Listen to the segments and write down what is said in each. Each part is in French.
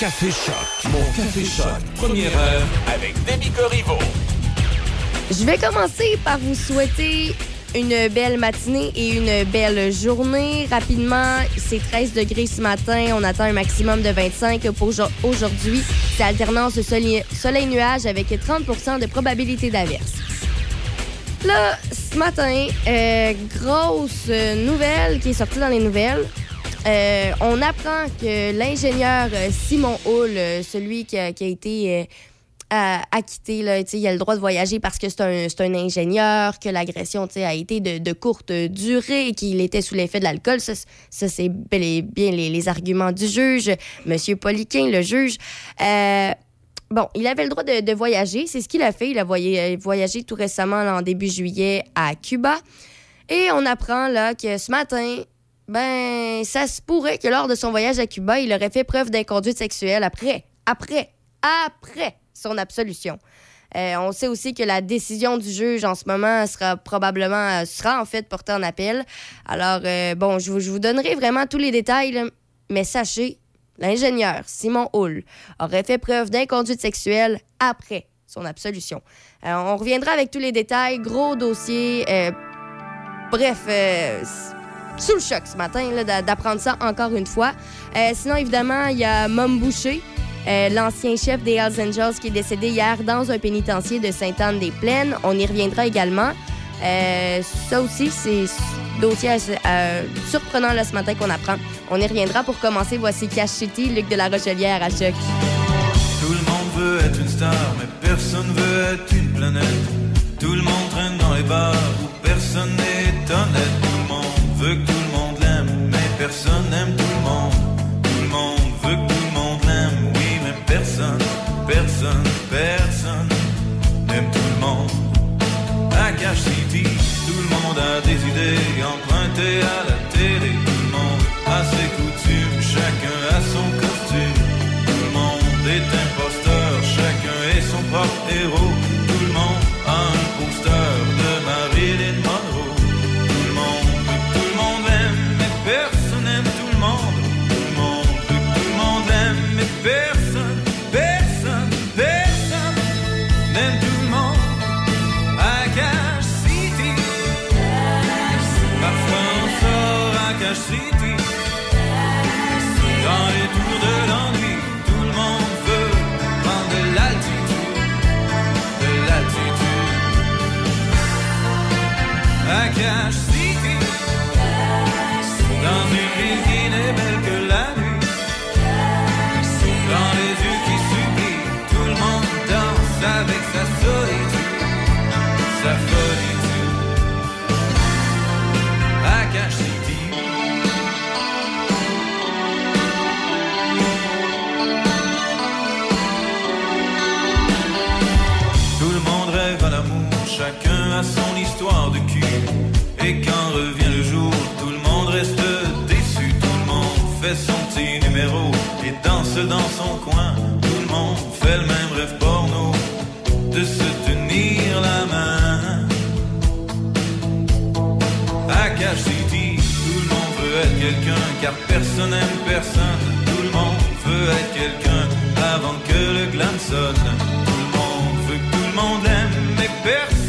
Café Choc. Mon Café Choc. Première heure avec Demi Corriveau. Je vais commencer par vous souhaiter une belle matinée et une belle journée. Rapidement, c'est 13 degrés ce matin. On attend un maximum de 25 pour aujourd'hui. C'est alternance de soleil-nuage avec 30% de probabilité d'averse. Là, ce matin, euh, grosse nouvelle qui est sortie dans les nouvelles. Euh, on apprend que l'ingénieur Simon Hull, celui qui a, été euh, acquitté, il a le droit de voyager parce que c'est un, ingénieur, que l'agression a été de, courte durée, qu'il était sous l'effet de l'alcool. Ça, c'est bien les, arguments du juge, Monsieur Poliquin, le juge. Bon, il avait le droit de, voyager. C'est ce qu'il a fait. Il a voyagé tout récemment, en début juillet, à Cuba. Et on apprend là que ce matin, ben, ça se pourrait que lors de son voyage à Cuba, il aurait fait preuve d'inconduite sexuelle après, après, après son absolution. Euh, on sait aussi que la décision du juge en ce moment sera probablement sera en fait portée en appel. Alors euh, bon, je vous, donnerai vraiment tous les détails, mais sachez l'ingénieur Simon Hull aurait fait preuve d'inconduite sexuelle après son absolution. Euh, on reviendra avec tous les détails, gros dossier. Euh, bref, euh, sous le choc ce matin d'apprendre ça encore une fois. sinon, évidemment, il y a Mom Boucher. l'ancien chef des Hells Angels qui est décédé hier dans un pénitencier de Sainte-Anne-des-Plaines. On y reviendra également. ça aussi, c'est dossier euh, surprenant ce matin qu'on apprend. On y reviendra pour commencer. Voici Cash City, Luc de la Rochelière à Choc. Tout le monde veut être une star, mais personne veut être une planète. Tout le monde traîne dans les bars où personne n'est honnête. Tout le monde veut que tout le monde l'aime, mais personne n'aime tout le monde. Tout le monde veut que tout le monde l'aime, oui, mais personne, personne, personne n'aime tout le monde. À Cash City, a des idées empruntées à la télé. Tout le monde a ses coutumes, chacun a son costume. Tout le monde est imposteur, chacun est son propre héros. Quand revient le jour, tout le monde reste déçu. Tout le monde fait son petit numéro et danse dans son coin. Tout le monde fait le même rêve porno de se tenir la main. À Cash City, tout le monde veut être quelqu'un car personne n'aime personne. Tout le monde veut être quelqu'un avant que le glam sonne. Tout le monde veut que tout le monde l'aime, mais personne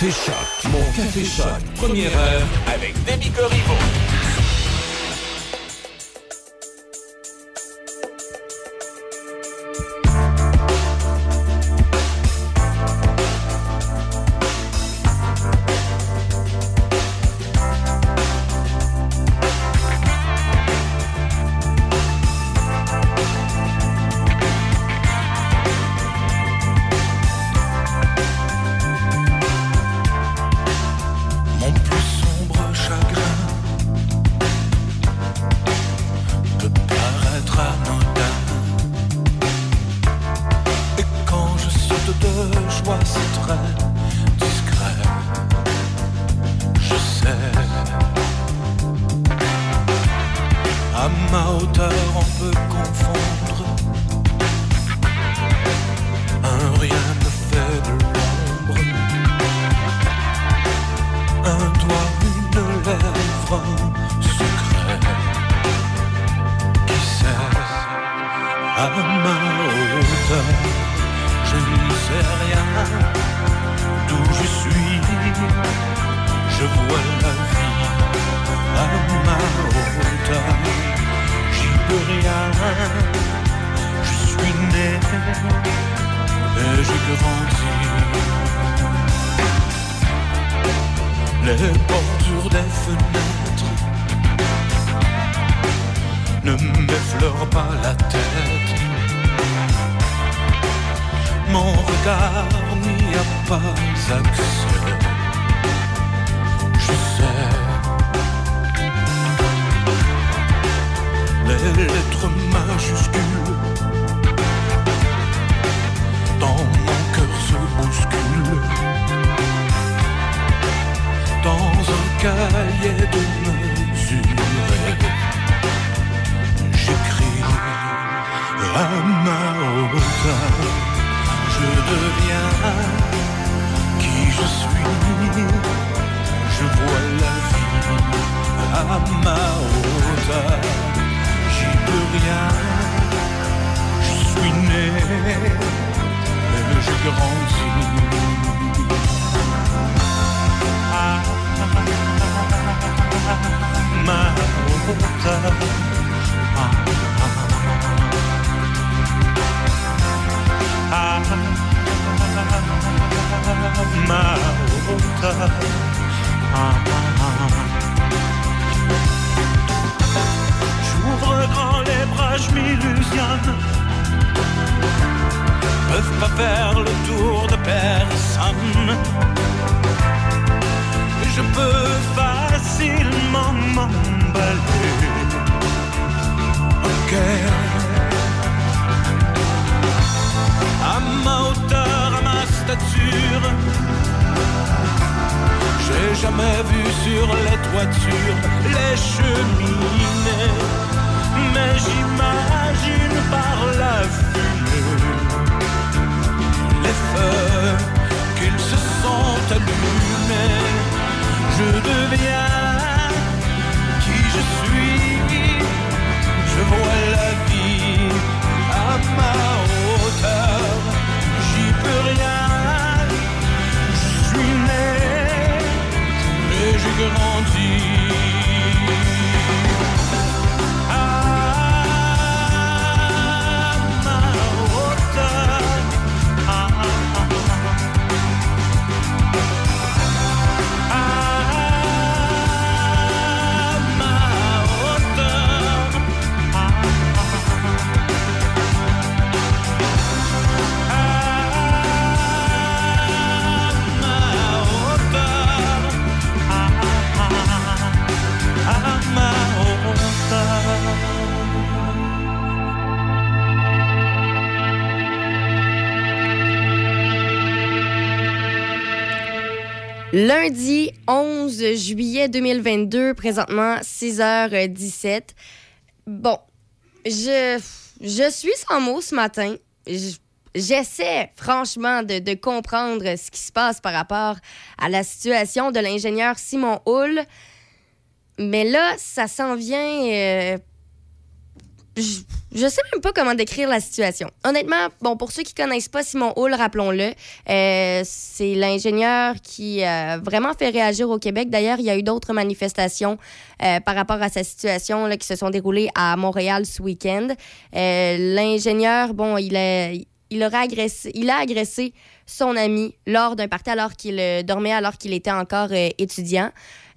Café Choc. Mon Café Choc. Première heure. car n'y a pas accès. Je sais, les lettres majuscules dans mon cœur se bousculent. Dans un cahier de mesure, j'écris à ma hauteur je deviens qui je suis. Je vois la vie à ma hauteur. J'y peux rien. Je suis né, mais je grandis. À ma hauteur. J'ouvre grand les bras, je m'illusionne. Peuvent pas faire le tour de personne. Je peux facilement m'emballer. Un okay. ma hauteur, à ma stature. J'ai jamais vu sur les toitures les cheminées, mais j'imagine par la fumée les feux qu'ils se sont allumés. Je deviens qui je suis, je vois la vie à ma hauteur plus rien. Je suis net, mais j'ai grandi. Lundi 11 juillet 2022, présentement 6h17. Bon, je, je suis sans mots ce matin. J'essaie franchement de, de, comprendre ce qui se passe par rapport à la situation de l'ingénieur Simon Hull. Mais là, ça s'en vient euh, je, sais même pas comment décrire la situation. Honnêtement, bon, pour ceux qui connaissent pas Simon Hull, rappelons-le, euh, c'est l'ingénieur qui a vraiment fait réagir au Québec. D'ailleurs, il y a eu d'autres manifestations euh, par rapport à sa situation là, qui se sont déroulées à Montréal ce week-end. Euh, l'ingénieur, bon, il a, il, agressé, il a agressé son ami lors d'un party alors qu'il dormait, alors qu'il était encore étudiant.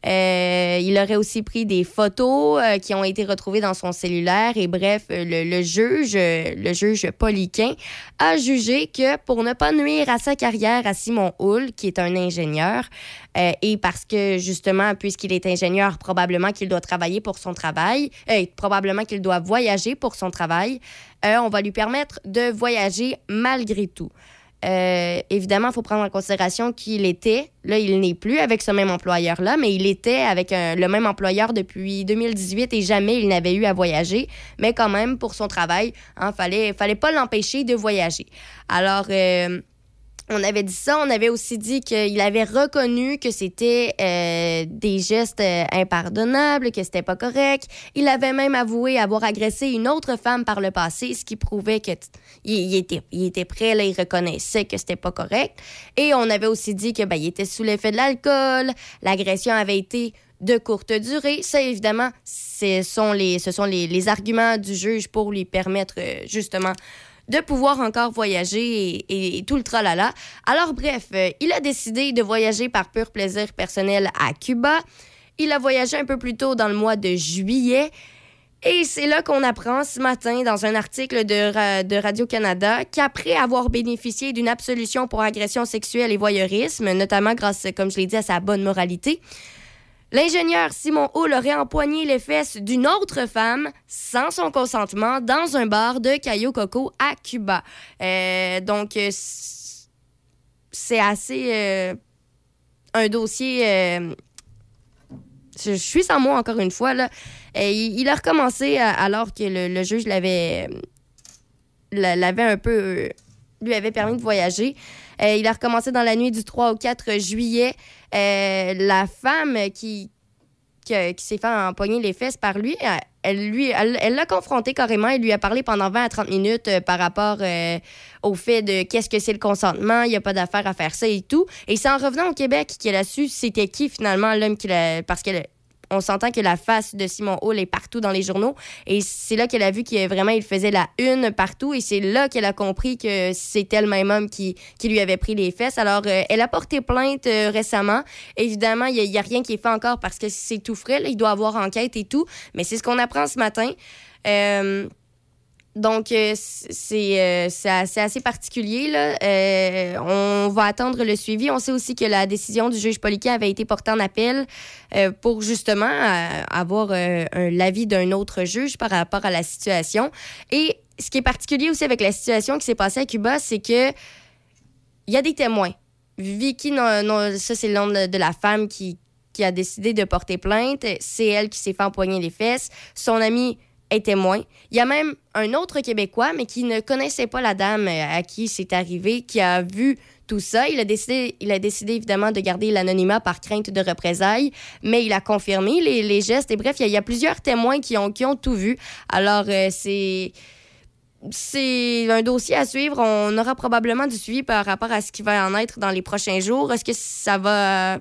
Euh, il aurait aussi pris des photos euh, qui ont été retrouvées dans son cellulaire. Et bref, le, juge, le juge Poliquin, a jugé que pour ne pas nuire à sa carrière à Simon Hull, qui est un ingénieur, euh, et parce que justement, puisqu'il est ingénieur, probablement qu'il doit travailler pour son travail, probablement qu'il doit voyager pour son travail, on va lui permettre de voyager malgré tout. Euh, évidemment, il faut prendre en considération qu'il était, là, il n'est plus avec ce même employeur-là, mais il était avec le même employeur depuis 2018 et jamais il n'avait eu à voyager. Mais quand même, pour son travail, il hein, fallait, fallait pas l'empêcher de voyager. Alors, euh, on avait dit ça. On avait aussi dit qu'il avait reconnu que c'était euh, des gestes euh, impardonnables, que c'était pas correct. Il avait même avoué avoir agressé une autre femme par le passé, ce qui prouvait qu'il il était, prêt, là, il reconnaissait que c'était pas correct. Et on avait aussi dit que ben, était sous l'effet de l'alcool. L'agression avait été de courte durée. Ça, évidemment, ce sont les arguments du juge pour lui permettre euh, justement de pouvoir encore voyager et, tout le tralala. Alors bref, euh, il a décidé de voyager par pur plaisir personnel à Cuba. Il a voyagé un peu plus tôt dans le mois de juillet. Et c'est là qu'on apprend ce matin dans un article de, de Radio-Canada qu'après avoir bénéficié d'une absolution pour agression sexuelle et voyeurisme, notamment grâce, comme je l'ai dit, à sa bonne moralité, L'ingénieur Simon Hull aurait empoigné les fesses d'une autre femme sans son consentement dans un bar de Cayo Coco à Cuba. Euh, donc, euh, c'est assez euh, un dossier. je suis sans moi encore une fois. Là. il, a recommencé alors que le, juge l'avait l'avait un peu lui avait permis de voyager. il a recommencé dans la nuit du 3 au 4 juillet. Euh, la femme qui, qui, s'est fait empoigner les fesses par lui, euh, elle lui, l'a confronté carrément. Elle lui a parlé pendant 20 à 30 minutes euh, par rapport au fait de qu'est-ce que c'est le consentement, il n'y a pas d'affaire à faire ça et tout. Et c'est en revenant au Québec qu'elle a su c'était qui finalement l'homme qui l'a. Parce qu'elle on s'entend que la face de Simon Hall est partout dans les journaux. Et c'est là qu'elle a vu qu'il vraiment il faisait la une partout. Et c'est là qu'elle a compris que c'était le même homme qui, qui lui avait pris les fesses. Alors, euh, elle a porté plainte euh, récemment. Évidemment, il n'y a, rien qui est fait encore parce que c'est tout frais. il doit avoir enquête et tout. Mais c'est ce qu'on apprend ce matin. Euh, donc, euh, euh, c'est assez, particulier. Là. Euh, on va attendre le suivi. On sait aussi que la décision du juge Poliquet avait été portée en appel pour justement avoir l'avis d'un autre juge par rapport à la situation. Et ce qui est particulier aussi avec la situation qui s'est passée à Cuba, c'est que il y a des témoins. Vicky, non, ça c'est le nom de la femme qui, qui a décidé de porter plainte. C'est elle qui s'est fait empoigner les fesses. Son ami est témoin. Il y a même un autre Québécois, mais qui ne connaissait pas la dame euh, à qui c'est arrivé, qui a vu tout ça. Il a décidé, il a décidé évidemment de garder l'anonymat par crainte de représailles, mais il a confirmé les, gestes. Et bref, il y, a, plusieurs témoins qui ont, tout vu. Alors, euh, c'est c'est un dossier à suivre. On aura probablement du suivi par rapport à ce qui va en être dans les prochains jours. Est-ce que ça va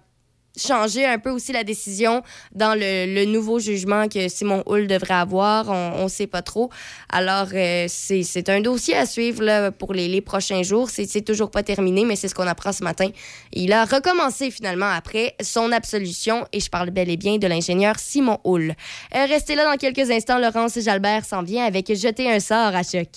changer un peu aussi la décision dans le, nouveau jugement que Simon Hull devrait avoir. On ne sait pas trop. Alors, euh, c'est un dossier à suivre là, pour les, les prochains jours. C'est toujours pas terminé, mais c'est ce qu'on apprend ce matin. Il a recommencé finalement après son absolution et je parle bel et bien de l'ingénieur Simon Hull. Euh, restez là dans quelques instants. Laurence Jalbert s'en vient avec Jeter un sort à choc.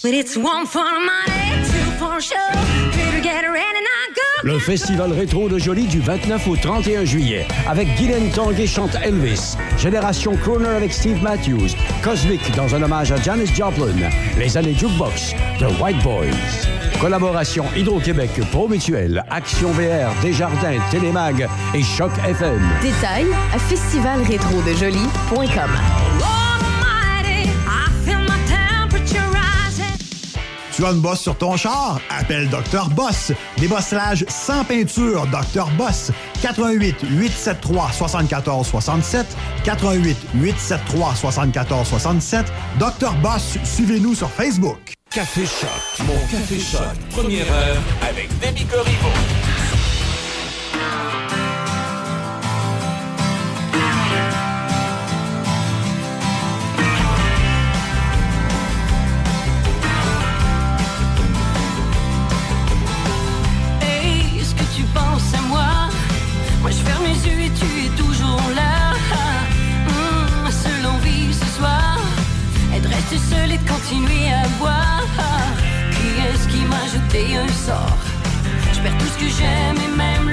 Le festival rétro de Jolie du 29 au 31 juillet avec Guylaine Tanguay chante Elvis, Génération Crooner avec Steve Matthews, Cosmic dans un hommage à Janis Joplin, les années Jukebox, The White Boys. Collaboration Hydro-Québec, Pro Mutuel, Action VR, Desjardins, Télémag et Choc FM. Détails à festivalrétrodejoli.com. Tu as une bosse sur ton char? Appelle Dr. Boss. Débosselage sans peinture, Dr. Boss. 88 873 74 67 88 873 74 67 Dr. Boss, suivez-nous sur Facebook. Café Choc, mon Café Choc, première heure avec Demi Corriveau. Je ferme les yeux et tu es toujours là. Hum, hum, mmh, seule envie ce soir est de rester seule et de continuer à boire. Qui est-ce qui m'a jeté un sort? Je perds tout ce que j'aime et même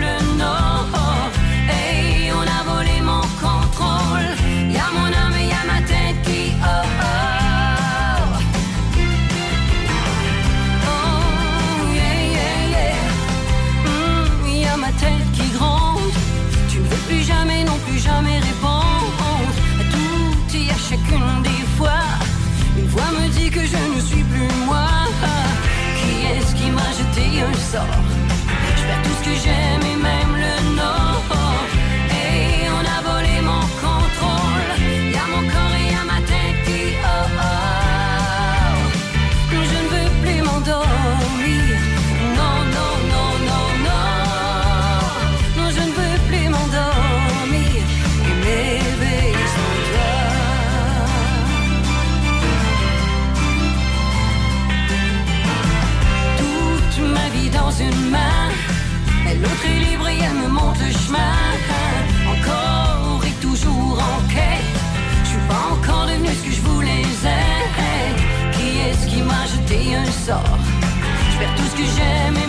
jamais réponse à tout et à chacune des fois. Une voix me dit que je ne suis plus moi. Qui est-ce qui m'a jeté un sort? Je perds tout ce que j'aime Je perds tout ce que j'aime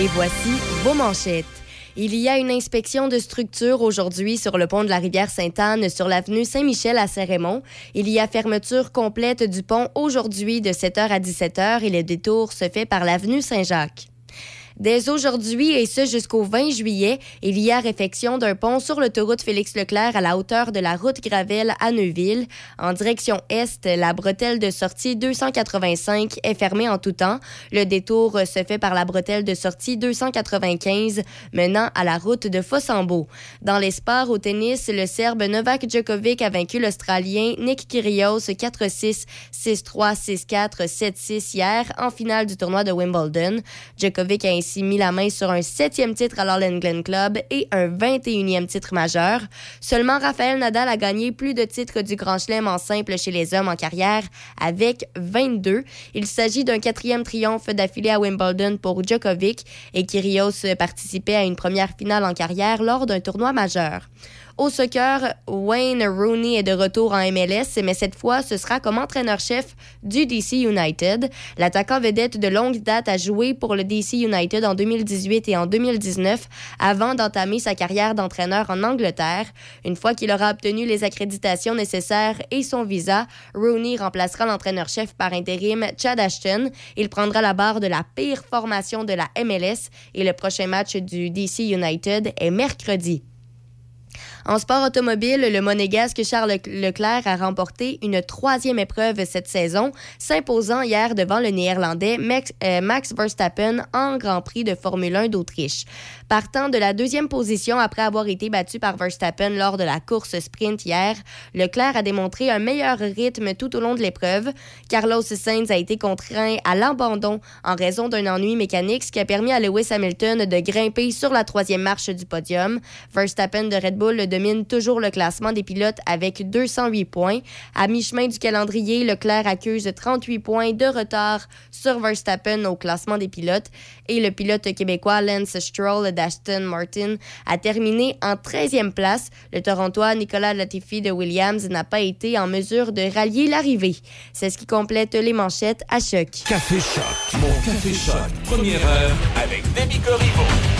et voici vos manchettes. Il y a une inspection de structure aujourd'hui sur le pont de la rivière Sainte-Anne sur l'avenue Saint-Michel à Saint-Raymond. Il y a fermeture complète du pont aujourd'hui de 7h à 17h et le détour se fait par l'avenue Saint-Jacques. Dès aujourd'hui et ce jusqu'au 20 juillet, il y a réfection d'un pont sur l'autoroute Félix-Leclerc à la hauteur de la route Gravel à Neuville. En direction est, la bretelle de sortie 285 est fermée en tout temps. Le détour se fait par la bretelle de sortie 295 menant à la route de Fossambeau. Dans les sports au tennis, le Serbe Novak Djokovic a vaincu l'Australien Nick Kyrgios 4-6, 6-3, 6-4, 7-6 hier en finale du tournoi de Wimbledon. Djokovic a ainsi mis la main sur un septième titre à l'All-England Club et un 21e titre majeur. Seulement Raphaël Nadal a gagné plus de titres du Grand Chelem en simple chez les hommes en carrière avec 22. Il s'agit d'un quatrième triomphe d'affilée à Wimbledon pour Djokovic et Kyrgios participait à une première finale en carrière lors d'un tournoi majeur. Au soccer, Wayne Rooney est de retour en MLS, mais cette fois, ce sera comme entraîneur-chef du DC United. L'attaquant vedette de longue date a joué pour le DC United en 2018 et en 2019 avant d'entamer sa carrière d'entraîneur en Angleterre. Une fois qu'il aura obtenu les accréditations nécessaires et son visa, Rooney remplacera l'entraîneur-chef par intérim Chad Ashton. Il prendra la barre de la pire formation de la MLS et le prochain match du DC United est mercredi. En sport automobile, le monégasque Charles Leclerc a remporté une troisième épreuve cette saison, s'imposant hier devant le Néerlandais Max, euh, Verstappen en Grand Prix de Formule 1 d'Autriche. Partant de la deuxième position après avoir été battu par Verstappen lors de la course sprint hier, Leclerc a démontré un meilleur rythme tout au long de l'épreuve. Carlos Sainz a été contraint à l'abandon en raison d'un ennui mécanique, ce qui a permis à Lewis Hamilton de grimper sur la troisième marche du podium. Verstappen de Red Bull domine domine toujours le classement des pilotes avec 208 points. À mi-chemin du calendrier, Leclerc accuse 38 points de retard sur Verstappen au classement des pilotes et le pilote québécois Lance Stroll d'Aston Martin a terminé en 13e place. Le Torontois Nicolas Latifi de Williams n'a pas été en mesure de rallier l'arrivée. C'est ce qui complète les manchettes à choc. Café Choc. Mon Café Choc. Première heure avec Demi Corriveau.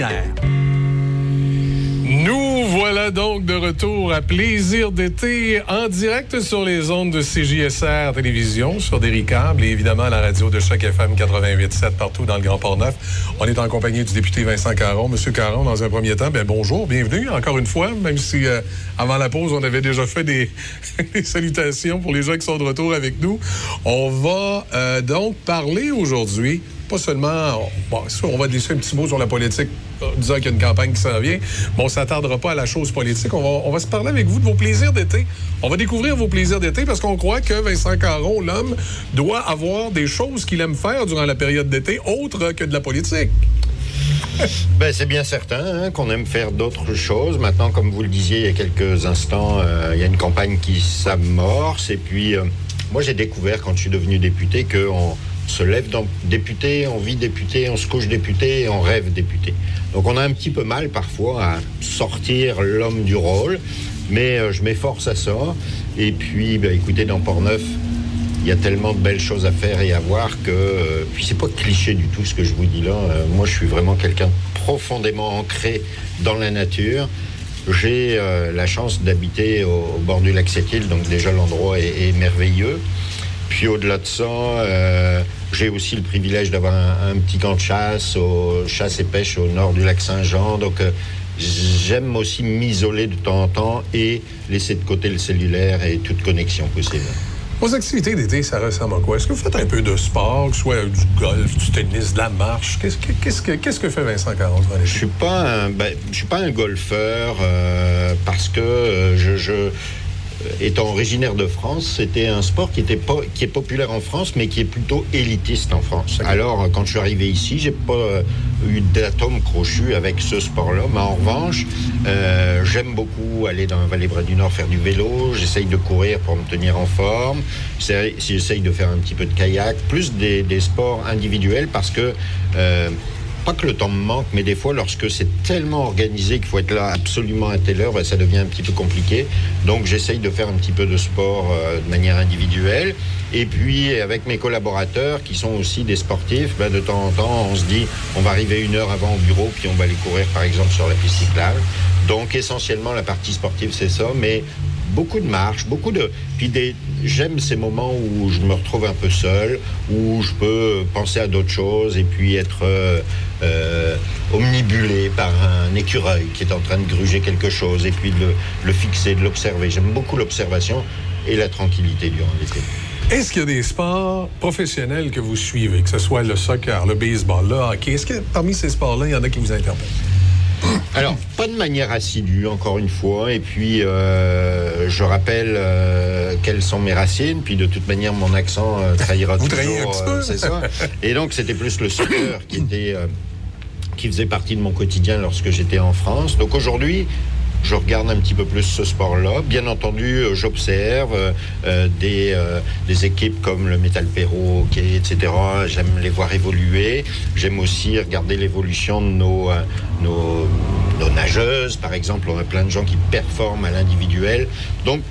Nous voilà donc de retour à Plaisir d'été en direct sur les ondes de CJSR Télévision, sur des et évidemment à la radio de chaque FM 88.7 partout dans le Grand Port-Neuf. On est en compagnie du député Vincent Caron. Monsieur Caron, dans un premier temps, ben bonjour, bienvenue encore une fois, même si euh, avant la pause, on avait déjà fait des, des salutations pour les gens qui sont de retour avec nous. On va euh, donc parler aujourd'hui pas seulement. On va laisser un petit mot sur la politique, euh, disant qu'il y a une campagne qui s'en vient, mais on s'attardera pas à la chose politique. On va, se parler avec vous de vos plaisirs d'été. On va découvrir vos plaisirs d'été parce qu'on croit que Vincent Caron, l'homme, doit avoir des choses qu'il aime faire durant la période d'été, autres que de la politique. Ben, c'est bien certain hein, qu'on aime faire d'autres choses. Maintenant, comme vous le disiez il y a quelques instants, euh, il y a une campagne qui s'amorce. Et puis, euh, moi, j'ai découvert quand je suis devenu député qu'on se lève député, on vit député, on se couche député et on rêve député. Donc on a un petit peu mal parfois à sortir l'homme du rôle, mais euh, je m'efforce à ça. Et puis, ben, écoutez, dans Port-Neuf, il y a tellement de belles choses à faire et à voir que. euh, puis c'est pas cliché du tout ce que je vous dis là. Euh, moi, je suis vraiment quelqu'un profondément ancré dans la nature. J'ai la chance d'habiter au, bord du lac Sept-Îles, donc déjà l'endroit est, merveilleux. Puis au-delà de ça, j'ai aussi le privilège d'avoir un, un petit camp de chasse, au chasse et pêche au nord du lac Saint-Jean. Donc euh, j'aime aussi m'isoler de temps en temps et laisser de côté le cellulaire et toute connexion possible. Vos activités d'été, ça ressemble à quoi? Est-ce que vous faites un peu de sport, que ce soit du golf, du tennis, de la marche? Qu'est-ce que, qu'est-ce que, qu'est-ce que fait Vincent Caron Je suis pas un, ben, je suis pas un golfeur euh, parce que euh, je, je- étant originaire de France, c'était un sport qui était qui est populaire en France, mais qui est plutôt élitiste en France. Alors, euh, quand je suis arrivé ici, j'ai pas euh, eu d'atome crochu avec ce sport-là, mais en revanche, euh, j'aime beaucoup aller dans la vallée Bras du Nord faire du vélo. J'essaye de courir pour me tenir en forme. J'essaye j'essaye de faire un petit peu de kayak, plus des, des sports individuels parce que euh, pas que le temps me manque, mais des fois, lorsque c'est tellement organisé qu'il faut être là absolument à telle heure, ça devient un petit peu compliqué. Donc, j'essaye de faire un petit peu de sport euh, de manière individuelle. Et puis, avec mes collaborateurs, qui sont aussi des sportifs, ben, de temps en temps, on se dit, on va arriver une heure avant au bureau, puis on va aller courir, par exemple, sur la piste cyclable. Donc, essentiellement, la partie sportive, c'est ça. Mais beaucoup de marches, beaucoup de. Puis j'aime ces moments où je me retrouve un peu seul, où je peux penser à d'autres choses et puis être euh, euh, omnibulé par un écureuil qui est en train de gruger quelque chose et puis de le, le fixer, de l'observer. J'aime beaucoup l'observation et la tranquillité durant l'été. Est-ce qu'il y a des sports professionnels que vous suivez, que ce soit le soccer, le baseball, le hockey? Est-ce que parmi ces sports-là, il y en a qui vous interpellent? Alors, pas de manière assidue, encore une fois. Et puis, euh, je rappelle euh, quelles sont mes racines. Puis, de toute manière, mon accent euh, trahira Vous toujours. trahissez un petit peu? euh, c'est ça. Et donc, c'était plus le soccer qui était, euh, qui faisait partie de mon quotidien lorsque j'étais en France. Donc, aujourd'hui. Je regarde un petit peu plus ce sport-là. Bien entendu, euh, j'observe euh, euh, des, des équipes comme le Metal Perro, Hockey, etc. J'aime les voir évoluer. J'aime aussi regarder l'évolution de nos, nos nageuses, par exemple. On a plein de gens qui performent à l'individuel. Donc,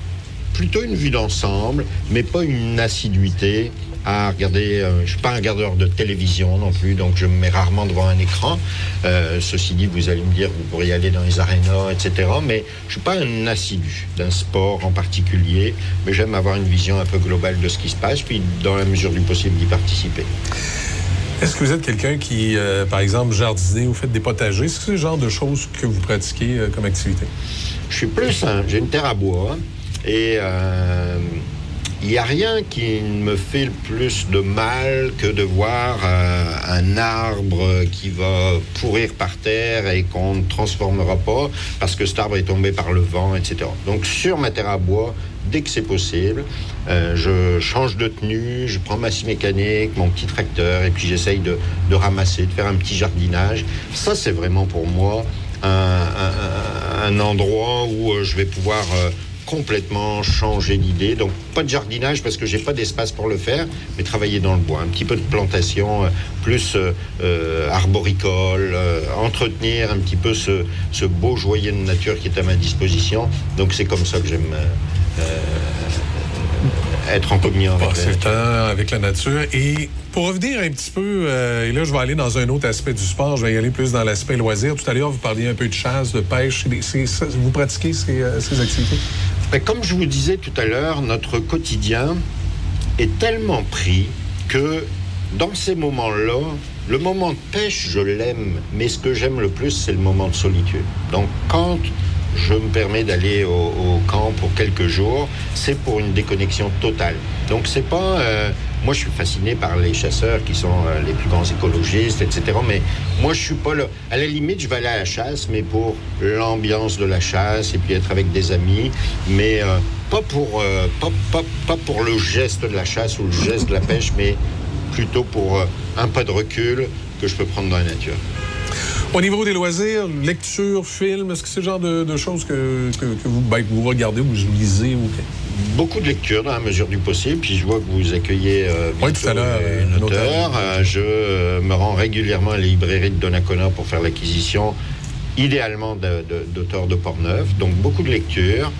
plutôt une vue d'ensemble, mais pas une assiduité à regarder. euh, je suis pas un regardeur de télévision non plus, donc je me mets rarement devant un écran. Euh, ceci dit, vous allez me dire, vous pourriez aller dans les arénas, etc. Mais je suis pas un assidu d'un sport en particulier, mais j'aime avoir une vision un peu globale de ce qui se passe, puis dans la mesure du possible d'y participer. Est-ce que vous êtes quelqu'un qui, euh, par exemple, jardinez ou faites des potagers? Est-ce que c'est le genre de choses que vous pratiquez euh, comme activité? Je suis plus un- J'ai une terre à bois et euh, il n'y a rien qui me fait plus de mal que de voir euh, un arbre qui va pourrir par terre et qu'on ne transformera pas parce que cet arbre est tombé par le vent, etc. Donc sur ma terre à bois, dès que c'est possible, euh, je change de tenue, je prends ma scie mécanique, mon petit tracteur et puis j'essaye de, ramasser, de faire un petit jardinage. Ça, c'est vraiment pour moi un, endroit où euh, je vais pouvoir complètement changer d'idée. Donc pas de jardinage parce que j'ai pas d'espace pour le faire, mais travailler dans le bois, un petit peu de plantation, euh, plus euh, euh, arboricole, euh, entretenir un petit peu ce, ce beau joyau de nature qui est à ma disposition. Donc c'est comme ça que j'aime euh, être en communion avec Passer la le nature. temps avec la nature. Et pour revenir un petit peu, euh, et là, je vais aller dans un autre aspect du sport, je vais y aller plus dans l'aspect loisir. Tout à l'heure, vous parliez un peu de chasse, de pêche. Vous pratiquez ces, ces activités? Comme je vous disais tout à l'heure, notre quotidien est tellement pris que dans ces moments-là, le moment de pêche, je l'aime, mais ce que j'aime le plus, c'est le moment de solitude. Donc quand je me permets d'aller au, au camp pour quelques jours, c'est pour une déconnexion totale. Donc c'est pas... euh, moi, je suis fasciné par les chasseurs qui sont euh, les plus grands écologistes, etc. Mais moi, je suis pas là. À la limite, je vais aller à la chasse, mais pour l'ambiance de la chasse et puis être avec des amis, mais euh, pas pour euh, pas, pas, pas pour le geste de la chasse ou le geste de la pêche, mais plutôt pour un pas de recul que je peux prendre dans la nature. Au niveau des loisirs, lecture, film, est-ce que c'est le genre de, de choses que, que, que vous, ben, que vous regardez ou que vous lisez? Ou Beaucoup de lectures dans la mesure du possible. Puis je vois que vous accueillez euh, Oui, tout à une auteure. Euh, je euh, me rends régulièrement à la librairie de Donnacona pour faire l'acquisition, idéalement de- de- d'auteurs de, Portneuf. Donc beaucoup de lectures.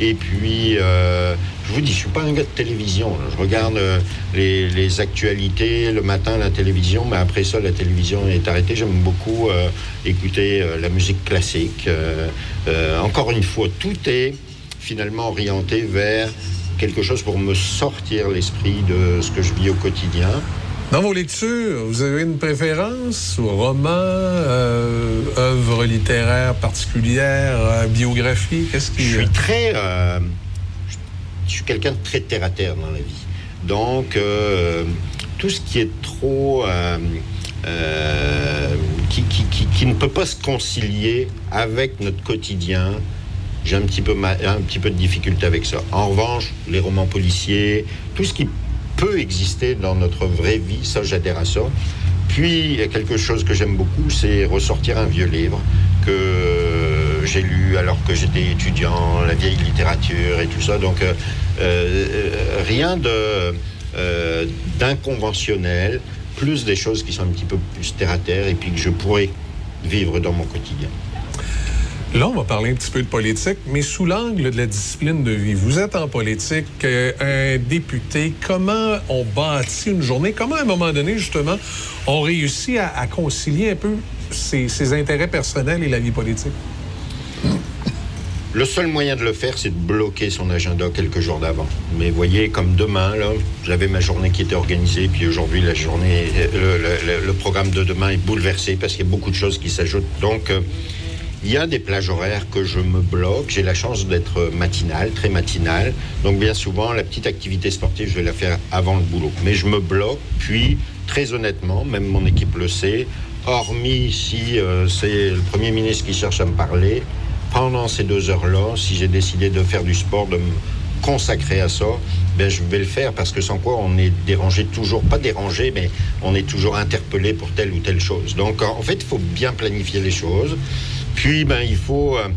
Et puis, euh, je vous dis, je suis pas un gars de télévision. Je regarde euh, les, actualités le matin, la télévision, mais après ça, la télévision est arrêtée. J'aime beaucoup euh, écouter la musique classique. Encore une fois, tout est finalement orienté vers quelque chose pour me sortir l'esprit de ce que je vis au quotidien. Dans vos lectures, vous avez une préférence au roman, euh, œuvre littéraire particulière, euh, biographie? Qu'est-ce qui... Je suis très. euh, je suis quelqu'un de très terre à terre dans la vie. Donc, euh, tout ce qui est trop. euh, qui, ne peut pas se concilier avec notre quotidien, j'ai un petit peu un petit peu de difficulté avec ça. En revanche, les romans policiers, tout ce qui peut exister dans notre vraie vie, à ça. Puis quelque chose que j'aime beaucoup, c'est ressortir un vieux livre que j'ai lu alors que j'étais étudiant, la vieille littérature et tout ça. Donc euh, euh, rien euh, d'inconventionnel, plus des choses qui sont un petit peu plus terre à terre et puis que je pourrais vivre dans mon quotidien. Là, on va parler un petit peu de politique, mais sous l'angle de la discipline de vie. Vous êtes en politique, euh, un député. Comment on bâtit une journée? Comment, à un moment donné, justement, on réussit à, concilier un peu ses, intérêts personnels et la vie politique? Le seul moyen de le faire, c'est de bloquer son agenda quelques jours d'avant. Mais voyez, comme demain, là, j'avais ma journée qui était organisée, puis aujourd'hui, la journée, le, le- le- le programme de demain est bouleversé parce qu'il y a beaucoup de choses qui s'ajoutent. Donc, euh, il y a des plages horaires que je me bloque. J'ai la chance d'être matinal, très matinal. Donc, bien souvent, la petite activité sportive, je vais la faire avant le boulot. Mais je me bloque, puis, très honnêtement, même mon équipe le sait, hormis si euh, c'est le Premier ministre qui cherche à me parler, pendant ces deux heures-là, si j'ai décidé de faire du sport, de me consacrer à ça, ben je vais le faire parce que sans quoi on est dérangé toujours, pas dérangé, mais on est toujours interpellé pour telle ou telle chose. Donc en fait, il faut bien planifier les choses. Puis ben il faut euh,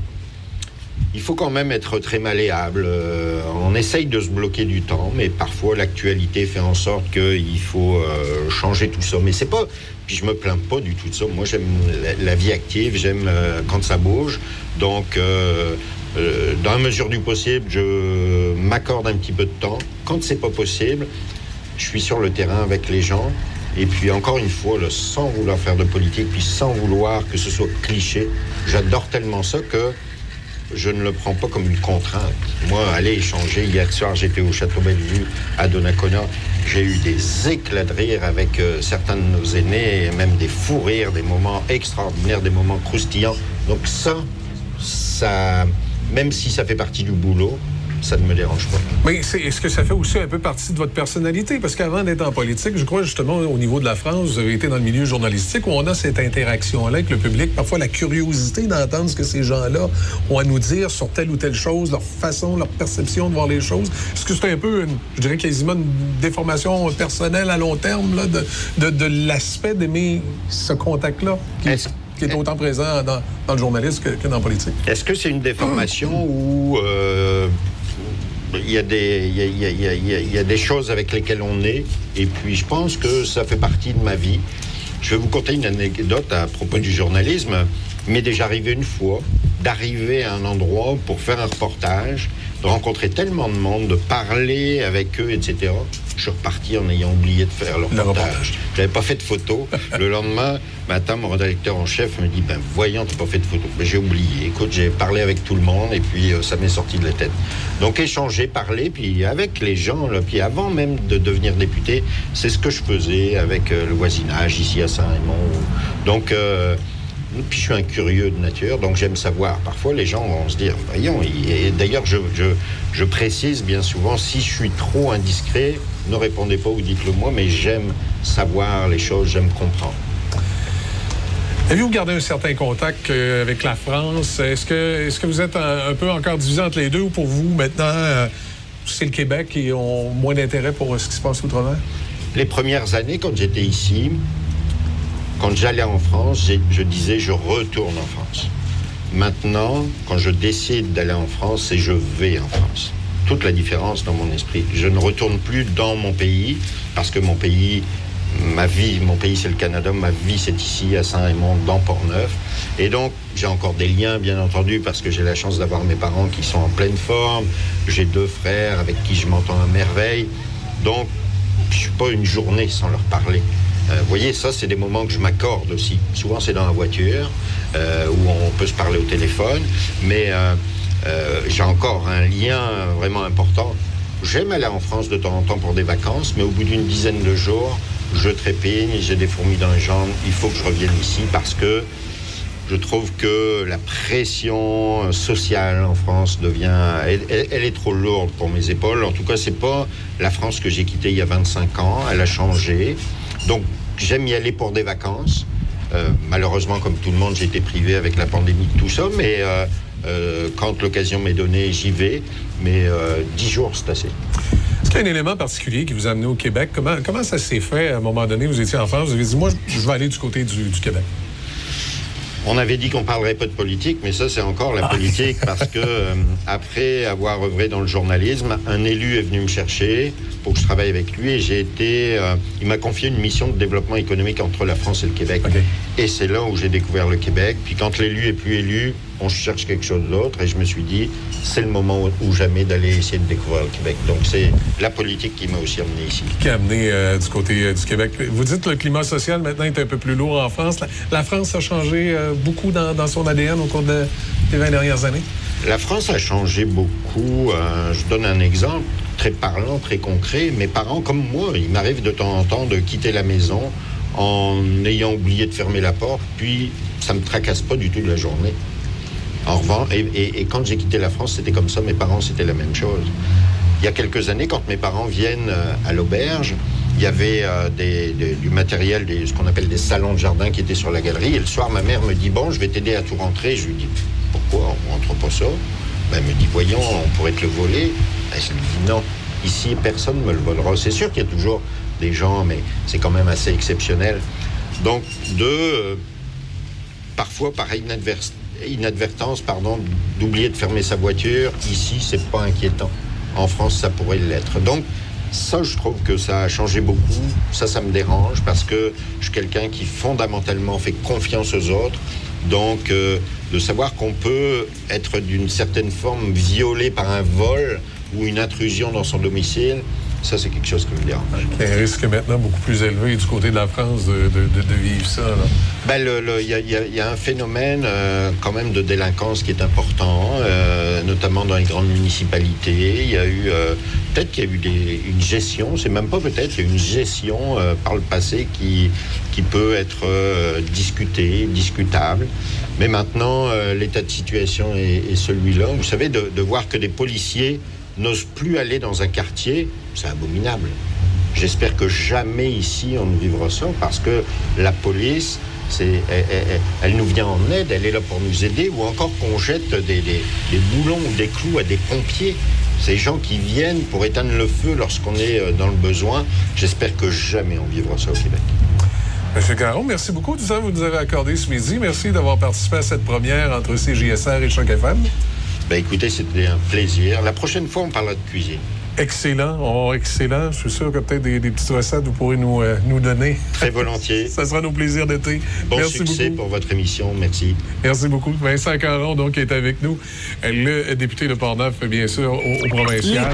il faut quand même être très malléable. Euh, on essaye de se bloquer du temps, mais parfois l'actualité fait en sorte qu'il faut euh, changer tout ça. Mais c'est pas. Puis je me plains pas du tout de ça. Moi, j'aime la, vie active, j'aime quand ça bouge. Donc, dans la mesure du possible, je m'accorde un petit peu de temps. Quand c'est pas possible, je suis sur le terrain avec les gens. Et puis encore une fois, sans vouloir faire de politique, puis sans vouloir que ce soit cliché, j'adore tellement ça que je ne le prends pas comme une contrainte. Moi, aller échanger, hier soir, j'étais au Château Bellevue à Donnacona. J'ai eu des éclats de rire avec euh, certains de nos aînés, même des fous rires, des moments extraordinaires, des moments croustillants. Donc ça, ça, même si ça fait partie du boulot, ça ne me dérange pas. Mais est-ce que ça fait aussi un peu partie de votre personnalité? Parce qu'avant d'être en politique, je crois justement au niveau de la France, vous avez été dans le milieu journalistique où on a cette interaction-là avec le public, parfois la curiosité d'entendre ce que ces gens-là ont à nous dire sur telle ou telle chose, leur façon, leur perception de voir les choses. Est-ce que c'est un peu, une- je dirais quasiment une déformation personnelle à long terme là, de, de, de l'aspect d'aimer ce contact-là qui, est autant présent dans, dans le journalisme que, que dans la politique? Est-ce que c'est une déformation ou euh, il y, a des- il y a- il y a- des choses avec lesquelles on est et puis je pense que ça fait partie de ma vie. Je vais vous conter une anecdote à propos du journalisme. M'est déjà arrivé une fois d'arriver à un endroit pour faire un reportage, de rencontrer tellement de monde, de parler avec eux, etc. Je suis reparti en ayant oublié de faire le reportage. J'avais pas fait de photo. Le lendemain matin, mon rédacteur en chef me dit Ben voyons, t'as pas fait de photo. Ben, j'ai oublié. Écoute, j'ai parlé avec tout le monde et puis euh, ça m'est sorti de la tête. Donc échanger, parler, puis avec les gens, là, puis avant même de devenir député, c'est ce que je faisais avec euh, le voisinage ici à Saint-Raymond. Donc euh, puis je suis un curieux de nature, donc j'aime savoir. Parfois, les gens vont se dire, voyons, et et d'ailleurs, je, je, je précise bien souvent, si je suis trop indiscret, ne répondez pas ou dites-le moi, mais j'aime savoir les choses, j'aime comprendre. Avez-vous gardé un certain contact euh, avec la France? Est-ce que, est-ce que vous êtes un, un peu encore divisé entre les deux ou pour vous, maintenant, euh, c'est le Québec et ont moins d'intérêt pour euh, ce qui se passe outre-mer? Les premières années, quand j'étais ici, quand j'allais en France, je disais, je retourne en France. Maintenant, quand je décide d'aller en France, c'est je vais en France. Toute la différence dans mon esprit. Je ne retourne plus dans mon pays, parce que mon pays, ma vie, mon pays c'est le Canada, ma vie c'est ici à Saint-Raymond, dans Port-Neuf. Et donc, j'ai encore des liens, bien entendu, parce que j'ai la chance d'avoir mes parents qui sont en pleine forme. J'ai deux frères avec qui je m'entends à merveille. Donc, je suis pas une journée sans leur parler. Euh, vous voyez, ça, c'est des moments que je m'accorde aussi. Souvent, c'est dans la voiture, euh, où on peut se parler au téléphone, mais euh, euh, j'ai encore un lien vraiment important. J'aime aller en France de temps en temps pour des vacances, mais au bout d'une dizaine de jours, je trépigne, j'ai des fourmis dans les jambes, il faut que je revienne ici parce que je trouve que la pression sociale en France devient, elle, elle- est trop lourde pour mes épaules. En tout cas, c'est pas la France que j'ai quittée il y a 25 ans. Elle a changé. Donc, j'aime y aller pour des vacances. Euh, malheureusement, comme tout le monde, j'ai été privé avec la pandémie de tout ça. Mais euh, euh, quand l'occasion m'est donnée, j'y vais. Mais 10 jours, c'est assez. Est-ce qu'il y a un élément particulier qui vous a amené au Québec? Comment, ça s'est fait? À un moment donné? Vous étiez en France, vous avez dit, moi, je vais aller du côté du Québec. On avait dit qu'on parlerait pas de politique, mais ça c'est encore la politique parce que euh, après avoir œuvré dans le journalisme, un élu est venu me chercher pour que je travaille avec lui et j'ai été, euh, il m'a confié une mission de développement économique entre la France et le Québec. Et c'est là où j'ai découvert le Québec. Puis quand l'élu est plus élu, on cherche quelque chose d'autre et je me suis dit c'est le moment ou- jamais d'aller essayer de découvrir le Québec. Donc c'est la politique qui m'a aussi amené ici. Qui a amené euh, du côté euh, du Québec? Vous dites que le climat social maintenant est un peu plus lourd en France. La, la France a changé euh, beaucoup dans, dans son ADN au cours de- des 20 dernières années? La France a changé beaucoup. Je donne un exemple très parlant, très concret. Mes parents, comme moi, il m'arrive de temps en temps de quitter la maison en ayant oublié de fermer la porte, puis ça me tracasse pas du tout de la journée. En revanche, et, quand j'ai quitté la France, c'était comme ça. Mes parents, c'était la même chose. Il y a quelques années, quand mes parents viennent euh, à l'auberge, il y avait euh, du matériel, ce qu'on appelle des salons de jardin qui étaient sur la galerie. Et le soir, ma mère me dit Bon, je vais t'aider à tout rentrer. Je lui dis Pourquoi on rentre pas ça? Ben, Elle me dit Voyons, on pourrait te le voler. Ben, je lui dis Non, ici, personne ne me le volera. C'est sûr qu'il y a toujours des gens, mais c'est quand même assez exceptionnel. Donc, de. euh, parfois par inadvertance, pardon, d'oublier de fermer sa voiture. Ici, c'est pas inquiétant. En France, ça pourrait l'être. Donc, ça, je trouve que ça a changé beaucoup. Ça, ça me dérange parce que je suis quelqu'un qui fondamentalement fait confiance aux autres. Donc, euh, de savoir qu'on peut être d'une certaine forme violé par un vol ou une intrusion dans son domicile, Ça, c'est quelque chose qui me dérange. Il y a un risque maintenant beaucoup plus élevé du côté de la France de, de- de- de vivre ça. là. Ben, le- le- Il y, a- il y a- il y a un phénomène euh, quand même de délinquance qui est important, euh, notamment dans les grandes municipalités. Il y a eu euh, peut-être qu'il y a eu des- une gestion, c'est même pas peut-être, il y a eu une gestion par le passé qui, qui peut être discutée, discutable. Mais maintenant, l'état de situation est, est celui-là. Vous savez, de, de voir que des policiers n'osent plus aller dans un quartier, c'est abominable. J'espère que jamais ici on ne vivra ça parce que la police, elle, nous vient en aide, elle est là pour nous aider, ou encore qu'on jette des, boulons ou des clous à des pompiers. Ces gens qui viennent pour éteindre le feu lorsqu'on est euh, dans le besoin, j'espère que jamais on vivra ça au Québec. Monsieur Caron, merci beaucoup du temps que vous nous avez accordé ce midi. Merci d'avoir participé à cette première entre CJSR et Choc FM. Ben écoutez, c'était un plaisir. La prochaine fois, on parlera de cuisine. Excellent, oh, excellent. Je suis sûr que peut-être des, des petites recettes vous pourrez nous, euh, nous donner. Très volontiers. Ça sera nos plaisirs d'été. Bon Merci succès beaucoup. pour votre émission. Merci. Merci beaucoup. Vincent Caron, donc, est avec nous. Le député de Portneuf, bien sûr, au, au provincial.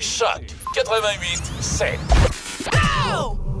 Choc 88 7. Qu'est-ce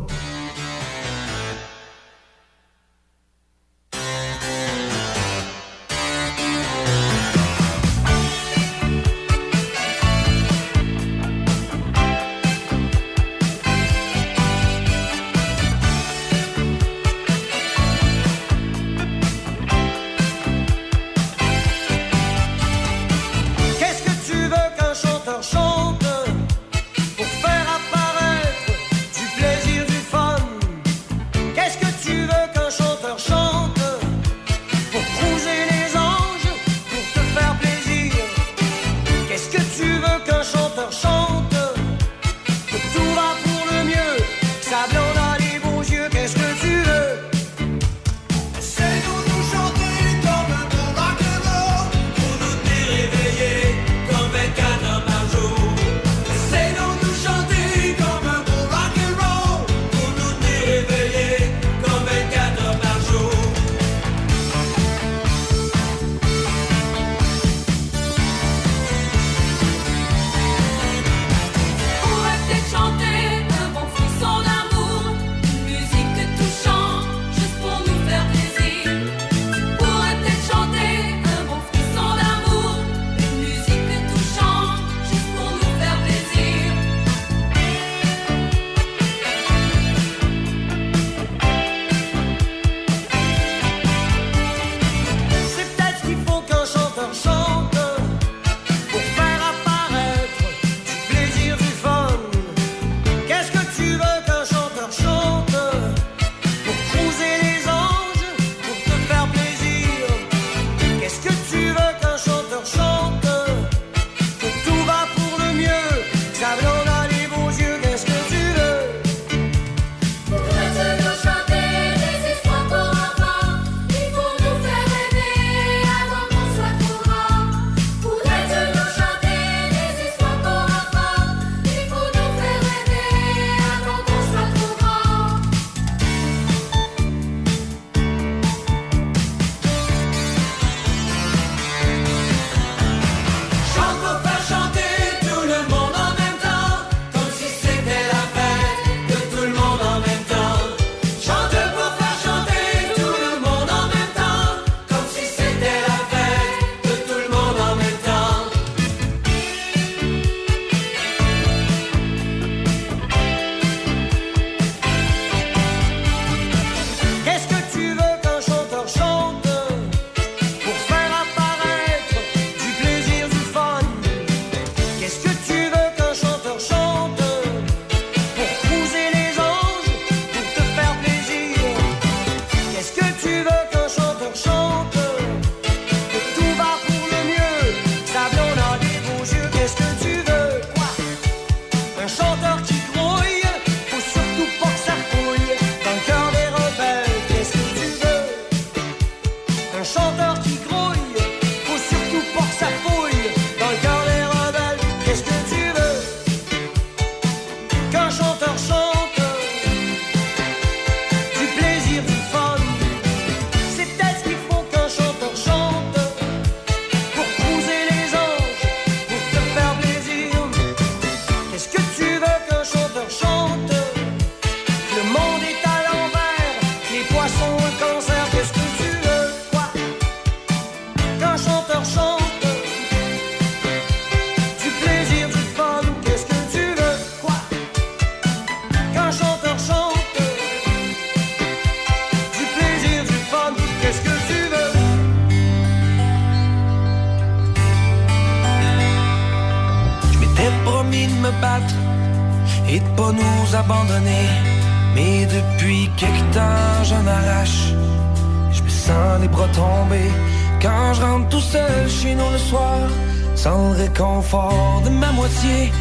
réconfort de ma moitié,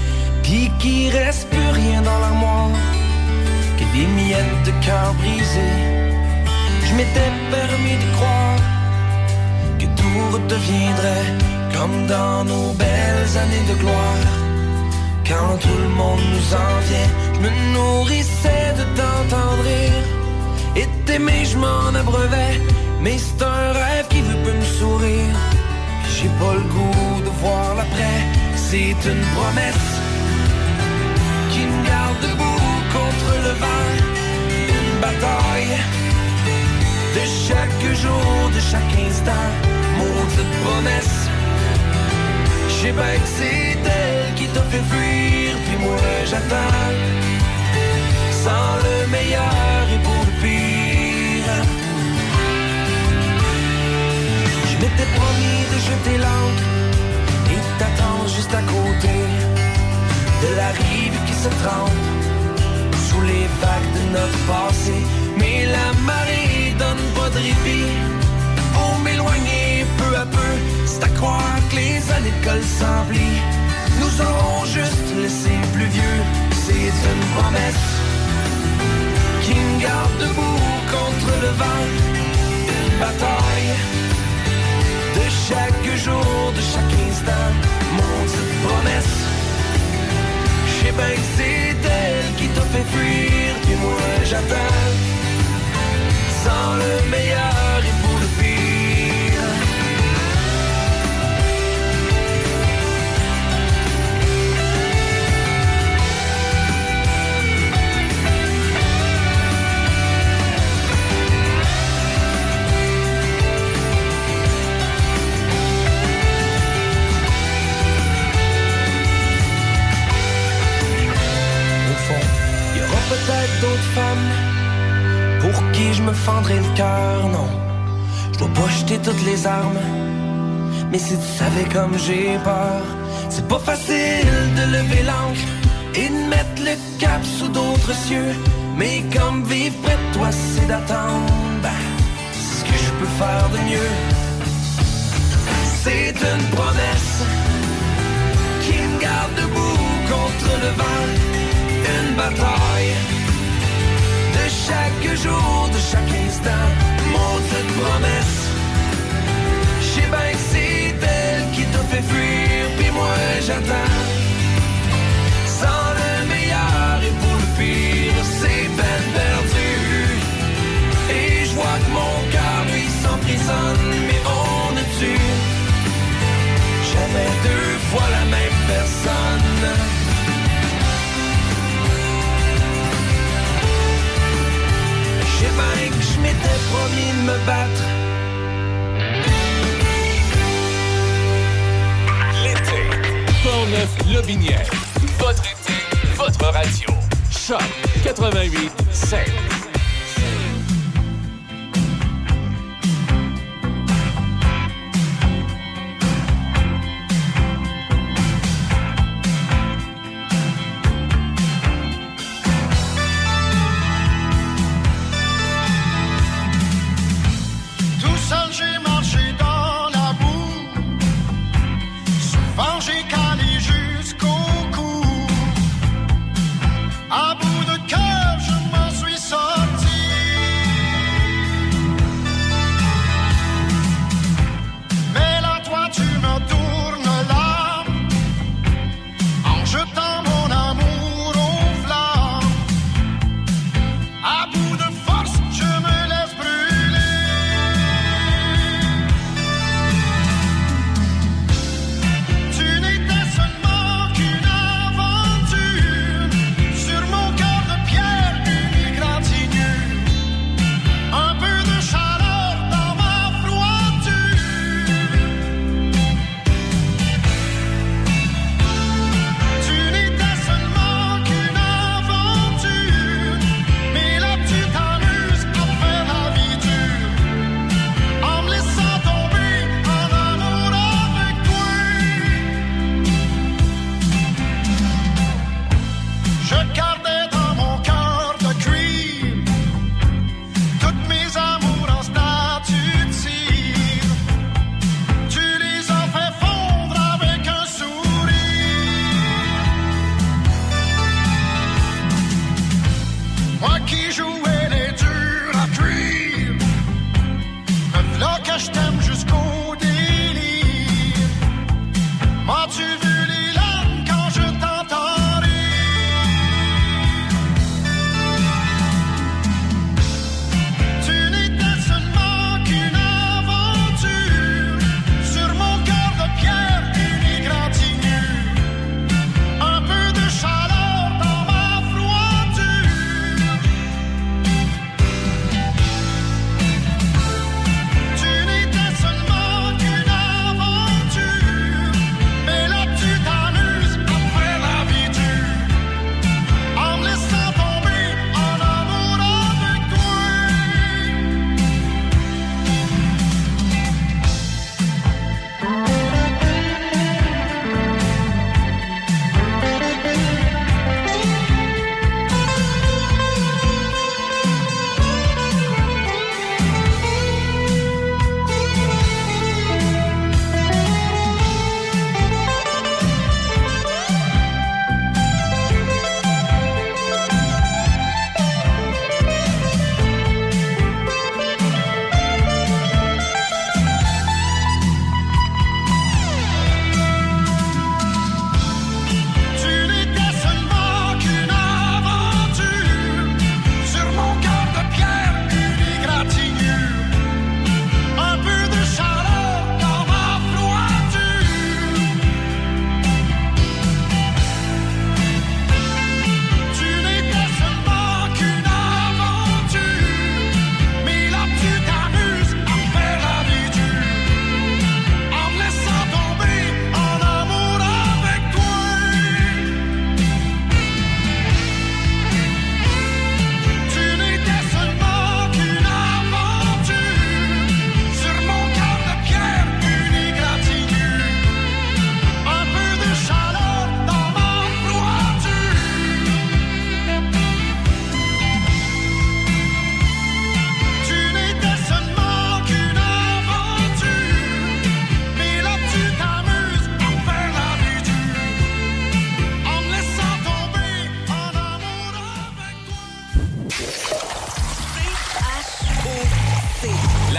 puis qu'il reste plus rien dans l'armoire, que des miettes de cœur brisé. Je m'étais permis de croire que tout redeviendrait comme dans nos belles années de gloire. Quand tout le monde nous en vient, je me nourrissais de t'entendre rire. Et t'aimer, je m'en abreuvais. Mais c'est un rêve qui veut plus me sourire. J'ai pas le goût l'après. C'est une promesse qui me garde debout contre le vent. Une bataille de chaque jour, de chaque instant. Maudite promesse. J'ai bien que c'est elle qui t'a fait fuir, puis moi j'attends. Sans le meilleur et pour le pire. Je m'étais promis de jeter l'encre juste à côté de la rive qui se trempe sous les vagues de notre passé. Mais la marée donne pas de répit. Pour m'éloigner peu à peu, c'est à croire que les années de s'emplissent. Nous aurons juste laissé plus vieux, c'est une promesse qui me garde debout contre le vent. Une bataille de chaque jour, de chaque instant. Mon promesse, je sais bien que c'est elle qui t'a fait fuir, puis moi j'attends. Sans le meilleur je me fendrai le cœur, non. Je dois pas jeter toutes les armes. Mais si tu savais comme j'ai peur, c'est pas facile de lever l'encre et de mettre le cap sous d'autres cieux. Mais comme vivre près de toi, c'est d'attendre, ben, ce que je peux faire de mieux. C'est une promesse chaque instant. Mon cette promesse, je sais bien que c'est qui t'a fait fuir, puis moi j'attends. Promis de me battre. L'été, Portneuf Lobinière. Votre été, votre radio. Choc 88 5.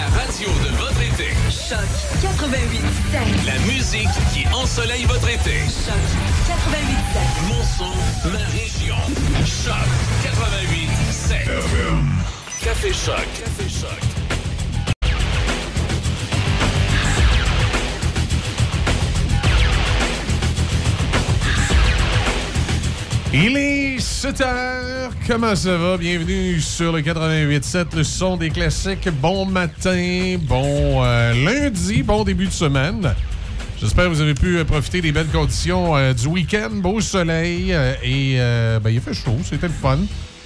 La radio de votre été. Choc 88 La musique qui ensoleille votre été. Choc 88 Mon son, ma région. Choc 88 Café Choc. Café Choc. Il est 7 heures. Comment ça va? Bienvenue sur le 88.7, le son des classiques. Bon matin, bon euh, lundi, bon début de semaine. J'espère que vous avez pu euh, profiter des belles conditions euh, du week-end, beau soleil et ben, il a fait chaud, c'était le fun.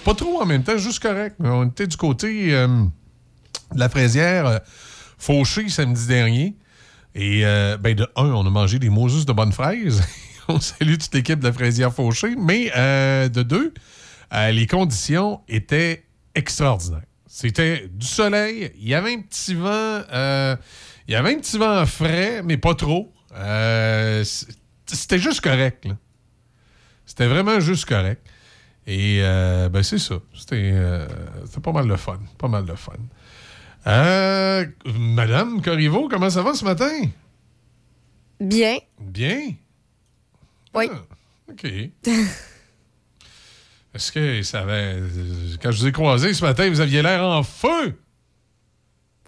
Pas trop en même temps, juste correct. On était du côté de la fraisière Fauché samedi dernier. Et ben de un, on a mangé des Moses de bonnes fraises. on salue toute l'équipe de la fraisière Fauché. Mais euh, de deux, euh, les conditions étaient extraordinaires. C'était du soleil, il y avait un petit vent, euh, il y avait un petit vent frais, mais pas trop. C'était juste correct. C'était vraiment juste correct. Et ben c'est ça. C'était pas mal de fun. Pas mal de fun. Euh, Madame Corriveau, comment ça va ce matin? Bien. Bien? Oui. OK. Est-ce que ça avait. Quand je vous ai croisé ce matin, vous aviez l'air en feu?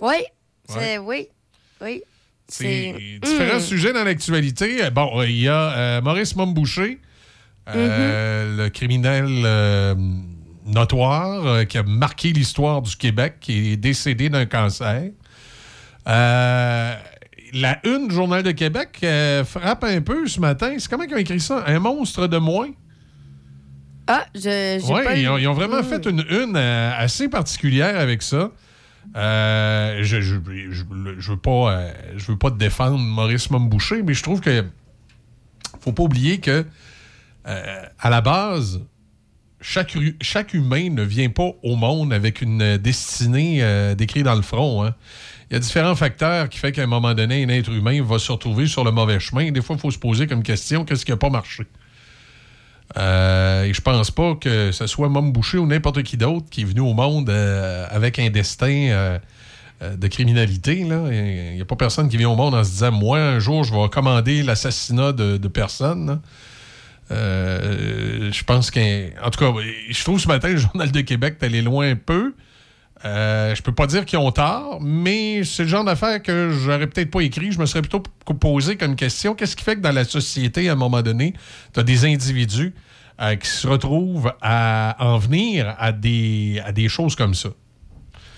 Oui. C'est, oui. Oui. C'est différents Hmm. sujets dans l'actualité. Bon, il y a euh, Maurice Momboucher, euh, le criminel euh, notoire euh, qui a marqué l'histoire du Québec, qui est décédé d'un cancer. La une du Journal de Québec euh, frappe un peu ce matin. C'est comment ils ont écrit ça? Un monstre de moins? Ah, je. Oui, pas ils, ont, ils ont vraiment Hmm. fait une une euh, assez particulière avec ça. Euh, je, je, je, je veux pas, je veux pas défendre Maurice Momboucher, mais je trouve que faut pas oublier que à la base, chaque, chaque humain ne vient pas au monde avec une destinée décrite dans le front. hein. Il y a différents facteurs qui font qu'à un moment donné, un être humain va se retrouver sur le mauvais chemin. Des fois, il faut se poser comme question qu'est-ce qui n'a pas marché? Euh, et je pense pas que ce soit Mom Boucher ou n'importe qui d'autre qui est venu au monde euh, avec un destin euh, de criminalité. Il n'y a pas personne qui vient au monde en se disant Moi, un jour, je vais commander l'assassinat de, personne. je pense qu'en en tout cas, je trouve ce matin, le Journal de Québec est allé loin un peu. Euh, je peux pas dire qu'ils ont tort, mais c'est le genre d'affaire que j'aurais peut-être pas écrit. Je me serais plutôt posé comme question qu'est-ce qui fait que dans la société, à un moment donné, tu as des individus euh, qui se retrouvent à en venir à des, à des choses comme ça?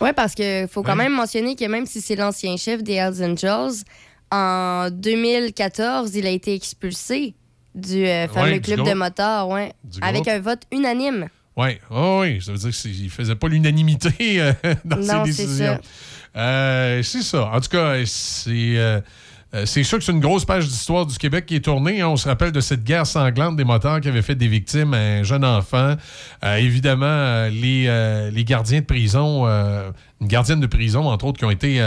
Oui, parce qu'il faut quand Ouais. même mentionner que même si c'est l'ancien chef des Hells Angels, en 2014, il a été expulsé du euh, fameux Ouais, du club de motards, ouais, avec un vote unanime. Oui, oui, ça veut dire qu'il ne faisait pas l'unanimité euh, dans Non, ses c'est décisions. Euh, C'est ça. En tout cas, c'est euh, c'est sûr que c'est une grosse page d'histoire du Québec qui est tournée. hein. On se rappelle de cette guerre sanglante des motards qui avait fait des victimes à un jeune enfant. Évidemment, les, les gardiens de prison, une gardienne de prison, entre autres, qui ont été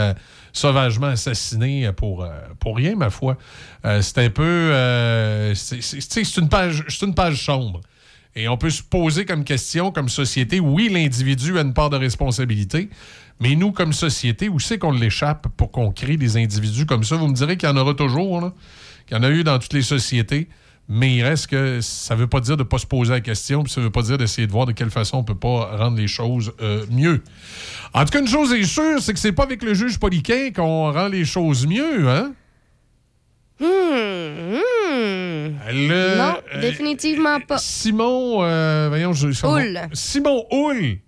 sauvagement assassinés pour, pour rien, ma foi. C'est un peu... c'est- une page, une page sombre. Et on peut se poser comme question, comme société, oui, l'individu a une part de responsabilité, mais nous, comme société, où c'est qu'on l'échappe pour qu'on crée des individus comme ça? Vous me direz qu'il y en aura toujours, qu'il y en a eu dans toutes les sociétés, mais il reste que ça ne veut pas dire de ne pas se poser la question, puis ça ne veut pas dire d'essayer de voir de quelle façon on ne peut pas rendre les choses euh, mieux. En tout cas, une chose est sûre, c'est que c'est pas avec le juge Poliquin qu'on rend les choses mieux, hein? Hmm, hmm. Le- non, euh, définitivement pas. Simon, euh, voyons, je-. Houle. Simon Houle,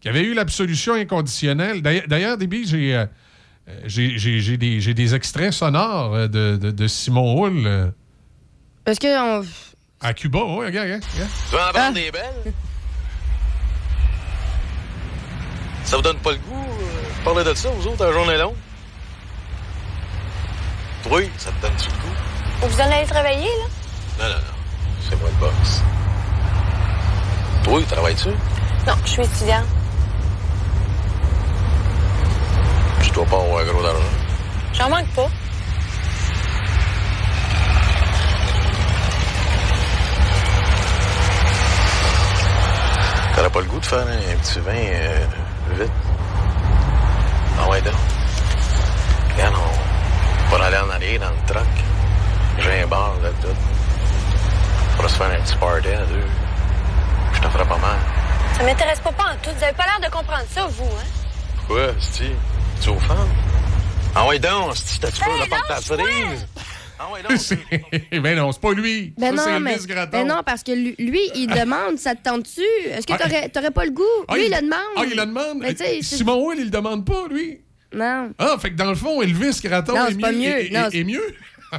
qui avait eu l'absolution inconditionnelle. D'ailleurs- D'ailleurs, Déby, j'ai euh, j'ai- j'ai- j'ai des, j'ai des extraits sonores de, de- de Simon Houle Parce que on- à Cuba. Ouais, regarde, regarde. Tu en prendre des belles? Ça vous donne pas le goût de parler de ça, vous autres, la journée longue? Oui, ça te donne-tu le goût? Vous allez travailler, là? Non, non, non. C'est moi le boss. Toi, travailles-tu? Non, je suis étudiante. Je dois pas avoir gros d'argent. J'en manque pas. T'aurais pas le goût de faire un petit vin euh, vite? Ah ouais, donc. Regarde, on va aller en arrière dans le truck. J'ai un bar là, tout. On pourra se faire un petit party à deux. Je t'en ferai pas mal. Ça m'intéresse pas, pas en tout. Vous avez pas l'air de comprendre ça, vous, hein? Pourquoi, Sti? Tu es aux femmes? Ah ouais, donc, Sti, t'as-tu peur de porter ta cerise? Ah ouais, donc. ben non, c'est pas lui. Ben Ça, non, mais, ben non, parce que lui, lui, il demande, ça te tente-tu? Est-ce que Ah, t'aurais t'aurais pas le goût? Ah, lui, il, il- le demande. Ah, il le demande? Mais tu sais, c'est- Simon Houle, il le demande pas, lui. Non, Ah, fait que dans le fond, Elvis Gratton Non, est, c'est pas mieux. est- Non, est mieux.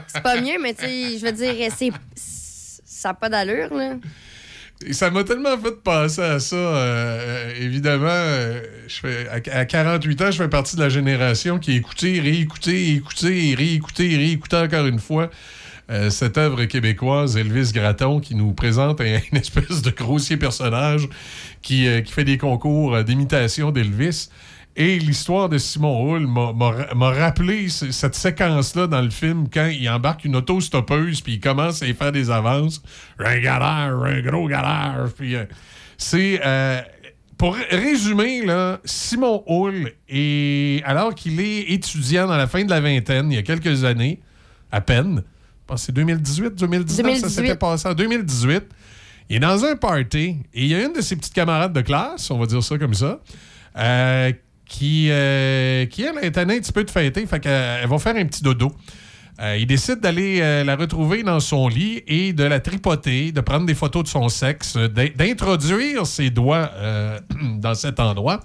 c'est pas mieux, mais tu sais, je veux dire, c'est... Ça n'a pas d'allure, là. Et ça m'a tellement fait penser à ça. euh, euh, évidemment, euh, je fais, à, à 48 ans, je fais partie de la génération qui a écouté, réécouté, écouté, réécouté, réécouté encore une fois euh, cette œuvre québécoise, Elvis Gratton, qui nous présente un, une espèce de grossier personnage qui, qui fait des concours d'imitation d'Elvis. Et l'histoire de Simon Hull m'a- rappelé cette séquence-là dans le film quand il embarque une auto-stoppeuse puis il commence à y faire des avances. Un galère, un gros galère. Puis euh, c'est. euh, pour résumer, là, Simon Hull, est, alors qu'il est étudiant dans la fin de la vingtaine, il y a quelques années, à peine, je pense que c'est 2018, 2019, ça s'était 2018. passé en 2018. Il est dans un party et il y a une de ses petites camarades de classe, on va dire ça comme ça, euh, qui, euh, qui, elle, est un petit peu de fêter, fait qu'elle elle va faire un petit dodo. Euh, il décide d'aller euh, la retrouver dans son lit et de la tripoter, de prendre des photos de son sexe, euh, d'in- d'introduire ses doigts euh, dans cet endroit.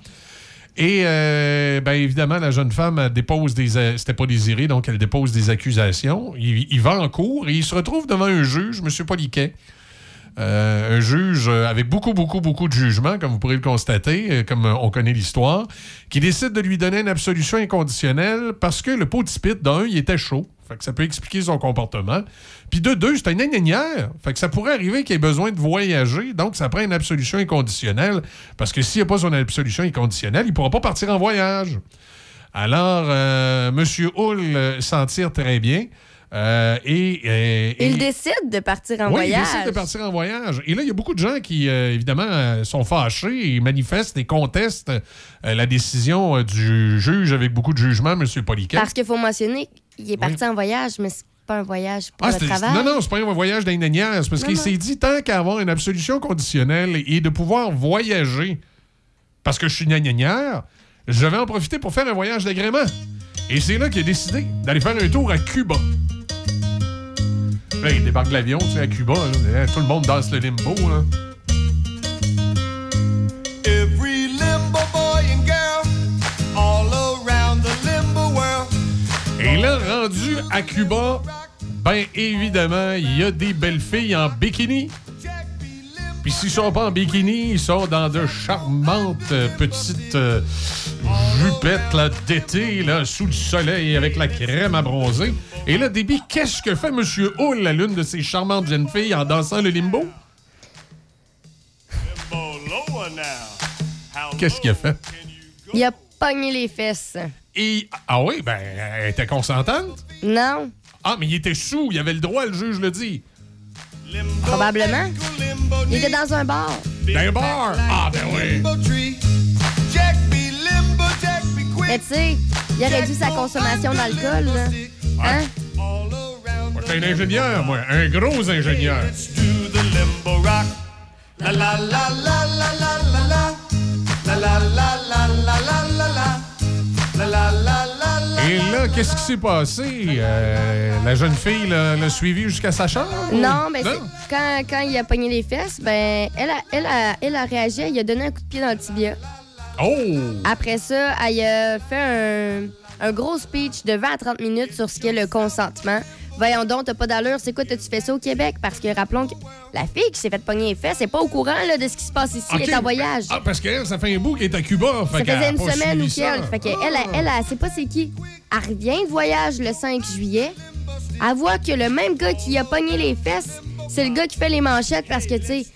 Et euh, ben évidemment, la jeune femme dépose des. euh, C'était pas désiré, donc elle dépose des accusations. Il, il va en cours et il se retrouve devant un juge, M. Poliquet. Euh, un juge euh, avec beaucoup, beaucoup, beaucoup de jugement, comme vous pourrez le constater, euh, comme on connaît l'histoire, qui décide de lui donner une absolution inconditionnelle parce que le pot de spit, d'un, il était chaud. Fait que ça peut expliquer son comportement. Puis de deux, c'est un ingénieur. Fait que ça pourrait arriver qu'il ait besoin de voyager. Donc, ça prend une absolution inconditionnelle. Parce que s'il n'y a pas son absolution inconditionnelle, il ne pourra pas partir en voyage. Alors, M. Hull s'en tire très bien. Euh, et, euh, et- Il décide de partir en oui, il voyage. décide de partir en voyage. Et là, il y a beaucoup de gens qui, euh, évidemment, sont fâchés et manifestent et contestent la décision du juge avec beaucoup de jugement, M. Poliquet. Parce qu'il faut mentionner qu'il est parti en voyage, mais c'est pas un voyage pour Ah, le travail. non, non, c'est pas un voyage. C'est parce qu'il s'est dit, tant qu'à avoir une absolution conditionnelle et de pouvoir voyager, parce que je suis ingénieur, je vais en profiter pour faire un voyage d'agrément. Et c'est là qu'il a décidé d'aller faire un tour à Cuba. Là, il débarque de l'avion, tu sais, à Cuba. là. Tout le monde danse le limbo. Là. Every limbo boy and girl all around the limbo world. Et là, rendu à Cuba, ben évidemment, il y a des belles filles en bikini. Puis s'ils sont pas en bikini, ils sont dans de charmantes euh, petites euh, jupettes d'été, là, sous le soleil, avec la crème à bronzer. Et là, Déby, qu'est-ce que fait M. Hull, la l'une de ces charmantes jeunes filles, en dansant le limbo? Qu'est-ce qu'il a fait? Il a pogné les fesses. Et, ah oui, ben, elle était consentante? Non, Ah, mais il était sous, il avait le droit, le juge le dit. probablement. Il était dans un bar. Dans un bar? Ah, ben oui. Mais tu sais, il aurait dû sa consommation d'alcool. là. Hein? Moi, j'étais un ingénieur, moi. Un gros ingénieur. La la la la la la la la. La la la la la la la la. La la la la la. Et là, qu'est-ce qui s'est passé? Euh, la jeune fille l'a suivi jusqu'à sa chambre? Non, mais c'est- quand, quand il a pogné les fesses, ben, elle a, elle, a, elle a réagi, il a donné un coup de pied dans le tibia. Oh! Après ça, elle a fait un, un gros speech de 20 à 30 minutes sur ce qu'est le consentement. Voyons donc, t'as pas d'allure, c'est quoi, t'as-tu fait ça au Québec? Parce que rappelons que la fille qui s'est fait pogner les fesses, c'est pas au courant là, de ce qui se passe ici, elle Ok. est en voyage. Ah, parce qu'elle, ça fait un bout qu'elle est à Cuba. Ça fait qu'elle faisait une semaine ou ça. qu'elle. Fait qu'elle, elle, elle, elle, sait pas c'est qui. Elle revient de voyage le 5 juillet. Elle voit que le même gars qui a pogné les fesses, c'est le gars qui fait les manchettes parce que, tu sais,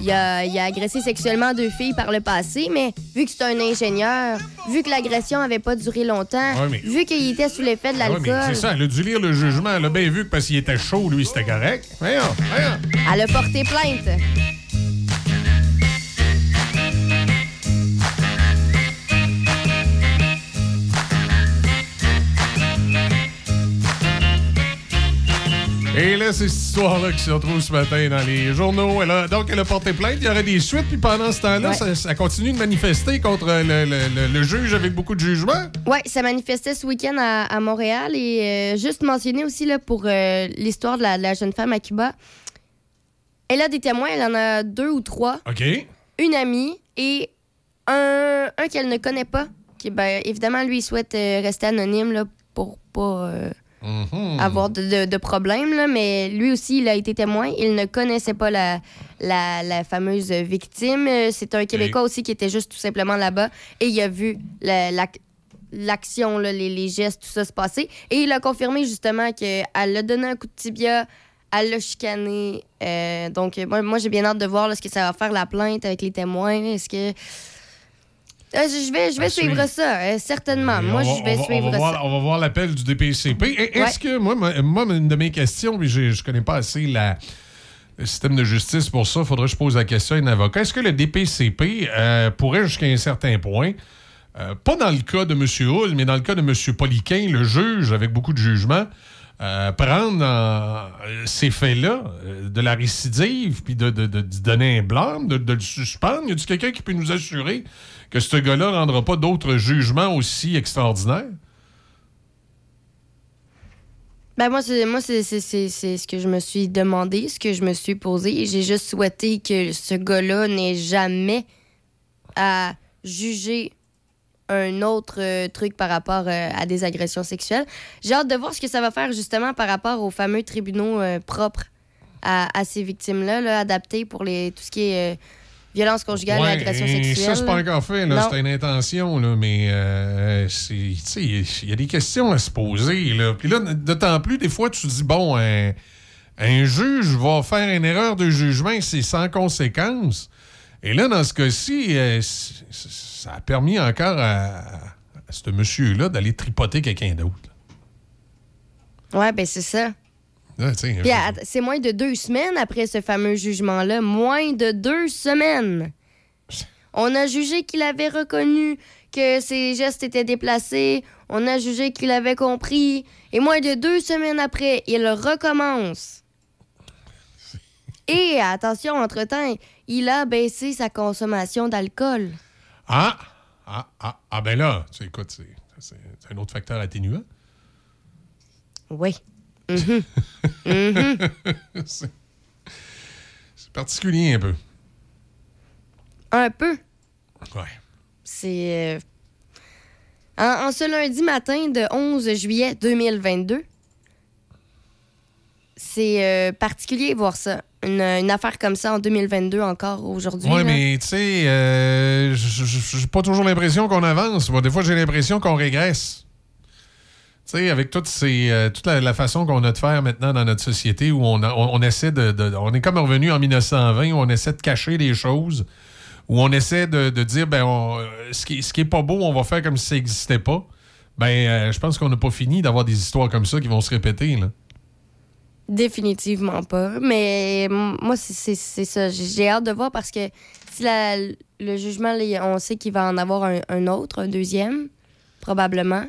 il a, il a agressé sexuellement deux filles par le passé, mais vu que c'est un ingénieur, vu que l'agression avait pas duré longtemps, Ouais, mais- vu qu'il était sous l'effet de Ah ouais, l'alcool, c'est ça, elle a dû lire le jugement. Elle a bien vu que parce qu'il était chaud, lui, c'était correct. Voyons, voyons. elle a porté plainte. Et là, c'est cette histoire-là qui se retrouve ce matin dans les journaux. Elle a- donc, elle a porté plainte. Il y aurait des suites. Puis pendant ce temps-là, Ouais. ça, ça continue de manifester contre le, le- le- le juge avec beaucoup de jugement. Ouais, ça manifestait ce week-end à, à Montréal et euh, juste mentionner aussi là, pour euh, l'histoire de la, de la jeune femme à Cuba. Elle a des témoins, elle en a deux ou trois. OK. Une amie et un, un qu'elle ne connaît pas. Qui, ben, évidemment, lui, il souhaite euh, rester anonyme là, pour pas Mhm. avoir de, de- de problème. là, mais lui aussi, il a été témoin. Il ne connaissait pas la, la, la fameuse victime. Euh, C'est un Québécois aussi qui était juste tout simplement là-bas et il a vu la- la- l'action, là, les, les gestes, tout ça se passer. Et il a confirmé justement qu'elle a donné un coup de tibia, elle l'a chicané. Euh, donc, moi, moi j'ai bien hâte de voir là, ce que ça va faire la plainte avec les témoins. Est-ce que. Euh, je vais, je vais suivre suivre. ça, euh, certainement. Moi, on va, je vais on va- suivre on va voir, ça. on va voir l'appel du DPCP. Est-ce que, moi, moi, une de mes questions, puis je ne connais pas assez la, le système de justice pour ça, faudrait que je pose la question à un avocat. Est-ce que le DPCP euh, pourrait, jusqu'à un certain point, euh, pas dans le cas de M. Hull, mais dans le cas de M. Poliquin, le juge, avec beaucoup de jugement, euh, prendre euh, ces faits-là, euh, de la récidive, puis de, de, de- donner un blâme, de, de le suspendre? Y a-t-il quelqu'un qui peut nous assurer que ce gars-là ne rendra pas d'autres jugements aussi extraordinaires? Ben moi, c'est, c'est, ce que je me suis demandé, ce que je me suis posé. J'ai juste souhaité que ce gars-là n'ait jamais à juger un autre euh, truc par rapport euh, à des agressions sexuelles. J'ai hâte de voir ce que ça va faire justement par rapport aux fameux tribunaux euh, propres à, ces victimes-là, là, adaptés pour les, tout ce qui est violence conjugale Ouais, et agression sexuelle. Ça, c'est pas encore fait. C'est une intention, là, mais euh, sais, il y a des questions à se poser. Là. Puis là, d'autant plus, des fois, tu te dis, bon, un, un juge va faire une erreur de jugement, c'est sans conséquence. Et là, dans ce cas-ci, euh, ça a permis encore à, à ce monsieur-là d'aller tripoter quelqu'un d'autre. Ouais, ben c'est ça. Puis att- c'est moins de deux semaines après ce fameux jugement-là. Moins de deux semaines. On a jugé qu'il avait reconnu que ses gestes étaient déplacés. On a jugé qu'il avait compris. Et moins de deux semaines après, il recommence. Et attention, entre-temps, il a baissé sa consommation d'alcool. Ah, ah, ah, ah, ben là, tu sais, écoute, c'est c'est- c'est un autre facteur atténuant. Oui. Mhm. Mhm. c'est c'est particulier un peu. Un peu. Ouais. C'est. euh, En, en ce lundi matin de 11 juillet 2022, c'est euh, particulier voir ça. Une, une affaire comme ça en 2022 encore aujourd'hui. Oui, mais tu sais, euh, j'ai pas toujours l'impression qu'on avance. Moi, des fois, j'ai l'impression qu'on régresse. Sais, avec toutes ces, euh, toute la, façon qu'on a de faire maintenant dans notre société où on, on, essaie de, On est comme revenu en 1920 où on essaie de cacher des choses, où on essaie de, de dire, ben, on- euh, ce, qui, ce qui est pas beau, on va faire comme si ça n'existait pas. Ben, euh, je pense qu'on n'a pas fini d'avoir des histoires comme ça qui vont se répéter, là. Définitivement pas. Mais moi, c'est- ça. J'ai hâte de voir parce que si la- le jugement, on sait qu'il va en avoir un autre, un deuxième, probablement.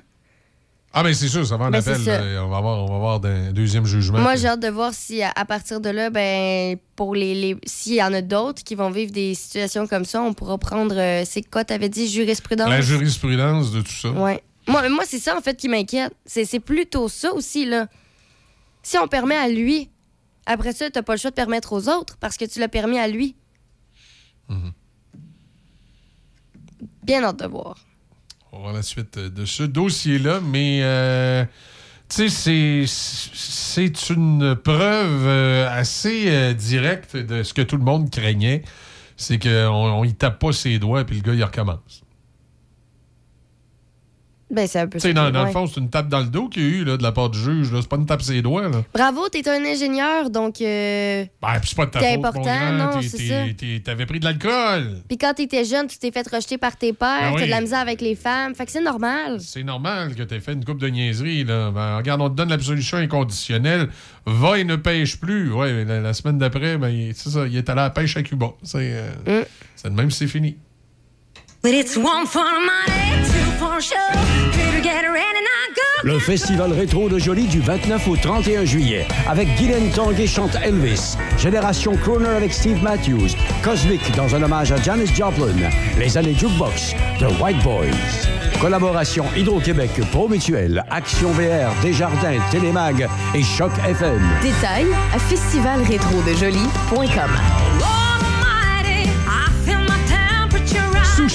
Ah, ben, c'est sûr, ça va en Ben, appel. là. On va avoir, on va avoir un deuxième jugement. Moi, j'ai hâte de voir si à, à partir de là, ben, pour les, les s'il y en a d'autres qui vont vivre des situations comme ça, on pourra prendre. euh, c'est quoi, t'avais dit jurisprudence? La jurisprudence de tout ça. Ouais. Moi, moi c'est ça, en fait, qui m'inquiète. C'est c'est plutôt ça aussi, là. Si on permet à lui, après ça, t'as pas le choix de permettre aux autres parce que tu l'as permis à lui. Mhm. Bien hâte de voir. On va voir la suite euh, de ce dossier-là, mais euh, tu sais, c'est- une preuve euh, assez directe de ce que tout le monde craignait. C'est qu'on on y tape pas ses doigts puis le gars, il recommence. Ben, c'est un peu Tu sais, ça, dans, dans ouais. le fond, c'est une tape dans le dos qu'il y a eu là, de la part du juge. C'est pas une tape ses doigts. Là. Bravo, t'es un ingénieur, donc. euh, Ben, puis c'est pas de ta faute, important, grand. non, c'est ça. T'avais pris de l'alcool. Puis quand t'étais jeune, tu t'es fait rejeter par tes pères, Ben t'as oui. de la misère avec les femmes. Fait que c'est normal. C'est normal que tu aies fait une coupe de niaiserie. Là. Ben, regarde, on te donne l'absolution inconditionnelle. Va et ne pêche plus. Ouais, mais la, la semaine d'après, ben, il- c'est ça, il est allé à la pêche à Cuba. C'est euh, c'est de même si c'est fini. Le festival rétro de Jolie du 29 au 31 juillet avec Guylaine Tanguay chante Elvis, Génération Crooner avec Steve Matthews, Cosmic dans un hommage à Janis Joplin, les années Jukebox, The White Boys. Collaboration Hydro-Québec, Pro Mutuel, Action VR, Desjardins, Télémag et Choc FM. Détails à festivalrétrodejoli.com.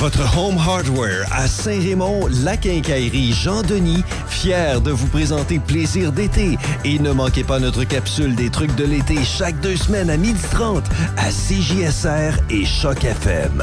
Votre Home Hardware à Saint-Raymond, la quincaillerie Jean-Denis, fier de vous présenter Plaisir d'été. Et ne manquez pas notre capsule des trucs de l'été chaque deux semaines à 12h30 à CJSR et Choc FM.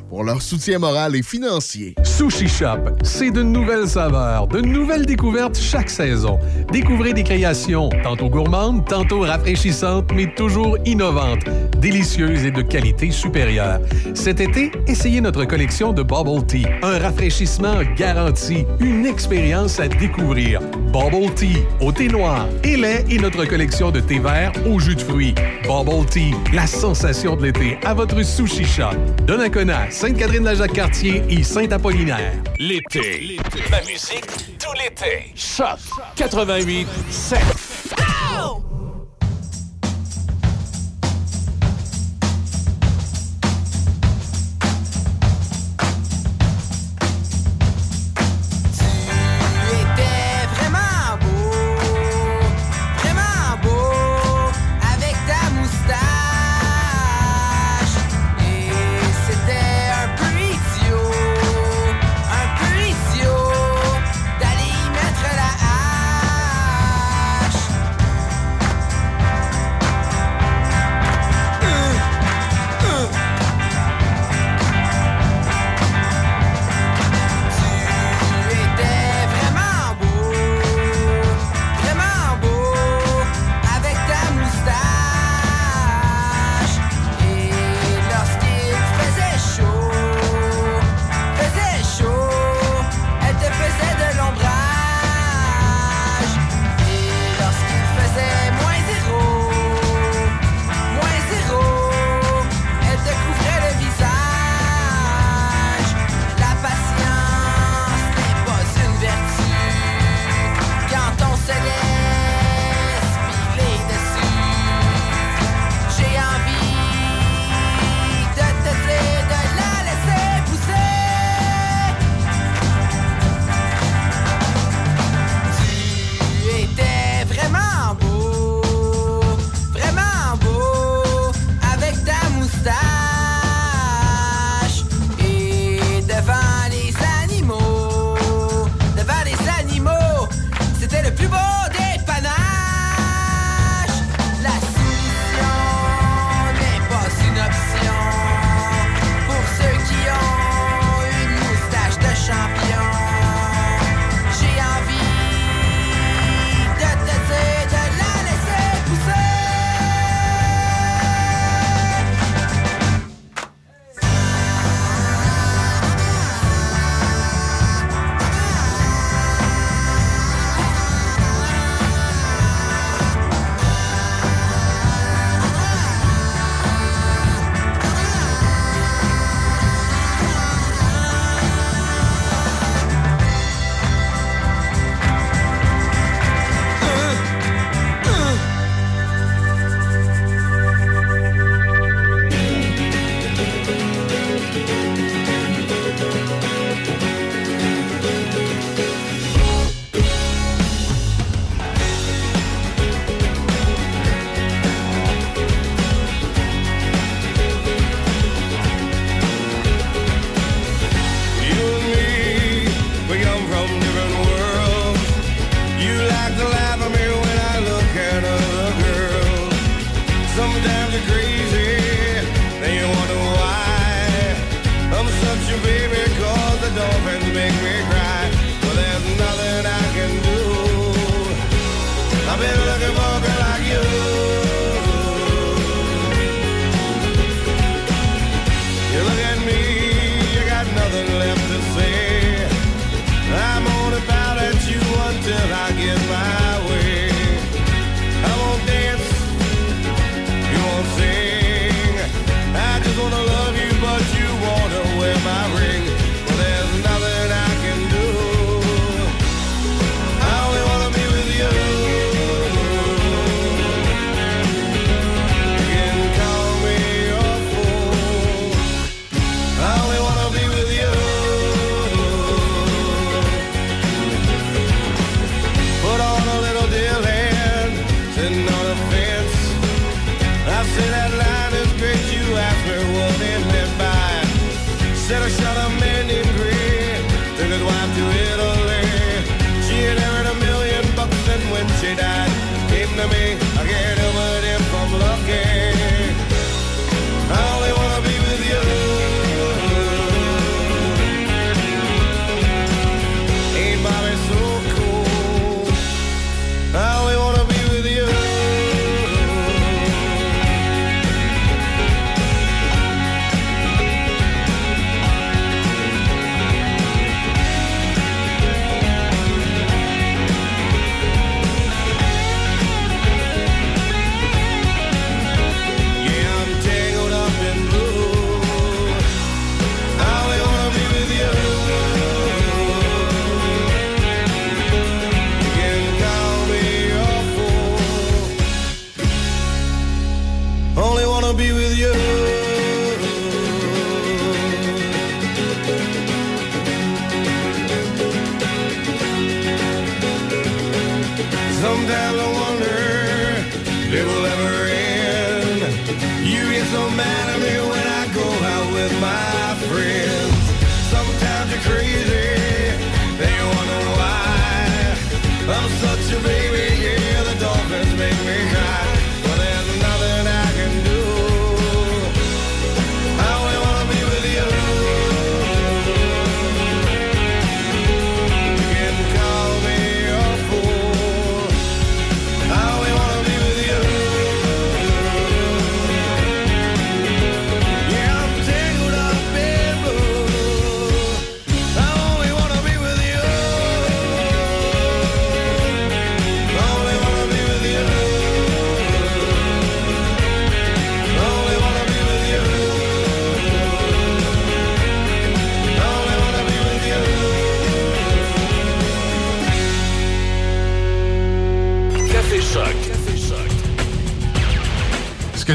pour leur soutien moral et financier. Sushi Shop, c'est de nouvelles saveurs, de nouvelles découvertes chaque saison. Découvrez des créations tantôt gourmandes, tantôt rafraîchissantes, mais toujours innovantes, délicieuses et de qualité supérieure. Cet été, essayez notre collection de Bubble Tea, un rafraîchissement garanti, une expérience à découvrir. Bubble Tea au thé noir et lait et notre collection de thé vert au jus de fruits. Bubble Tea, la sensation de l'été à votre Sushi Shop. Donnacona, Sainte-Catherine-la-Jacques-Cartier et Saint-Apollinaire. L'été. La musique, tout l'été. Choc 88 7. crazy.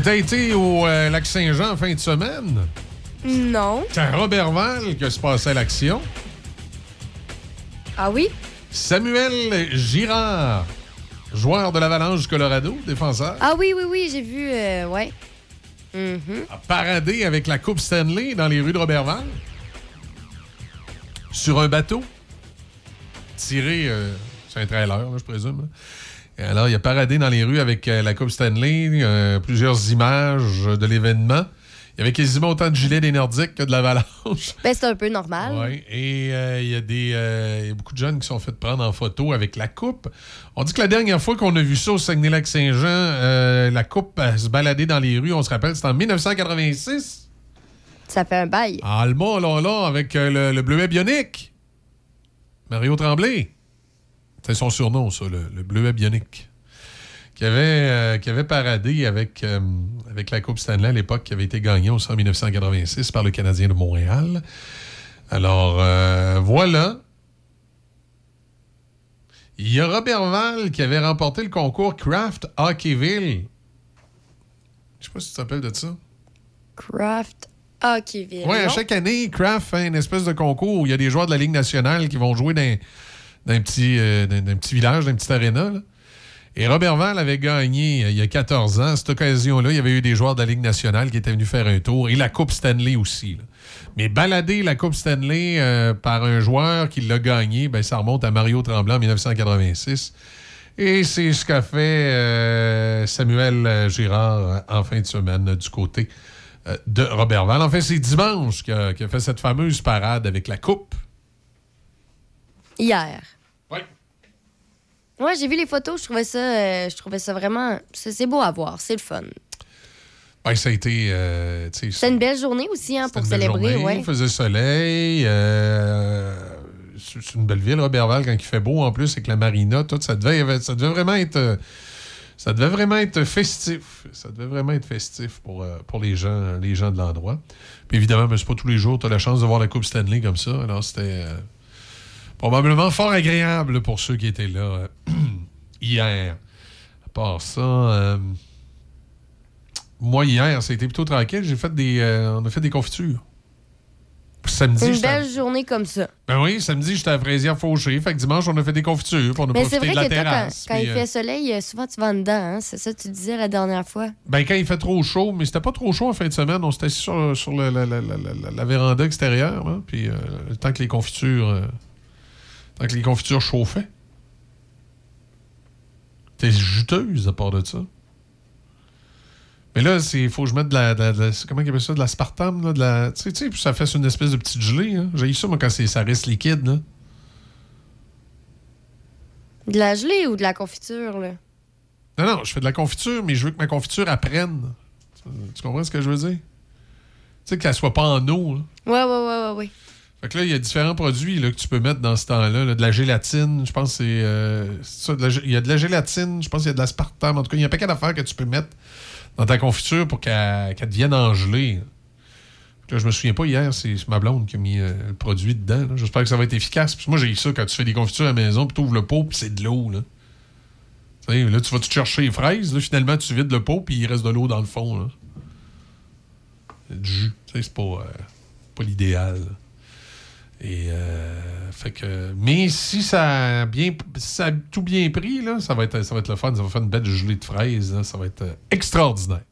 Est-ce que tu as été au euh, lac Saint-Jean en fin de semaine? Non. C'est à Robertval que se passait l'action? Ah oui? Samuel Girard, joueur de l'Avalanche du Colorado, défenseur, Ah oui, oui, oui, j'ai vu. euh, ouais. Mhm. a paradé avec la Coupe Stanley dans les rues de Robertval. Sur un bateau. Tiré euh, sur un trailer, là, je présume. là. Alors, il a paradé dans les rues avec euh, la Coupe Stanley, euh, plusieurs images de l'événement. Il y avait quasiment autant de gilets des Nordiques que de l'Avalanche. Ben, c'est un peu normal. Ouais, et euh, il y a des euh, y a beaucoup de jeunes qui sont fait prendre en photo avec la coupe. On dit que la dernière fois qu'on a vu ça au Saguenay-Lac-Saint-Jean, euh, la coupe se balader dans les rues, on se rappelle, c'était en 1986. Ça fait un bail. En allemand, là, là, avec le, le bleuet bionique. Mario Tremblay. C'est son surnom, ça, le, le bleuet bionique. Qui avait, euh, qui avait paradé avec, euh, avec la Coupe Stanley à l'époque, qui avait été gagnée au en 1986 par le Canadien de Montréal. Alors, euh, voilà. Il y a Robert Val qui avait remporté le concours Craft Hockeyville. Je sais pas si tu te rappelles de ça. Craft Hockeyville. Oui, à chaque année, Kraft fait une espèce de concours où il y a des joueurs de la Ligue nationale qui vont jouer dans, petit, euh, dans- dans un petit village, dans une petite aréna. Et Robert Val avait gagné euh, il y a 14 ans. Cette occasion-là, il y avait eu des joueurs de la Ligue nationale qui étaient venus faire un tour et la Coupe Stanley aussi. Mais balader la Coupe Stanley euh, par un joueur qui l'a gagné, ben, ça remonte à Mario Tremblay en 1986. Et c'est ce qu'a fait Samuel Girard en fin de semaine du côté de Robertval. En fait, c'est dimanche qu'il a fait cette fameuse parade avec la coupe. Hier. Oui. Ouais, j'ai vu les photos, je trouvais ça, euh, je trouvais ça vraiment. C'est beau à voir, c'est le fun. Ça a été. euh, C'est une belle journée aussi hein, pour Une célébrer. journée, ouais. Il faisait soleil. euh, c'est une belle ville, Robertval, quand il fait beau en plus, avec la marina, tout. Ça devait, ça devait vraiment être. Ça devait vraiment être festif. Ça devait vraiment être festif pour, pour les, gens, les gens de l'endroit. Puis évidemment, ben, c'est pas tous les jours que tu as la chance de voir la Coupe Stanley comme ça. Alors, c'était probablement fort agréable pour ceux qui étaient là euh, hier. À part ça, euh, moi, hier, ça a été plutôt tranquille. J'ai fait des, euh, on a fait des confitures. Samedi, Une belle journée comme ça. ben oui, samedi, j'étais à Fraisière Fauché. Fait que dimanche, on a fait des confitures. puis on a Mais c'est profité vrai de la que toi, quand, terrasse. quand puis, il euh, fait soleil, souvent tu vas dedans. Hein? C'est ça que tu disais la dernière fois? Ben, quand il fait trop chaud, mais c'était pas trop chaud en fin de semaine, on s'était assis sur, sur la, la- la- la- la véranda extérieure, hein, puis euh, le temps que les confitures. euh, temps que les confitures chauffaient. T'es juteuse à part de ça. Mais là, il faut que je mette de la. de la- de la- c'est- comment ils appellent ça? De l'aspartame, là, de la. Tu sais, tu sais, puis ça fait une espèce de petite gelée. Hein. J'ai eu ça, moi, quand ça reste liquide, là. De la gelée ou de la confiture, là? Non, non, je fais de la confiture, mais je veux que ma confiture apprenne. Tu, tu comprends ce que je veux dire? Tu sais, qu'elle soit pas en eau. là. Ouais, ouais, ouais, ouais, ouais. Fait que là, il y a différents produits là, que tu peux mettre dans ce temps-là. là. De la gélatine, je pense que c'est. euh, il y a de la gélatine, je pense qu'il y a de l'aspartame. En tout cas, il y a un paquet d'affaires que tu peux mettre dans ta confiture pour qu'elle devienne engelée. Là, je me souviens pas hier, c'est ma blonde qui a mis euh, le produit dedans. J'espère que ça va être efficace. Parce que moi, j'ai ça quand tu fais des confitures à la maison, puis tu ouvres le pot, puis c'est de l'eau. Là. Là, tu vas te chercher les fraises. Là, finalement, tu vides le pot, puis il reste de l'eau dans le fond. Là. Du jus. C'est pas, euh, pas l'idéal. Et euh, fait que, mais si ça a bien, ça tout bien pris là, ça va être, ça va être le fun. Ça va faire une belle gelée de fraises. Ça va être euh, extraordinaire,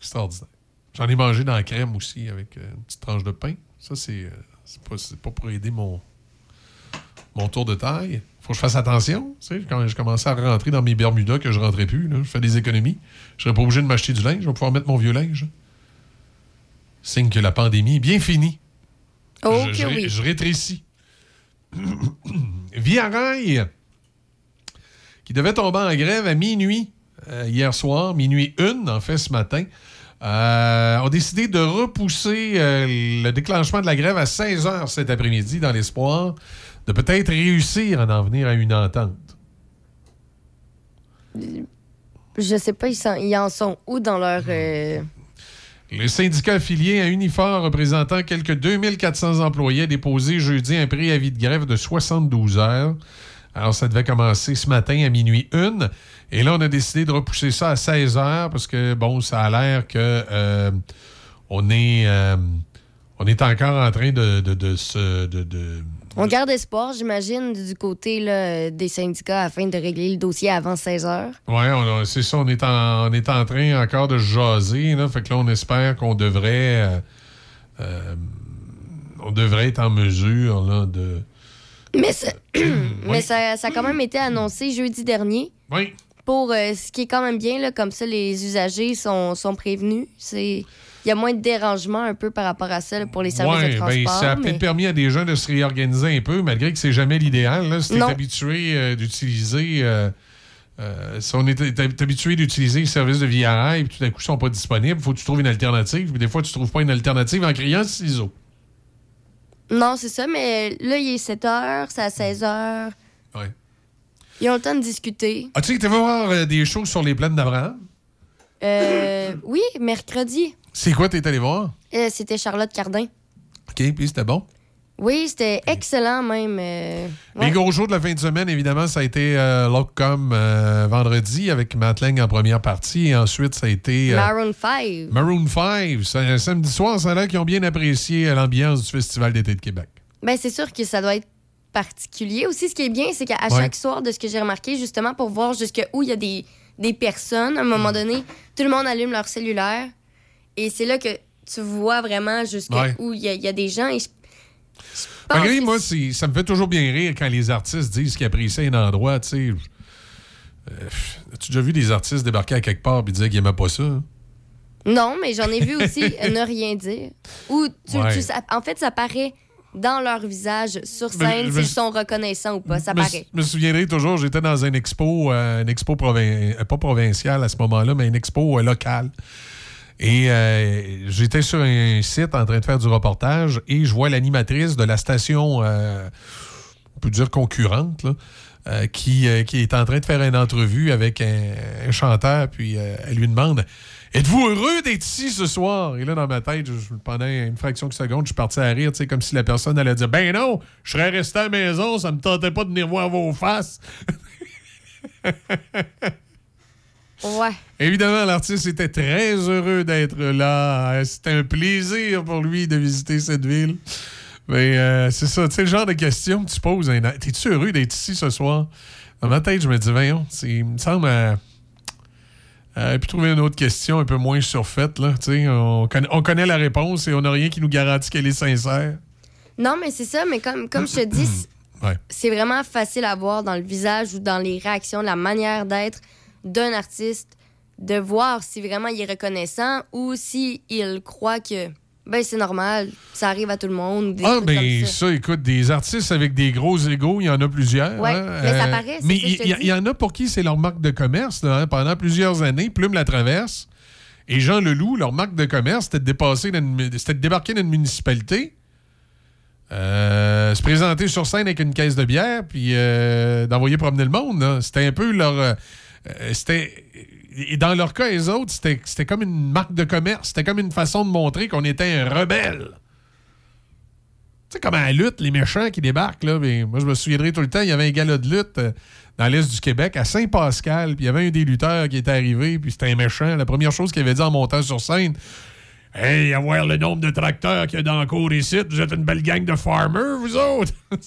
extraordinaire. J'en ai mangé dans la crème aussi avec euh, une petite tranche de pain. Ça c'est, pas, pas pour aider mon mon tour de taille. Faut que je fasse attention. Quand je commençais à rentrer dans mes Bermudas que je rentrais plus, là, je fais des économies. Je serais pas obligé de m'acheter du linge. Je vais pouvoir mettre mon vieux linge. Signe que la pandémie est bien finie. Oh, je, je- oui. je rétrécis. Via Rail, qui devait tomber en grève à minuit euh, hier soir, minuit une, en fait, ce matin, euh, ont décidé de repousser euh, le déclenchement de la grève à 16 h cet après-midi dans l'espoir de peut-être réussir à en venir à une entente. Je sais pas, ils, sont- ils en sont où dans leur. euh, Le syndicat affilié à Unifor représentant quelques 2400 employés a déposé jeudi un préavis de grève de 72 heures. Alors, ça devait commencer ce matin à minuit 1. Et là, on a décidé de repousser ça à 16 heures parce que, bon, ça a l'air que euh, on, est, euh, on est encore en train de se. de- de- On garde espoir, j'imagine, du côté là, des syndicats afin de régler le dossier avant 16 heures. A- c'est ça, on est, en, on est en train encore de jaser. Là, fait que là, on espère qu'on devrait. euh, euh, on devrait être en mesure là, de. Mais, ça, mais ça, ça a quand même été annoncé jeudi dernier. Oui. Pour euh, ce qui est quand même bien, là, comme ça, les usagers sont, sont prévenus. C'est. Il y a moins de dérangement un peu par rapport à ça là, pour les services Ouais, de ben, transport. ça a mais- peut-être permis à des gens de se réorganiser un peu, malgré que c'est jamais l'idéal. Si Non. habitué euh, d'utiliser. euh, euh, si on est habitué d'utiliser les services de VRI et tout à coup ils sont pas disponibles, faut que tu trouves une alternative. Puis des fois, tu trouves pas une alternative en criant ciseaux. Non, c'est ça, mais là, il est 7 heures, c'est à 16 heures. Ouais. Ils ont le temps de discuter. Ah, tu sais que tu vas voir euh, des shows sur les plaines d'Abraham? Euh, oui, mercredi, C'est quoi t'es allé voir? euh, c'était Charlotte Cardin. OK, puis c'était bon? Oui, c'était excellent même. euh, ouais. Les gros shows de la fin de semaine, évidemment, ça a été euh, Lockcom euh, vendredi avec Matt Lang en première partie. Et ensuite, ça a été Maroon 5. Maroon 5. Ça- Samedi soir, ça a l'air qu'ils ont bien apprécié l'ambiance du Festival d'été de Québec. Ben, c'est sûr que ça doit être particulier. Aussi, ce qui est bien, c'est qu'à Ouais. chaque soir, de ce que j'ai remarqué, justement, pour voir jusqu'où il y a des, des personnes, à un moment donné, tout le monde allume leur cellulaire. Et c'est là que tu vois vraiment jusqu'où Ouais. il y, a- il y a des gens. Et je, Malgré moi, ça me fait toujours bien rire quand les artistes disent qu'ils apprécient un endroit, tu sais. Euh, As-tu déjà vu des artistes débarquer à quelque part et dire qu'ils n'aimaient pas ça? hein? Non, mais j'en ai vu aussi ne rien dire. Ou tu, Ouais. tu- ça- en fait, ça paraît dans leur visage sur scène s'ils sont reconnaissants ou pas. Ça Je me, paraît. je me souviendrai toujours, j'étais dans une expo, euh, une expo provin- euh, pas provinciale à ce moment-là, mais une expo euh, locale. Et euh, j'étais sur un site en train de faire du reportage et je vois l'animatrice de la station, euh, on peut dire concurrente, euh, qui, qui est en train de faire une entrevue avec un, chanteur, puis elle lui demande Êtes-vous heureux d'être ici ce soir Et là, dans ma tête, pendant une fraction de seconde, je suis parti à rire, comme si la personne allait dire Ben non, je serais resté à la maison, ça me tentait pas de venir voir vos faces. Ouais. Évidemment, l'artiste était très heureux d'être là. C'était un plaisir pour lui de visiter cette ville. Mais euh, c'est ça, tu sais, le genre de question que tu poses. un- T'es-tu heureux d'être ici ce soir? Dans ma tête, je me dis, voyons, il me semble. Euh, euh, puis trouver une autre question un peu moins surfaite, là. Tu sais, on, connaît- on connaît la réponse et on n'a rien qui nous garantit qu'elle est sincère. Non, mais c'est ça, mais comme, comme je te dis, Ouais. c'est vraiment facile à voir dans le visage ou dans les réactions, la manière d'être d'un artiste, de voir si vraiment il est reconnaissant ou si il croit que ben c'est normal, ça arrive à tout le monde. des Ah, ben ça. écoute, des artistes avec des gros égaux, il y en a plusieurs. Ouais, hein. mais ça paraît, c'est Mais il y, en a pour qui c'est leur marque de commerce. là, hein. Pendant plusieurs années, Plume la traverse. Et Jean Leloup, leur marque de commerce, c'était de, dépasser c'était de débarquer dans une municipalité, euh, se présenter sur scène avec une caisse de bière, puis euh, d'envoyer promener le monde. C'était un peu leur. Euh, c'était. Et dans leur cas, les autres, c'était c'était comme une marque de commerce. C'était comme une façon de montrer qu'on était un rebelle. Tu sais, comme à la lutte, les méchants qui débarquent, là. mais moi, je me souviendrai tout le temps, il y avait un gala de lutte euh, dans l'Est du Québec, à Saint-Pascal, puis il y avait un des lutteurs qui était arrivé, puis c'était un méchant. La première chose qu'il avait dit en montant sur scène, Hey, avoir le nombre de tracteurs qu'il y a dans le cours ici, vous êtes une belle gang de farmers, vous autres!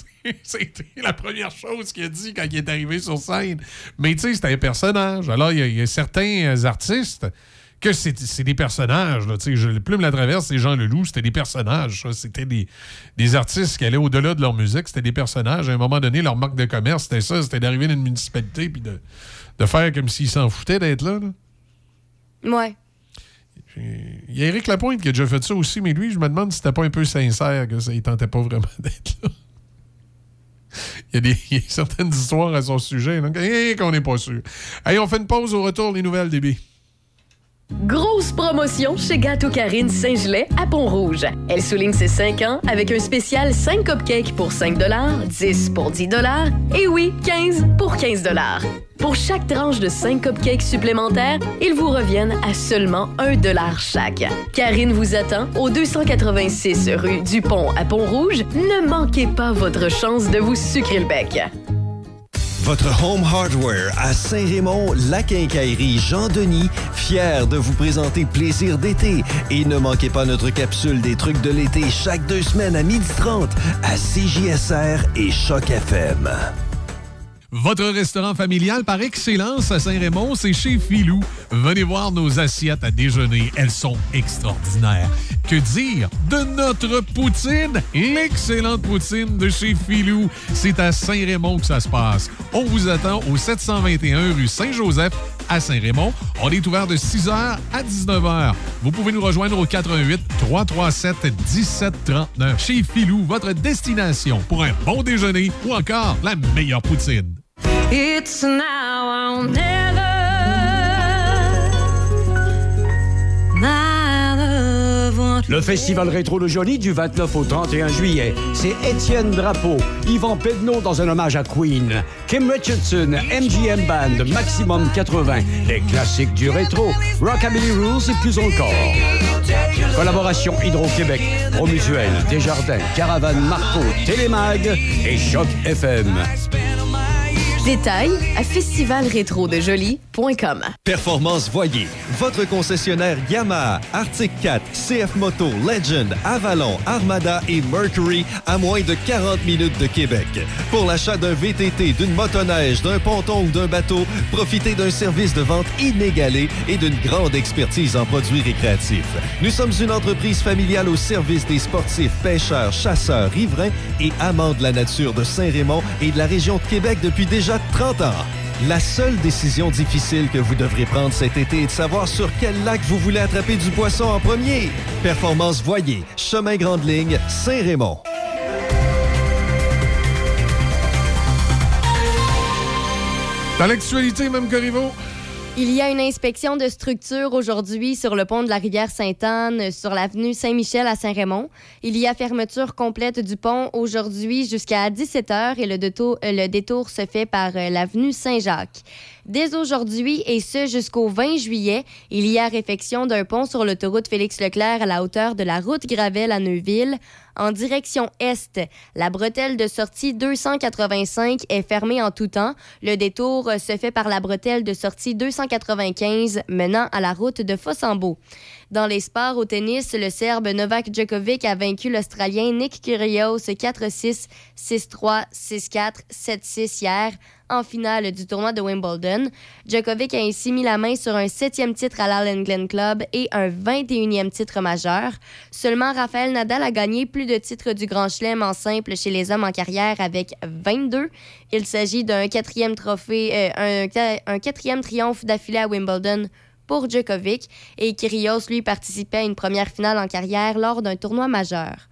C'était la première chose qu'il a dit quand il est arrivé sur scène. Mais tu sais, c'était un personnage. Alors, il y a- certains artistes que c'est c'est des personnages. Là, je, Plume la Traverse et Jean Leloup, c'était des personnages. C'était des, des artistes qui allaient au-delà de leur musique. C'était des personnages. À un moment donné, leur marque de commerce, c'était ça. C'était d'arriver dans une municipalité puis de, de faire comme s'ils s'en foutaient d'être là. là. Ouais. Il y a Éric Lapointe qui a déjà fait ça aussi, mais lui, je me demande si c'était pas un peu sincère que ça, il tentait pas vraiment d'être là. Il y, a des, certaines histoires à son sujet, donc qu'on n'est pas sûr. Allez, on fait une pause au retour, les nouvelles DB. Grosse promotion chez Gâteau Karine Saint-Gelais à Pont-Rouge. Elle souligne ses 5 ans avec un spécial 5 cupcakes pour 5 10 pour 10 et oui, 15 pour 15 Pour chaque tranche de 5 cupcakes supplémentaires, ils vous reviennent à seulement 1 chaque. Karine vous attend au 286 rue du Pont à Pont-Rouge. Ne manquez pas votre chance de vous sucrer le bec. Votre Home Hardware à Saint-Raymond, la quincaillerie Jean-Denis, fier de vous présenter Plaisir d'été. Et ne manquez pas notre capsule des trucs de l'été chaque deux semaines à 12h30 à CJSR et Choc FM. Votre restaurant familial par excellence à Saint-Raymond, c'est chez Filou. Venez voir nos assiettes à déjeuner. Elles sont extraordinaires. Que dire de notre poutine? L'excellente poutine de chez Filou. C'est à Saint-Raymond que ça se passe. On vous attend au 721 rue Saint-Joseph à Saint-Raymond. On est ouvert de 6h à 19h. Vous pouvez nous rejoindre au 88 337 1739. Chez Filou, votre destination pour un bon déjeuner ou encore la meilleure poutine. Le Festival Rétro de Jolie du 29 au 31 juillet. C'est Étienne Drapeau, Yvan Pedneau dans un hommage à Queen, Kim Richardson, MGM Band, Maximum 80, les classiques du rétro, Rockabilly Rules et plus encore. Collaboration Hydro-Québec, Promutuel, Desjardins, Caravane Marco, Télémag et Choc FM. Détails à festivalrétrodejoli.com. Performance Voyer, votre concessionnaire Yamaha, Arctic 4, CF Moto, Legend, Avalon, Armada et Mercury à moins de 40 minutes de Québec. Pour l'achat d'un VTT, d'une motoneige, d'un ponton ou d'un bateau, profitez d'un service de vente inégalé et d'une grande expertise en produits récréatifs. Nous sommes une entreprise familiale au service des sportifs, pêcheurs, chasseurs, riverains et amants de la nature de Saint-Raymond et de la région de Québec depuis déjà 30 ans. La seule décision difficile que vous devrez prendre cet été est de savoir sur quel lac vous voulez attraper du poisson en premier. Performance Voyer, Chemin Grande Ligne, Saint-Raymond. Dans l'actualité, même Corriveau. Il y a une inspection de structure aujourd'hui sur le pont de la rivière Sainte-Anne, sur l'avenue Saint-Michel à Saint-Raymond. Il y a fermeture complète du pont aujourd'hui jusqu'à 17h et le détour, euh, le détour se fait par euh, l'avenue Saint-Jacques. Dès aujourd'hui et ce jusqu'au 20 juillet, il y a réfection d'un pont sur l'autoroute Félix-Leclerc à la hauteur de la route Gravel à Neuville. En direction est, la bretelle de sortie 285 est fermée en tout temps. Le détour se fait par la bretelle de sortie 295 menant à la route de Fossambeau. Dans les sports au tennis, le Serbe Novak Djokovic a vaincu l'Australien Nick Kyrgios 4-6, 6-3, 6-4, 7-6 hier en finale du tournoi de Wimbledon. Djokovic a ainsi mis la main sur un septième titre à l'Allen Glen Club et un 21e titre majeur. Seulement Rafael Nadal a gagné plus de titres du Grand Chelem en simple chez les hommes en carrière avec 22. Il s'agit d'un quatrième trophée, euh, un, qua- un quatrième triomphe d'affilée à Wimbledon pour Djokovic et Kyrgios lui participait à une première finale en carrière lors d'un tournoi majeur.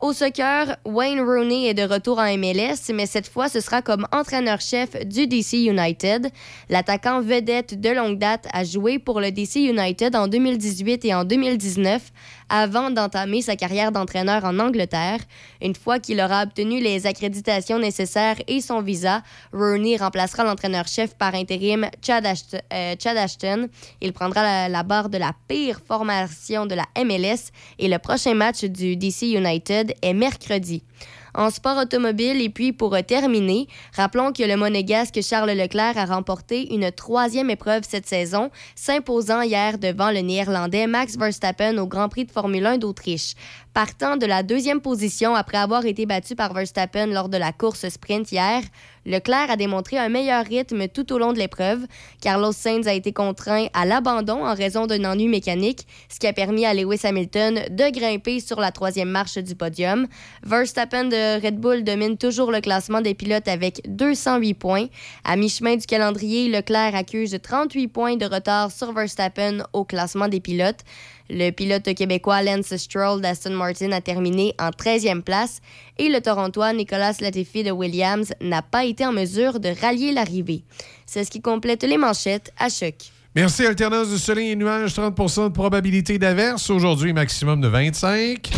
Au soccer, Wayne Rooney est de retour en MLS, mais cette fois, ce sera comme entraîneur-chef du DC United. L'attaquant vedette de longue date a joué pour le DC United en 2018 et en 2019 avant d'entamer sa carrière d'entraîneur en Angleterre. Une fois qu'il aura obtenu les accréditations nécessaires et son visa, Rooney remplacera l'entraîneur-chef par intérim Chad, Ashton- euh, Ashton. Il prendra la barre de la pire formation de la MLS et le prochain match du DC United est mercredi. En sport automobile, et puis pour terminer, rappelons que le monégasque Charles Leclerc a remporté une troisième épreuve cette saison, s'imposant hier devant le néerlandais Max Verstappen au Grand Prix de Formule 1 d'Autriche. Partant de la deuxième position après avoir été battu par Verstappen lors de la course sprint hier, Leclerc a démontré un meilleur rythme tout au long de l'épreuve. Carlos Sainz a été contraint à l'abandon en raison d'un ennui mécanique, ce qui a permis à Lewis Hamilton de grimper sur la troisième marche du podium. Verstappen de Red Bull domine toujours le classement des pilotes avec 208 points. À mi-chemin du calendrier, Leclerc accuse 38 points de retard sur Verstappen au classement des pilotes. Le pilote québécois Lance Stroll d'Aston Martin a terminé en 13e place et le Torontois Nicolas Latifi de Williams n'a pas été en mesure de rallier l'arrivée. C'est ce qui complète les manchettes à choc. Merci. Alternance de soleil et nuages, 30% de probabilité d'averse. Aujourd'hui, maximum de 25.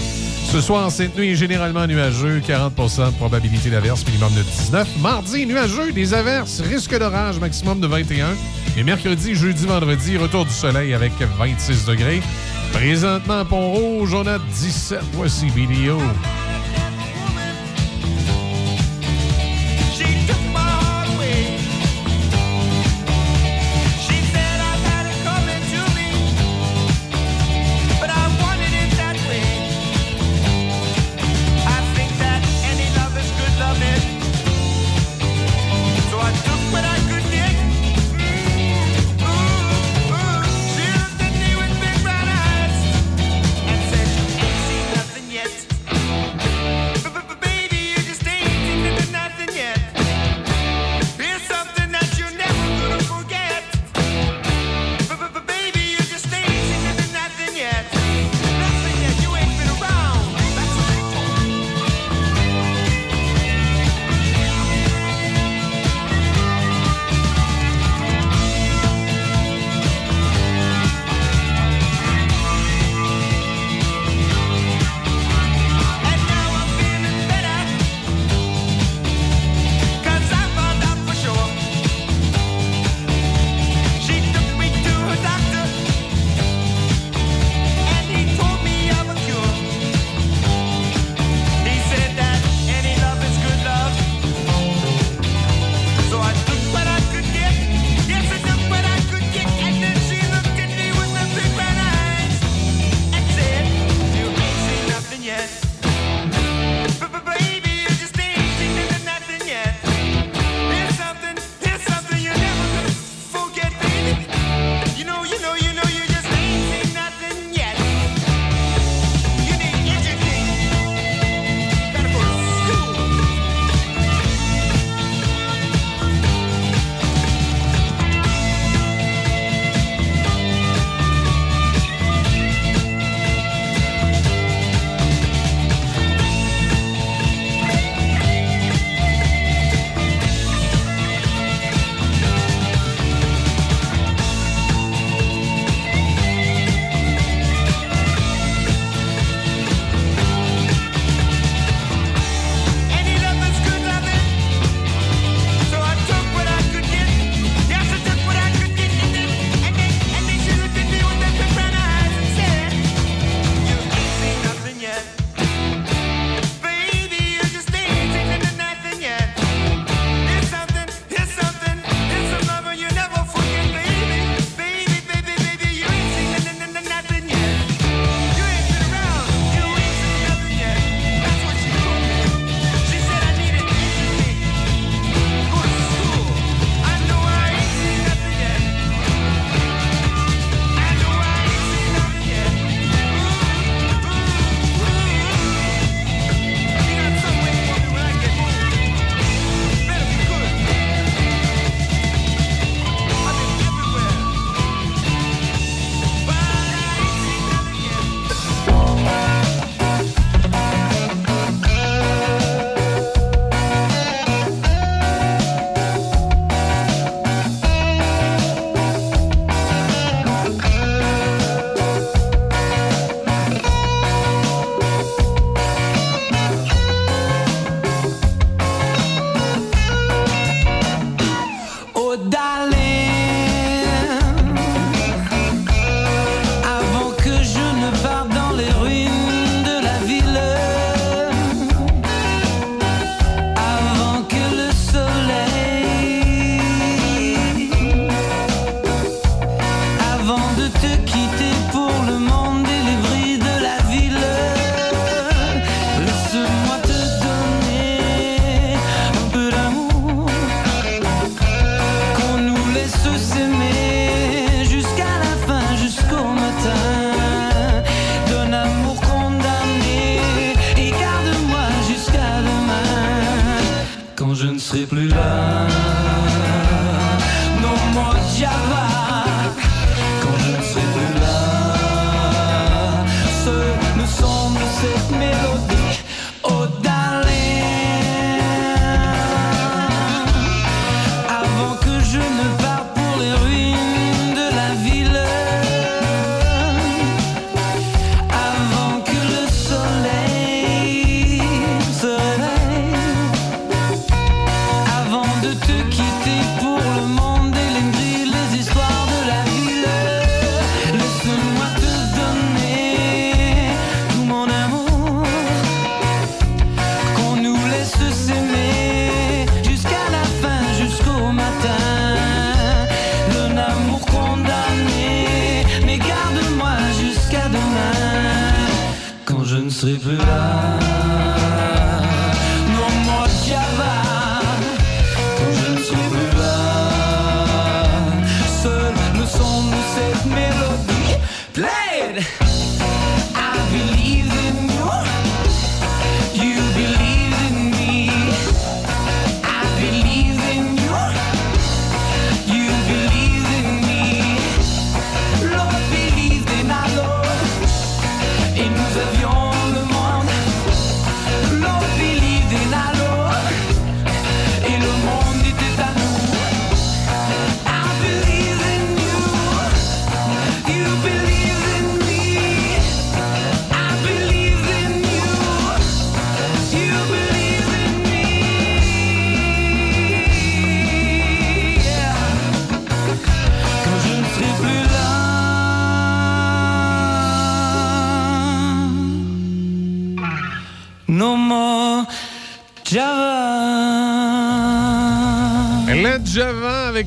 Ce soir, cette nuit, généralement nuageux, 40% de probabilité d'averse, minimum de 19. Mardi, nuageux, des averses, risque d'orage, maximum de 21. Et mercredi, jeudi, vendredi, retour du soleil avec 26 degrés. Présentement, Pont-Rouge, on a 17. Voici vidéo.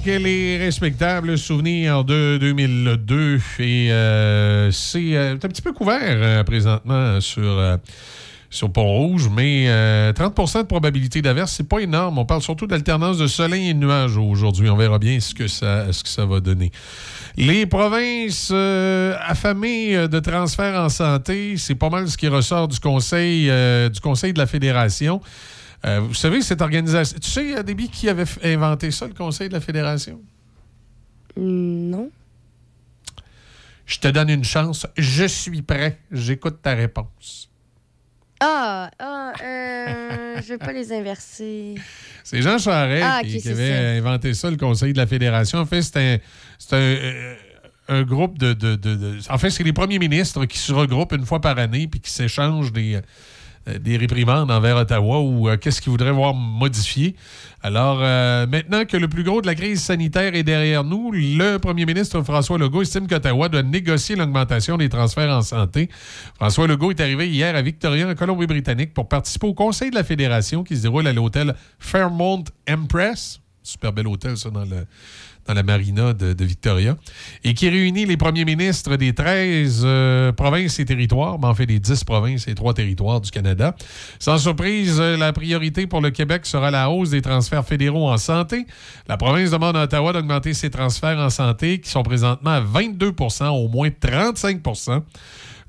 Avec les respectables souvenirs de 2002. Et euh, c'est euh, un petit peu couvert euh, présentement sur, sur Pont-Rouge, mais euh, 30% de probabilité d'averse, c'est pas énorme. On parle surtout d'alternance de soleil et de nuages aujourd'hui. On verra bien ce que ça, ce que ça va donner. Les provinces affamées de transfert en santé, c'est pas mal ce qui ressort du Conseil, du conseil de la Fédération. Euh, vous savez, cette organisation. Tu sais, Déby, qui avait inventé ça, le Conseil de la Fédération? Non. Je te donne une chance. Je suis prêt. J'écoute ta réponse. Ah, ah, euh, je vais pas les inverser. C'est Jean Charest Ah, qui, avait inventé ça, le Conseil de la Fédération. En fait, c'est un, c'est un, euh, un groupe de, de- de- de- En fait, c'est les premiers ministres qui se regroupent une fois par année puis qui s'échangent des, des réprimandes envers Ottawa ou euh, qu'est-ce qu'ils voudraient voir modifié. Alors, euh, maintenant que le plus gros de la crise sanitaire est derrière nous, le premier ministre François Legault estime qu'Ottawa doit négocier l'augmentation des transferts en santé. François Legault est arrivé hier à Victoria, en Colombie-Britannique, pour participer au Conseil de la Fédération qui se déroule à l'hôtel Fairmont Empress. Super bel hôtel, ça, dans, la marina de, Victoria. Et qui réunit les premiers ministres des 13 euh, provinces et territoires, mais en fait des 10 provinces et 3 territoires du Canada. Sans surprise, euh, la priorité pour le Québec sera la hausse des transferts fédéraux en santé. La province demande à Ottawa d'augmenter ses transferts en santé, qui sont présentement à 22% au moins 35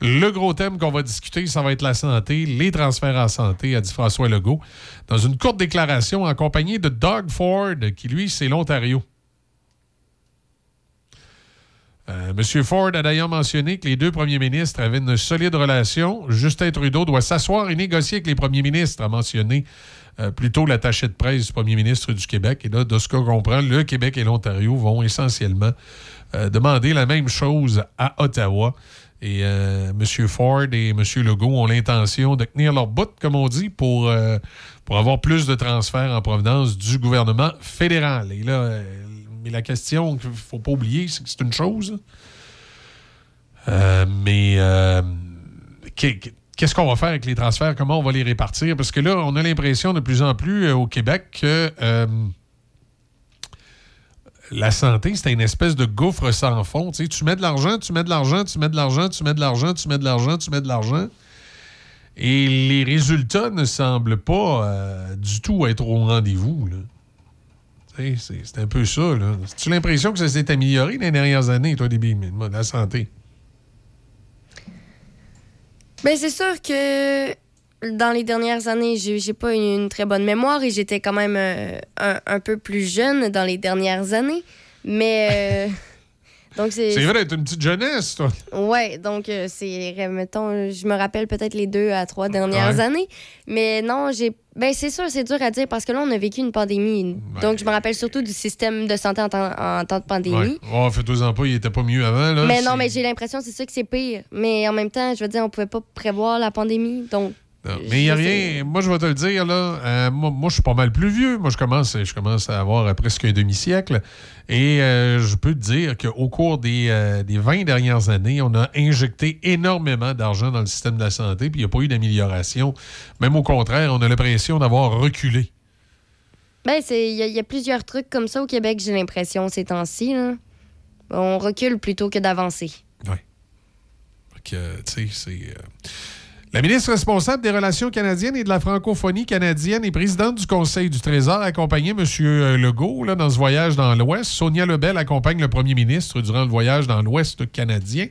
le gros thème qu'on va discuter, ça va être la santé, les transferts en santé, a dit François Legault, dans une courte déclaration en compagnie de Doug Ford, qui lui, c'est l'Ontario. Euh, Monsieur Ford a d'ailleurs mentionné que les deux premiers ministres avaient une solide relation. Justin Trudeau doit s'asseoir et négocier avec les premiers ministres, a mentionné euh, plutôt l'attaché de presse du premier ministre du Québec. Et là, de ce qu'on comprend, le Québec et l'Ontario vont essentiellement euh, demander la même chose à Ottawa. Et euh, M. Ford et M. Legault ont l'intention de tenir leur bout, comme on dit, pour, euh, pour avoir plus de transferts en provenance du gouvernement fédéral. Et là, euh, mais la question qu'il ne faut pas oublier, c'est que c'est une chose. Mais qu'est- qu'est-ce qu'on va faire avec les transferts? Comment on va les répartir? Parce que là, on a l'impression de plus en plus au Québec que la santé, c'est une espèce de gouffre sans fond. Tu, mets de l'argent, tu mets de l'argent, tu mets de l'argent, tu mets de l'argent, tu mets de l'argent, tu mets de l'argent. Et les résultats ne semblent pas euh, du tout être au rendez-vous. C'est un peu ça. là. As-tu l'impression que ça s'est amélioré les dernières années, toi, mais, moi, la santé? Ben, c'est sûr que dans les dernières années, j'ai pas une, une très bonne mémoire et j'étais quand même euh, un, un peu plus jeune dans les dernières années. Mais. euh, donc, c'est. C'est vrai, t'es une petite jeunesse, toi. Ouais, donc euh, c'est, mettons, je me rappelle peut-être les deux à trois dernières Ouais. années. Mais non, j'ai. Ben, c'est sûr, c'est dur à dire parce que là, on a vécu une pandémie. Donc, je me rappelle surtout du système de santé en temps, en temps de pandémie. Ouais. Oh, fais-toi-en pas, il était pas mieux avant. Là. Mais non, mais j'ai l'impression c'est ça que c'est pire. Mais en même temps, je veux dire, on pouvait pas prévoir la pandémie. Donc, Non, mais il n'y a rien. Moi, je vais te le dire, là. euh, moi, moi, je suis pas mal plus vieux. Moi, je commence, je commence à avoir euh, presque un demi-siècle. Et euh, je peux te dire qu'au cours des, euh, des 20 dernières années, on a injecté énormément d'argent dans le système de la santé, puis il n'y a pas eu d'amélioration. Même au contraire, on a l'impression d'avoir reculé. ben, c'est- il y, y a plusieurs trucs comme ça au Québec, j'ai l'impression, ces temps-ci. On recule plutôt que d'avancer. Que, tu sais, c'est. Euh, La ministre responsable des Relations canadiennes et de la francophonie canadienne et présidente du Conseil du Trésor a accompagné M. Legault dans ce voyage dans l'Ouest. Sonia Lebel accompagne le premier ministre durant le voyage dans l'Ouest canadien.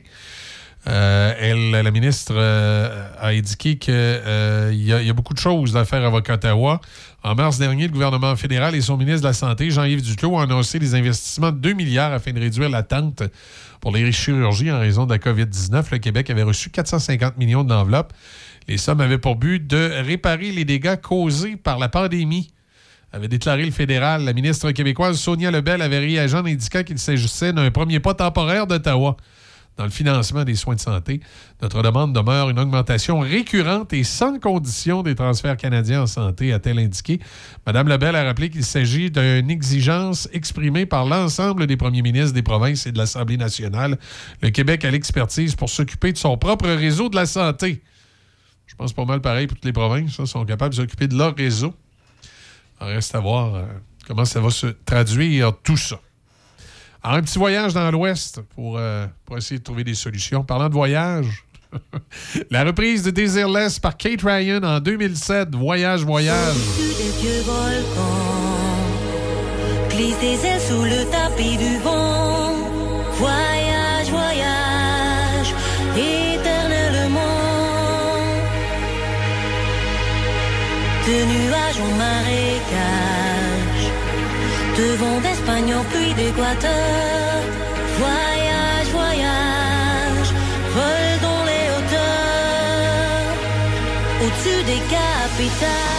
Euh, la ministre euh, a indiqué qu'il y, a- il y a beaucoup de choses à faire avec Ottawa. En mars dernier, le gouvernement fédéral et son ministre de la Santé, Jean-Yves Duclos, ont annoncé des investissements de 2 milliards afin de réduire l'attente pour les chirurgies en raison de la COVID-19. Le Québec avait reçu 450 millions d'enveloppes. Les sommes avaient pour but de réparer les dégâts causés par la pandémie avait déclaré le fédéral. La ministre québécoise Sonia Lebel avait réagi en indiquant qu'il s'agissait d'un premier pas temporaire d'Ottawa dans le financement des soins de santé. Notre demande demeure une augmentation récurrente et sans condition des transferts canadiens en santé, a-t-elle indiqué. Madame Lebel a rappelé qu'il s'agit d'une exigence exprimée par l'ensemble des premiers ministres des provinces et de l'Assemblée nationale. Le Québec a l'expertise pour s'occuper de son propre réseau de la santé. Je pense pas mal pareil pour toutes les provinces. hein, sont capables de s'occuper de leur réseau. Il reste à voir euh, comment ça va se traduire tout ça. Alors, un petit voyage dans l'Ouest pour, euh, pour essayer de trouver des solutions. Parlant de voyage, la reprise de Desireless par Kate Ryan en 2007. Voyage, voyage. Voyage, voyage, éternellement. De nuages marécage. De vent d'Espagne en d'Équateur. Voyage, voyage, vol dans les hauteurs. Au-dessus des capitales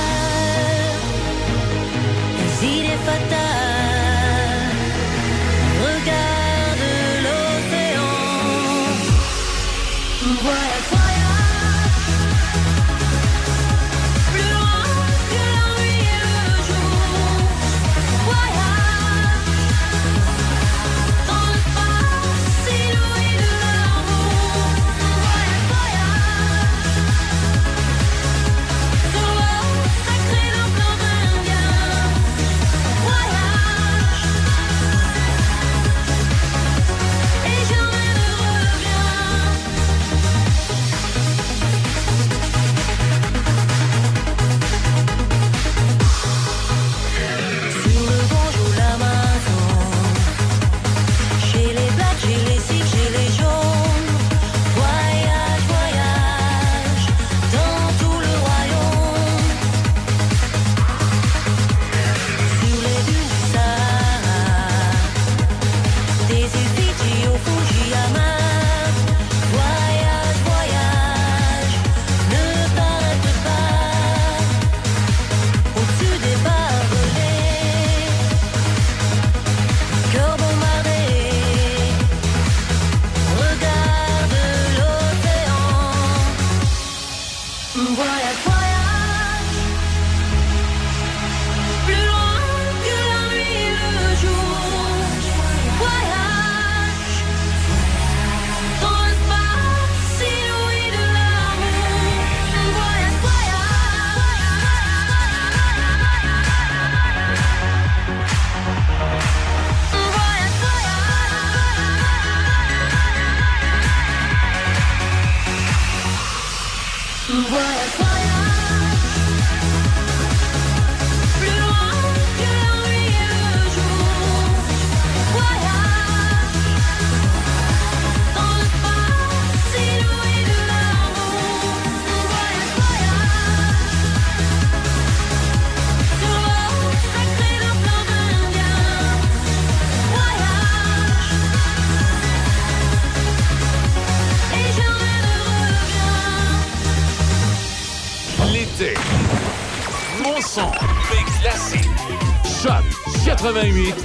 88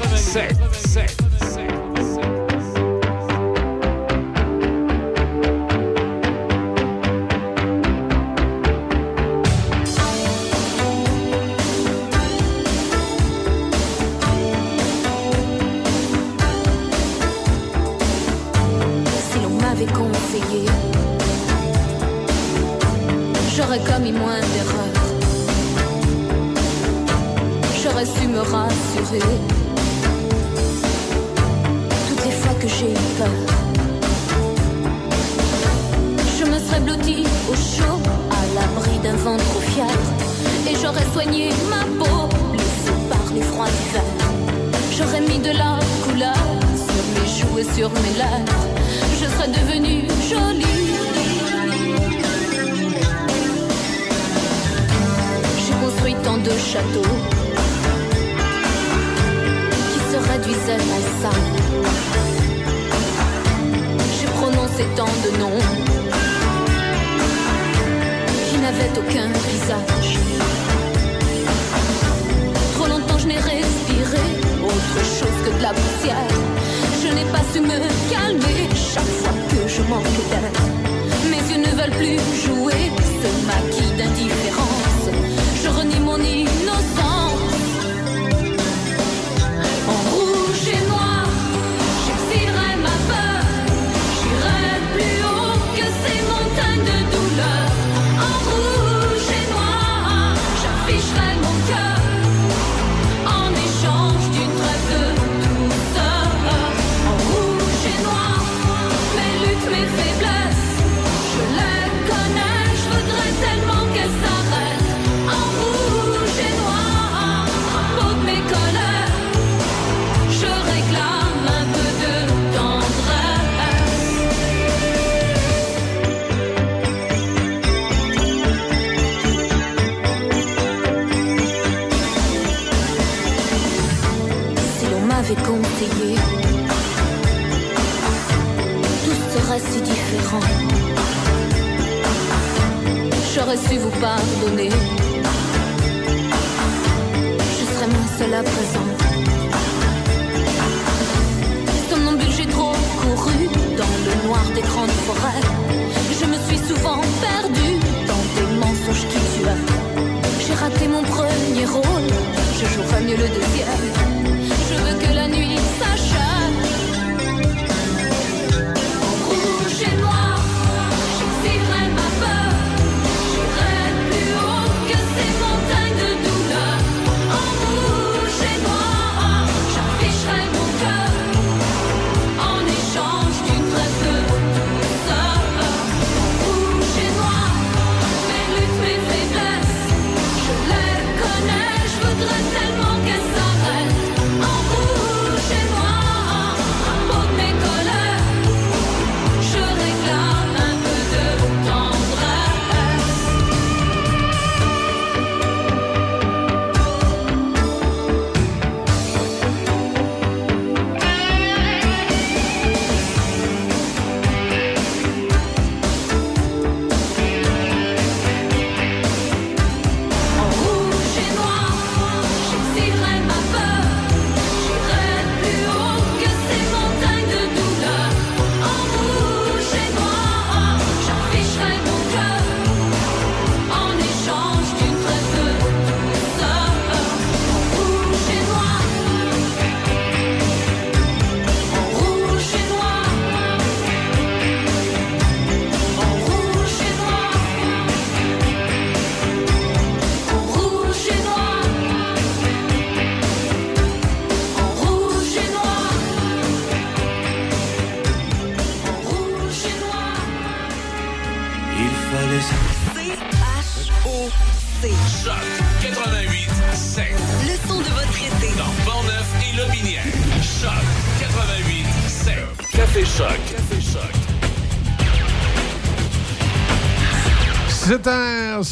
connais,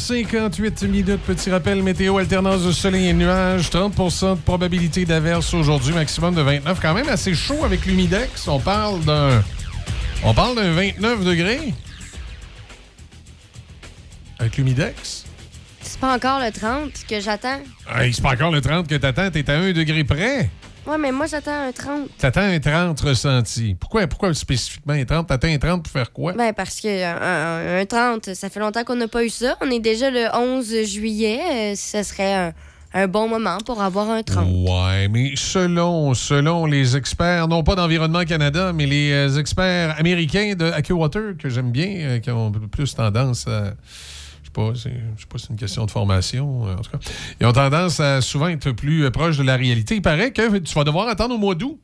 7h58 minutes, petit rappel météo, alternance de soleil et nuages, 30% de probabilité d'averse aujourd'hui, maximum de 29. Quand même assez chaud avec l'humidex. On parle d'un. On parle d'un 29 degrés. Avec l'humidex? C'est pas encore le 30 que j'attends. C'est pas encore le 30 que t'attends, t'es à 1 degré près. Ouais, mais moi, j'attends un 30. T'attends un 30 ressenti. Pourquoi, pourquoi spécifiquement un 30? T'attends un 30 pour faire quoi? Ben, parce que un, un- un 30, ça fait longtemps qu'on n'a pas eu ça. On est déjà le 11 juillet. Euh, ce serait un, un bon moment pour avoir un 30. Ouais, mais selon, selon les experts, non pas d'Environnement Canada, mais les euh, experts américains de AccuWater, que j'aime bien, euh, qui ont plus tendance à. Je sais pas, c'est- je sais pas si c'est une question de formation, euh, en tout cas. Ils ont tendance à souvent être plus euh, proches de la réalité. Il paraît que tu vas devoir attendre au mois d'août.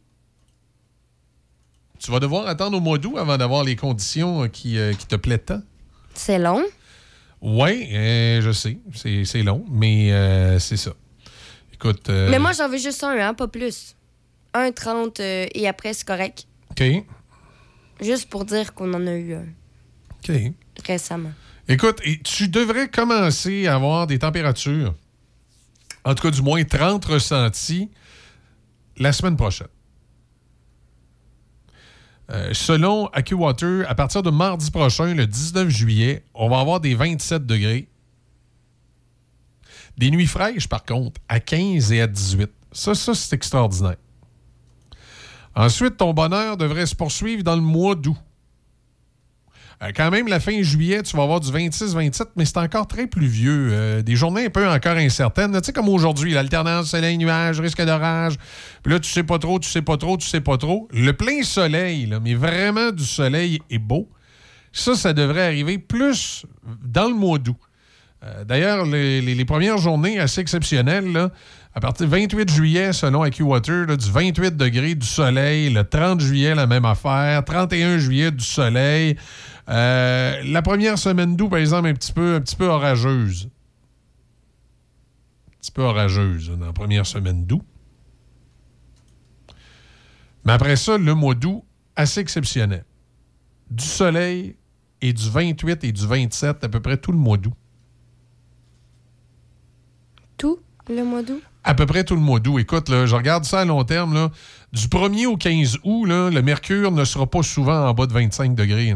Tu vas devoir attendre au mois d'août avant d'avoir les conditions euh, qui, euh, qui te plaisent tant. C'est long. Oui, je sais. C'est c'est long, mais euh, c'est ça. Écoute. Mais moi, j'en veux juste un, hein, pas plus. Un 30 euh, et après, c'est correct. OK. Juste pour dire qu'on en a eu un OK. récemment. Écoute, tu devrais commencer à avoir des températures, en tout cas du moins 30 ressentis, la semaine prochaine. Euh, selon AccuWater, à partir de mardi prochain, le 19 juillet, on va avoir des 27 degrés. Des nuits fraîches, par contre, à 15 et à 18. Ça, ça c'est extraordinaire. Ensuite, ton bonheur devrait se poursuivre dans le mois d'août. Euh, quand même, la fin juillet, tu vas avoir du 26-27, mais c'est encore très pluvieux. Euh, des journées un peu encore incertaines. Tu sais, comme aujourd'hui, l'alternance soleil-nuage, risque d'orage. Puis là, tu sais pas trop, tu sais pas trop, tu sais pas trop. Le plein soleil, mais vraiment du soleil est beau. Ça, ça devrait arriver plus dans le mois d'août. Euh, D'ailleurs, les, premières journées assez exceptionnelles, à partir du 28 juillet, selon AccuWater, là, du 28 degrés du soleil, le 30 juillet, la même affaire, 31 juillet, du soleil. Euh, la première semaine d'août, par exemple, un petit peu, un petit peu orageuse. Un petit peu orageuse dans la première semaine d'août. Mais après ça, le mois d'août, assez exceptionnel. Du soleil et du 28 et du 27, à peu près tout le mois d'août. Tout le mois d'août? À peu près tout le mois d'août. Écoute, là, je regarde ça à long terme. Là, du 1er au 15 août, là, le mercure ne sera pas souvent en bas de 25 degrés.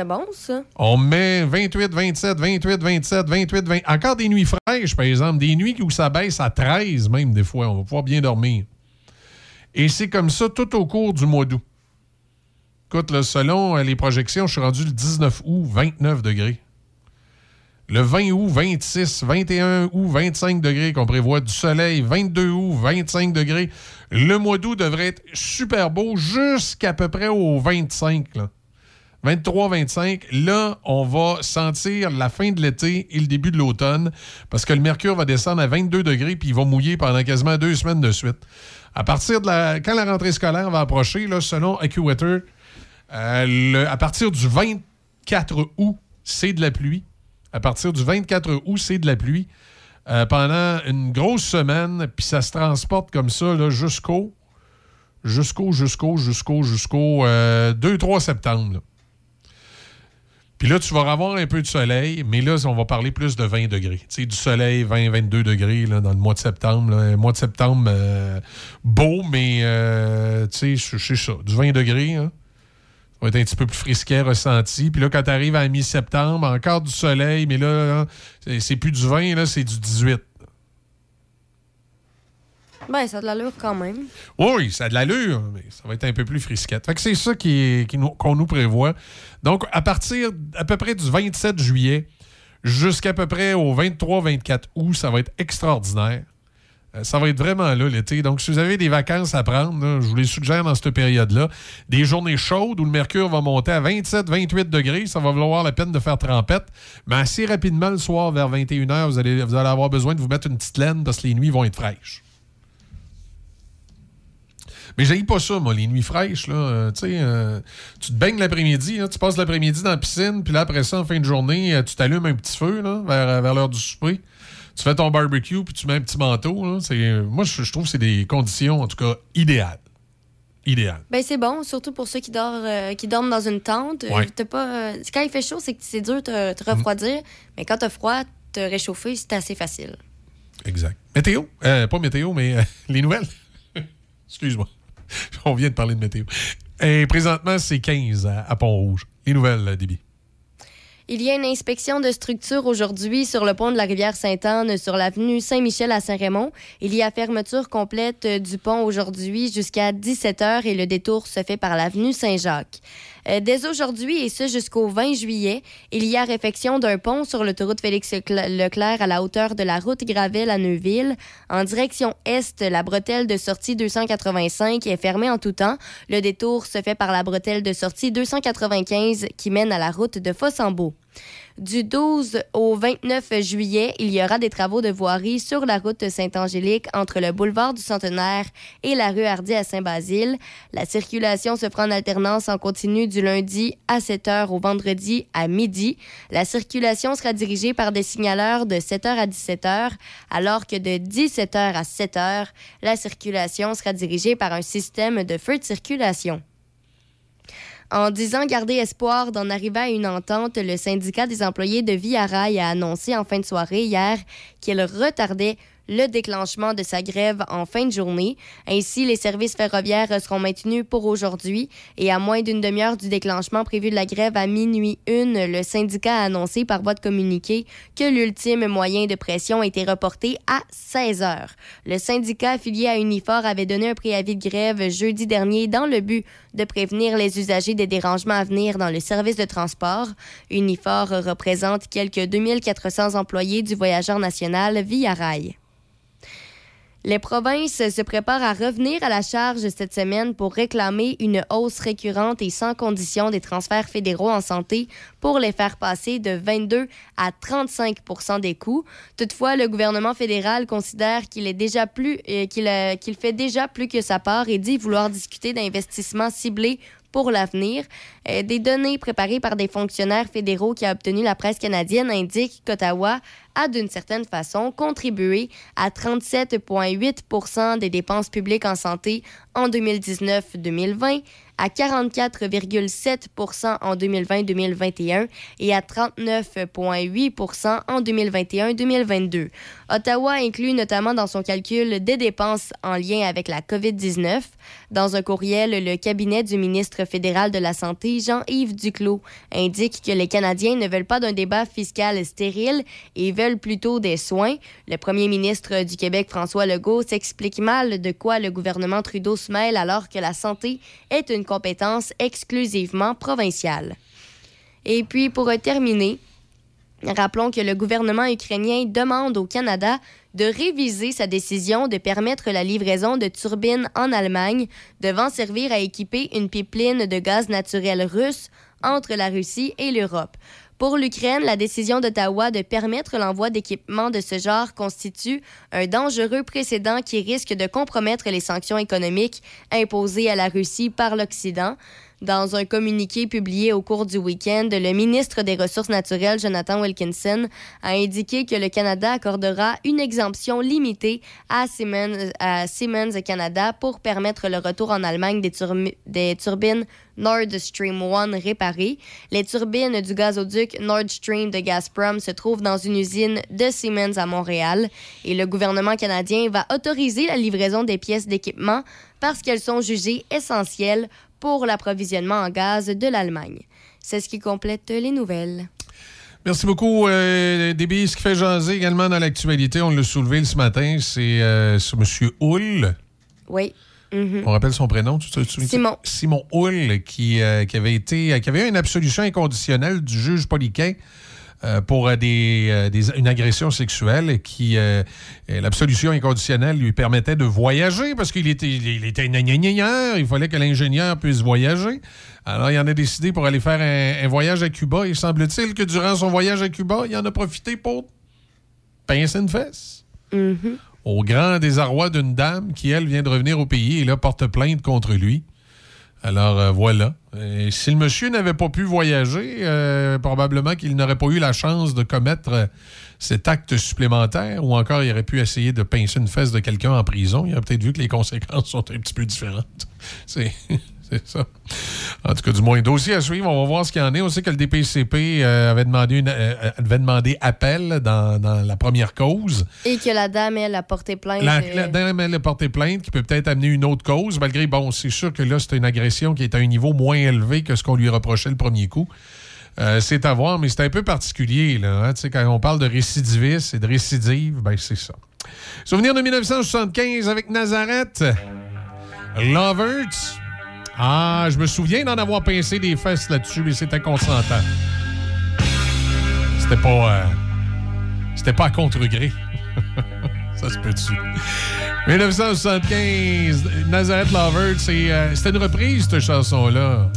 C'est bon, ça? On met 28, 27, 28, 27, 28, 20. Encore des nuits fraîches, par exemple. Des nuits où ça baisse à 13 même, des fois. On va pouvoir bien dormir. Et c'est comme ça tout au cours du mois d'août. Écoute, selon euh, les projections, je suis rendu le 19 août, 29 degrés. Le 20 août, 26, 21 août, 25 degrés qu'on prévoit du soleil, 22 août, 25 degrés. Le mois d'août devrait être super beau jusqu'à peu près au 25. Là. 23-25, là, on va sentir la fin de l'été et le début de l'automne parce que le mercure va descendre à 22 degrés puis il va mouiller pendant quasiment deux semaines de suite. À partir de la... Quand la rentrée scolaire va approcher, là, selon AccuWeather, euh, à partir du 24 août, c'est de la pluie. À partir du 24 août, c'est de la pluie. Euh, pendant une grosse semaine, puis ça se transporte comme ça jusqu'au jusqu'au, jusqu'au, jusqu'au, jusqu'au 2-3 septembre. là. Puis là, tu vas avoir un peu de soleil, mais là, on va parler plus de 20 degrés. Tu sais, du soleil, 20-22 degrés là, dans le mois de septembre. là. Un mois de septembre euh, beau, mais euh, tu sais, sais ça, du 20 degrés. hein. Ça va être un petit peu plus frisquet ressenti. Puis là, quand tu arrives à mi-septembre, encore du soleil, mais là, là, c'est- c'est plus du 20, là, c'est du 18. Ben, ça a de l'allure quand même. Oui, ça a de l'allure, mais ça va être un peu plus frisquette. Fait que c'est ça est- qui nous- qu'on nous prévoit. Donc, à partir à peu près du 27 juillet jusqu'à peu près au 23-24 août, ça va être extraordinaire. Euh, Ça va être vraiment là l'été. Donc, si vous avez des vacances à prendre, je vous les suggère dans cette période-là. Des journées chaudes où le mercure va monter à 27-28 degrés, ça va valoir la peine de faire trempette. Mais assez rapidement, le soir, vers 21h, vous allez, vous allez avoir besoin de vous mettre une petite laine parce que les nuits vont être fraîches. Mais j'aille pas ça, moi, les nuits fraîches. Là, Euh, euh, tu te baignes l'après-midi, là, tu passes l'après-midi dans la piscine, puis là, après ça, en fin de journée, euh, tu t'allumes un petit feu là, vers, vers l'heure du souper. Tu fais ton barbecue, puis tu mets un petit manteau. Là, moi, je, je trouve que c'est des conditions, en tout cas, idéales. Idéales. Ben, c'est bon, surtout pour ceux qui, dorment, euh, qui dorment dans une tente. Ouais. t'as pas, euh, quand il fait chaud, c'est que c'est dur de te, te refroidir. Mais quand t'as froid, te réchauffer, c'est assez facile. Exact. Météo? Euh, pas météo, mais les nouvelles. Excuse-moi. On vient de parler de météo. Et présentement, c'est 15 à, Pont-Rouge. Les nouvelles, euh, Déby. Il y a une inspection de structure aujourd'hui sur le pont de la rivière Sainte-Anne sur l'avenue Saint-Michel à Saint-Raymond. Il y a fermeture complète euh, du pont aujourd'hui jusqu'à 17h et le détour se fait par l'avenue Saint-Jacques. Euh, dès aujourd'hui et ce jusqu'au 20 juillet, il y a réfection d'un pont sur l'autoroute Félix Lecla- Leclerc à la hauteur de la route Gravel à Neuville. En direction est, la bretelle de sortie 285 est fermée en tout temps. Le détour se fait par la bretelle de sortie 295 qui mène à la route de Fossambeau. Du 12 au 29 juillet, il y aura des travaux de voirie sur la route Saint-Angélique entre le boulevard du Centenaire et la rue Hardy à Saint-Basile. La circulation se fera en alternance en continu du lundi à 7 h au vendredi à midi. La circulation sera dirigée par des signaleurs de 7 h à 17 h, alors que de 17 h à 7 h, la circulation sera dirigée par un système de feu de circulation. En disant garder espoir d'en arriver à une entente, le syndicat des employés de Via Rail a annoncé en fin de soirée hier qu'il retardait le déclenchement de sa grève en fin de journée. Ainsi, les services ferroviaires seront maintenus pour aujourd'hui et à moins d'une demi-heure du déclenchement prévu de la grève à minuit une, le syndicat a annoncé par voie de communiqué que l'ultime moyen de pression été reporté à 16 heures. Le syndicat affilié à Unifor avait donné un préavis de grève jeudi dernier dans le but de prévenir les usagers des dérangements à venir dans le service de transport. Unifor représente quelques 2400 employés du voyageur national Via Rail. Les provinces se préparent à revenir à la charge cette semaine pour réclamer une hausse récurrente et sans condition des transferts fédéraux en santé pour les faire passer de 22 à 35 des coûts. Toutefois, le gouvernement fédéral considère qu'il est déjà plus euh, qu'il euh, qu'il fait déjà plus que sa part et dit vouloir discuter d'investissements ciblés pour l'avenir. Euh, des données préparées par des fonctionnaires fédéraux qui a obtenu la presse canadienne indiquent qu'Ottawa a d'une certaine façon contribué à 37,8% des dépenses publiques en santé en 2019-2020, à 44,7% en 2020-2021 et à 39,8% en 2021-2022. Ottawa inclut notamment dans son calcul des dépenses en lien avec la COVID-19. Dans un courriel, le cabinet du ministre fédéral de la Santé, Jean-Yves Duclos, indique que les Canadiens ne veulent pas d'un débat fiscal stérile et veulent plutôt des soins. Le premier ministre du Québec, François Legault, s'explique mal de quoi le gouvernement Trudeau se mêle alors que la santé est une compétence exclusivement provinciale. Et puis, pour terminer, Rappelons que le gouvernement ukrainien demande au Canada de réviser sa décision de permettre la livraison de turbines en Allemagne, devant servir à équiper une pipeline de gaz naturel russe entre la Russie et l'Europe. Pour l'Ukraine, la décision d'Ottawa de permettre l'envoi d'équipements de ce genre constitue un dangereux précédent qui risque de compromettre les sanctions économiques imposées à la Russie par l'Occident. Dans un communiqué publié au cours du week-end, le ministre des Ressources naturelles, Jonathan Wilkinson, a indiqué que le Canada accordera une exemption limitée à Siemens, Canada pour permettre le retour en Allemagne des, des turbines Nord Stream 1 réparées. Les turbines du gazoduc Nord Stream de Gazprom se trouvent dans une usine de Siemens à Montréal et le gouvernement canadien va autoriser la livraison des pièces d'équipement parce qu'elles sont jugées essentielles pour l'approvisionnement en gaz de l'Allemagne. C'est ce qui complète les nouvelles. Merci beaucoup, euh, DB. Ce qui fait jaser également dans l'actualité, on l'a soulevé ce matin, c'est euh, ce M. Hull. Oui. Mhm. On rappelle son prénom, tu te souviens? Simon. Simon Hull, qui, euh, qui avait été, qui avait eu une absolution inconditionnelle du juge Poliquin euh, pour euh, des, euh, des- une agression sexuelle et qui l'absolution inconditionnelle lui permettait de voyager parce qu'il était il était il fallait que l'ingénieur puisse voyager. Alors il en a décidé pour aller faire un, un voyage à Cuba. Il semble-t-il que durant son voyage à Cuba, il en a profité pour pincer une fesse Mhm. au grand désarroi d'une dame qui, elle, vient de revenir au pays et là porte plainte contre lui. Alors euh, voilà. Si le monsieur n'avait pas pu voyager, euh, probablement qu'il n'aurait pas eu la chance de commettre euh, cet acte supplémentaire ou encore il aurait pu essayer de pincer une fesse de quelqu'un en prison. Il aurait peut-être vu que les conséquences sont un petit peu différentes. C'est ça. En tout cas, du moins, dossier à suivre. On va voir ce qu'il y en est. On sait que le DPCP euh, avait, demandé une, euh, avait demandé appel dans, dans la première cause. Et que la dame, elle, a porté plainte. La, euh, la dame, elle a porté plainte, qui peut peut-être amener une autre cause, malgré, bon, c'est sûr que là, c'est une agression qui est à un niveau moins élevé que ce qu'on lui reprochait le premier coup. Euh, c'est à voir, mais c'est un peu particulier, là. hein. Tu sais, quand on parle de récidivisme et de récidive, ben, c'est ça. Souvenir de 1975 avec Nazareth. Lovers. Ah, je me souviens d'en avoir pincé des fesses là-dessus, mais c'était consentant. C'était pas. euh, c'était pas à contre-gré. Ça se peut-tu? 1975, Nazareth Lover, euh, c'était une reprise, cette chanson-là.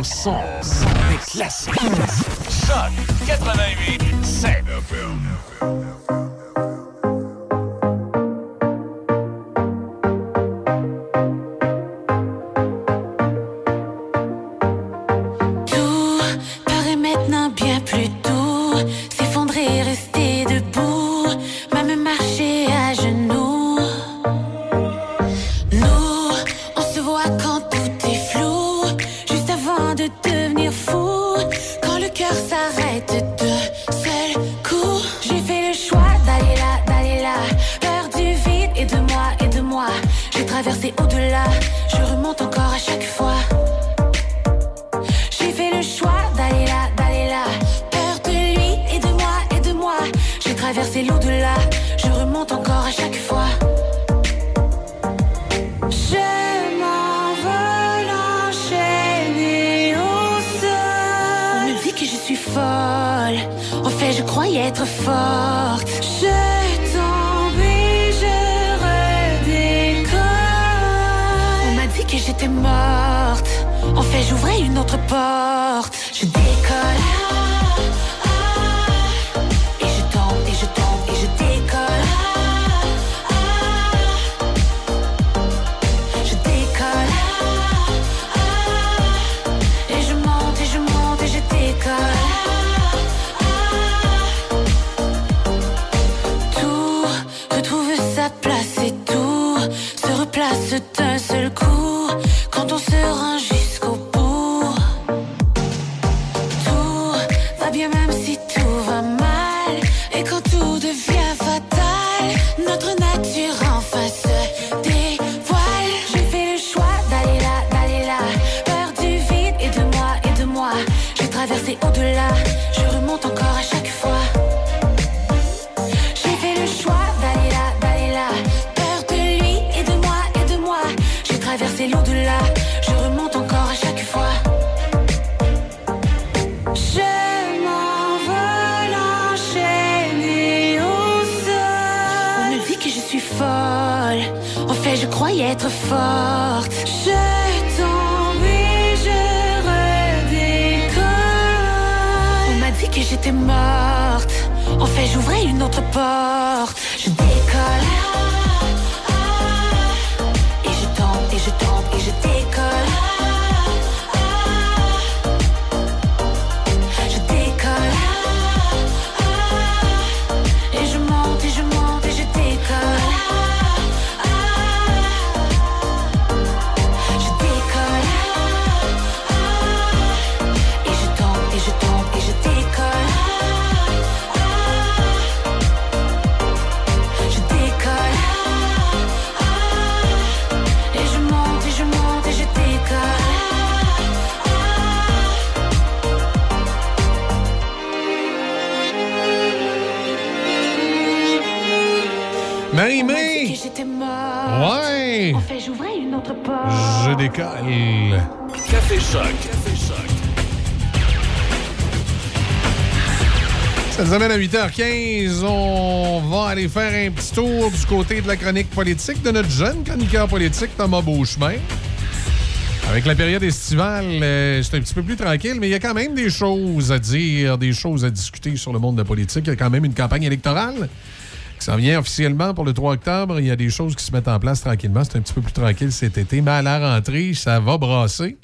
Ton son, son des classiques. Choc 88 7. À 8h15. On va aller faire un petit tour du côté de la chronique politique de notre jeune chroniqueur politique, Thomas Beauchemin. Avec la période estivale, euh, c'est un petit peu plus tranquille, mais il y a quand même des choses à dire, des choses à discuter sur le monde de la politique. Il y a quand même une campagne électorale qui s'en vient officiellement pour le 3 octobre. Il y a des choses qui se mettent en place tranquillement. C'est un petit peu plus tranquille cet été, mais à la rentrée, ça va brasser.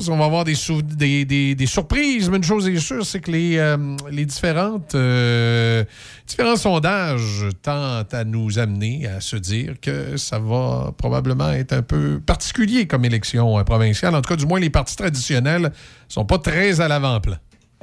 Je sais pas si on va avoir des, des- des surprises, mais une chose est sûre, c'est que les, euh, les différentes, euh, différents sondages tentent à nous amener à se dire que ça va probablement être un peu particulier comme élection euh, provinciale. En tout cas, du moins, les partis traditionnels sont pas très à l'avant-plan.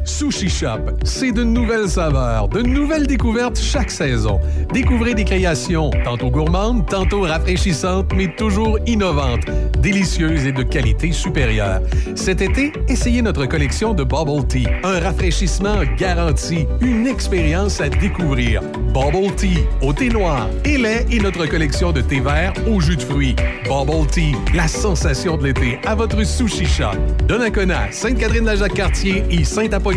Sushi Shop, c'est de nouvelles saveurs, de nouvelles découvertes chaque saison. Découvrez des créations tantôt gourmandes, tantôt rafraîchissantes, mais toujours innovantes, délicieuses et de qualité supérieure. Cet été, essayez notre collection de Bubble Tea, un rafraîchissement garanti, une expérience à découvrir. Bubble Tea au thé noir et lait et notre collection de thé vert au jus de fruits. Bubble Tea, la sensation de l'été à votre Sushi Shop. Donnacona, Sainte-Catherine-la-Jacques-Cartier et Saint-Apollinaire.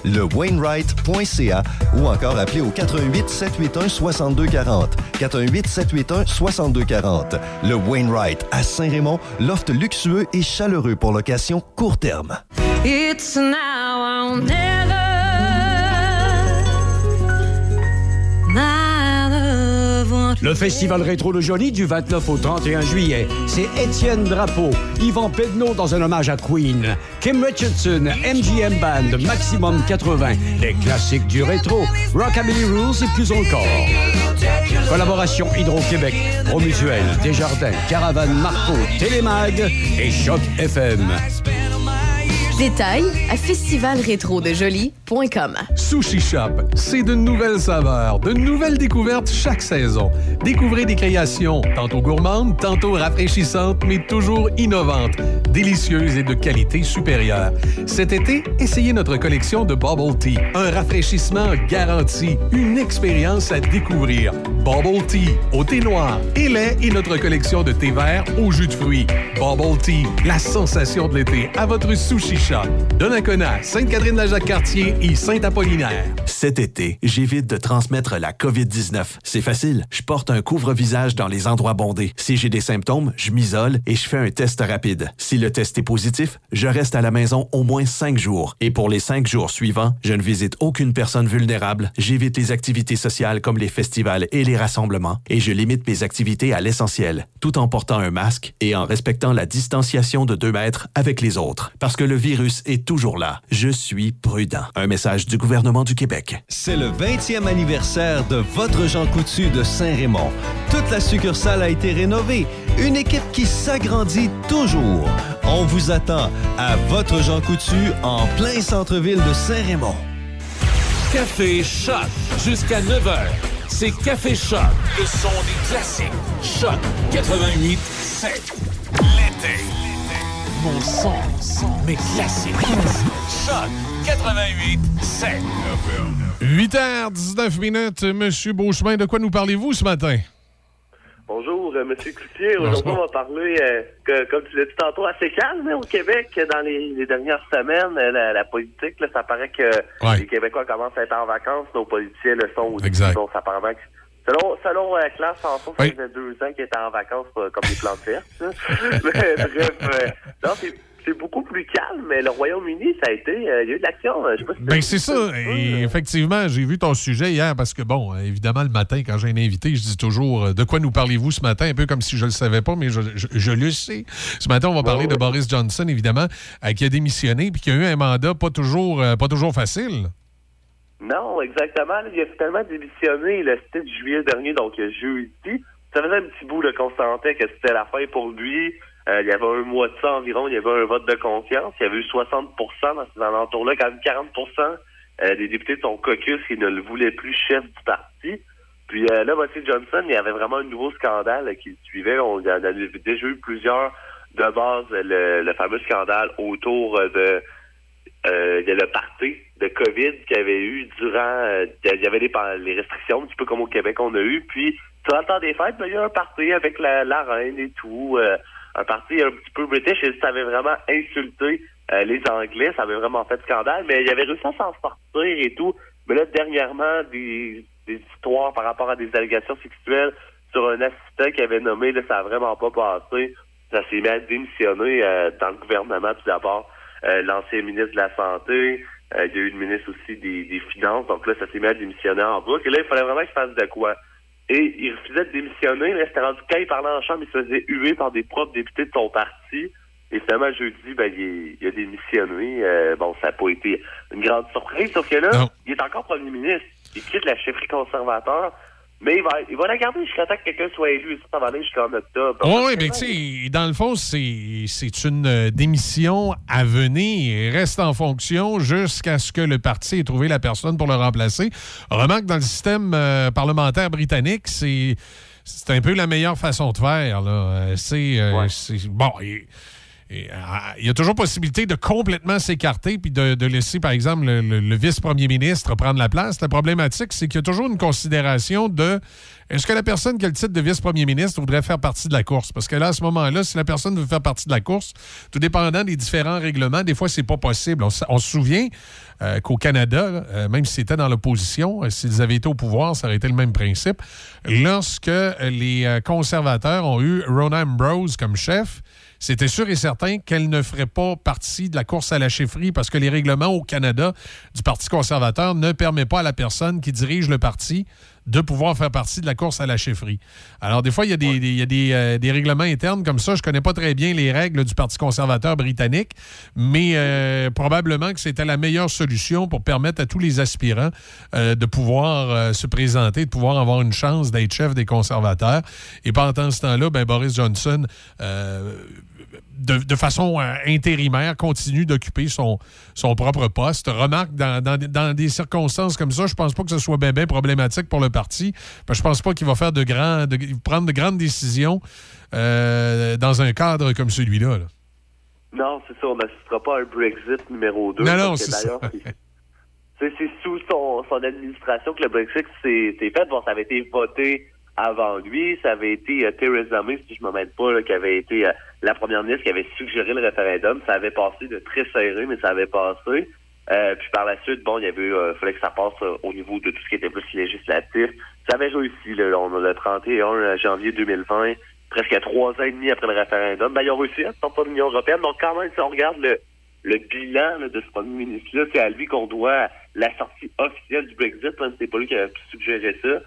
le Wainwright.ca ou encore appelez au 88 781 6240. 418 781 6240. Le Wainwright à Saint-Raymond, loft luxueux et chaleureux pour location court terme. It's now Le Festival Rétro de Jolie du 29 au 31 juillet. C'est Étienne Drapeau, Yvan Pedneau dans un hommage à Queen, Kim Richardson, MGM Band, Maximum 80, les classiques du rétro, Rockabilly Rules et plus encore. Collaboration Hydro-Québec, Promutuel, Desjardins, Caravane Marco, Télémag et Choc FM. Détails à festivalrétrodejoli.com. Sushi Shop, c'est de nouvelles saveurs, de nouvelles découvertes chaque saison. Découvrez des créations, tantôt gourmandes, tantôt rafraîchissantes, mais toujours innovantes, délicieuses et de qualité supérieure. Cet été, essayez notre collection de Bubble Tea, un rafraîchissement garanti, une expérience à découvrir. Bubble Tea, au thé noir et lait et notre collection de thé vert au jus de fruits. Bubble Tea, la sensation de l'été à votre Sushi Shop. Donnacona, Sainte-Catherine-la-Jacques-Cartier et Saint-Apollinaire. Cet été, j'évite de transmettre la COVID-19. C'est facile. Je porte un couvre-visage dans les endroits bondés. Si j'ai des symptômes, je m'isole et je fais un test rapide. Si le test est positif, je reste à la maison au moins cinq jours. Et pour les cinq jours suivants, je ne visite aucune personne vulnérable, j'évite les activités sociales comme les festivals et les rassemblements, et je limite mes activités à l'essentiel, tout en portant un masque et en respectant la distanciation de deux mètres avec les autres. Parce que le virus est toujours là. Je suis prudent. Un message du gouvernement du Québec. C'est le 20e anniversaire de votre Jean Coutu de Saint-Raymond. Toute la succursale a été rénovée. Une équipe qui s'agrandit toujours. On vous attend à votre Jean Coutu en plein centre-ville de Saint-Raymond. Café Choc jusqu'à 9h. C'est Café Choc, le son des classiques. Choc 88 7. L'été. Mon son, mes classiques. Choc 88 7. 8h19 minutes, Monsieur Beauchemin, de quoi nous parlez-vous ce matin? Bonjour, euh, Monsieur Cloutier. Aujourd'hui, on va parler, euh, que, comme tu l'as dit tantôt, assez calme hein, au Québec. Dans les, les dernières semaines, euh, la, la politique, là, ça paraît que les Québécois commencent à être en vacances. Nos politiciens le sont aussi. Exact. Donc, ça paraît que- Selon, selon euh, Claire Sanson, ça faisait deux ans qu'il était en vacances euh, comme des plantes vertes. mais bref, euh, non, c'est c'est beaucoup plus calme. Mais le Royaume-Uni, ça a été... euh, il y a eu de l'action. euh, Ben c'est ça. Et effectivement, j'ai vu ton sujet hier parce que, bon, évidemment, le matin, quand j'ai un invité, je dis toujours de quoi nous parlez-vous ce matin, un peu comme si je le savais pas, mais je, je- je le sais. Ce matin, on va parler de Boris Johnson, évidemment, qui a démissionné puis qui a eu un mandat pas toujours, pas toujours facile. Non, exactement. Il a finalement démissionné le 7 juillet dernier, donc jeudi. Ça faisait un petit bout qu'on sentait que c'était la fin pour lui. Euh, il y avait un mois de ça environ, il y avait un vote de confiance. Il y avait eu 60% dans ces alentours-là, quand même 40% euh, des députés de son caucus qui ne le voulaient plus chef du parti. Puis euh, là, M. Johnson, il y avait vraiment un nouveau scandale qui le suivait. On en avait déjà eu plusieurs de base, le, fameux scandale autour de euh, a le party de COVID qu'il y avait eu durant euh, il y avait les, les restrictions, un petit peu comme au Québec on a eu. Puis durant le temps des fêtes, ben, il y a un party avec la, reine et tout. euh, un party un petit peu british et ça avait vraiment insulté euh, les Anglais, ça avait vraiment fait scandale, mais il avait réussi à s'en sortir et tout. Mais là, dernièrement, des, des histoires par rapport à des allégations sexuelles sur un assistant qui avait nommé, là, ça a vraiment pas passé. Ça s'est mis à démissionner dans le gouvernement tout d'abord. L'ancien ministre de la Santé, euh, il y a eu le ministre aussi des, des Finances, donc là, ça s'est mis à démissionner en boucle. Et là, il fallait vraiment qu'il fasse de quoi. Et il refusait de démissionner, mais c'était rendu quand il parlait en chambre, il se faisait huer par des propres députés de son parti. Et finalement, jeudi, ben, il, il a démissionné. Euh, bon, ça n'a pas été une grande surprise, sauf que là, il est encore premier ministre. Il quitte la chefferie conservateur. Mais il va, il va la garder jusqu'à temps que quelqu'un soit élu. Ça, ça va aller jusqu'en octobre. Oui, oui, mais tu sais, dans le fond, c'est c'est une euh, démission à venir et reste en fonction jusqu'à ce que le parti ait trouvé la personne pour le remplacer. Remarque, dans le système euh, parlementaire britannique, c'est un peu la meilleure façon de faire. là. Euh, C'est euh, bon. euh, il y a toujours possibilité de complètement s'écarter puis de, laisser, par exemple, le, vice-premier ministre prendre la place. La problématique, c'est qu'il y a toujours une considération de est-ce que la personne qui a le titre de vice-premier ministre voudrait faire partie de la course? Parce que là, à ce moment-là, si la personne veut faire partie de la course, tout dépendant des différents règlements, des fois, c'est pas possible. On, se souvient euh, qu'au Canada, euh, même si c'était dans l'opposition, euh, s'ils avaient été au pouvoir, ça aurait été le même principe. Lorsque les conservateurs ont eu Rona Ambrose comme chef, c'était sûr et certain qu'elle ne ferait pas partie de la course à la chefferie parce que les règlements au Canada du Parti conservateur ne permettent pas à la personne qui dirige le parti de pouvoir faire partie de la course à la chefferie. Alors, des fois, il y a des, des- il y a des, euh, des règlements internes comme ça. Je connais pas très bien les règles du Parti conservateur britannique, mais euh, probablement que c'était la meilleure solution pour permettre à tous les aspirants euh, de pouvoir se présenter, de pouvoir avoir une chance d'être chef des conservateurs. Et pendant ce temps-là, ben, Boris Johnson de, de façon euh, intérimaire, continue d'occuper son, son propre poste. Remarque, dans, dans, dans des circonstances comme ça, je pense pas que ce soit bien bien problématique pour le parti. Que je pense pas qu'il va faire de grands, de- prendre de grandes décisions euh, dans un cadre comme celui-là. là. Non, c'est ça, on n'assistera pas à un Brexit numéro 2. Non, non, c'est ça. c'est- sous son, son administration que le Brexit s'est s'est fait. Bon, ça avait été voté avant lui. Ça avait été euh, Theresa May, si je me mets pas, qui avait été euh, la première ministre qui avait suggéré le référendum. Ça avait passé de très serré, mais ça avait passé. Euh, puis par la suite, bon, il y avait fallait que ça passe au niveau de tout ce qui était plus législatif. Ça avait réussi, là, le 31 janvier 2020, presque trois ans et demi après le référendum. Ben, ils ont réussi à sortir de l'Union européenne. Donc, quand même, si on regarde le, bilan de ce premier ministre-là, c'est à lui qu'on doit la sortie officielle du Brexit, si c'est pas lui qui a suggéré ça.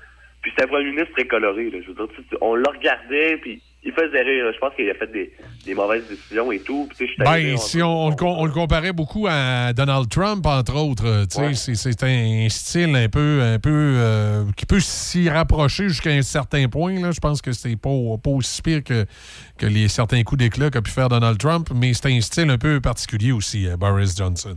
Puis c'est un premier ministre très coloré. Là. Je veux dire, tu on le regardait, puis il faisait rire. Je pense qu'il a fait des, des mauvaises décisions et tout. Puis, suis arrivé, Ben, on- si on, on le com- on le comparait beaucoup à Donald Trump, entre autres, euh, tu sais, c'est- un style un peu, un peu euh, qui peut s'y rapprocher jusqu'à un certain point. Là. Je pense que c'est pas, pas aussi pire que, que les certains coups d'éclat qu'a pu faire Donald Trump, mais c'est un style un peu particulier aussi, euh, Boris Johnson.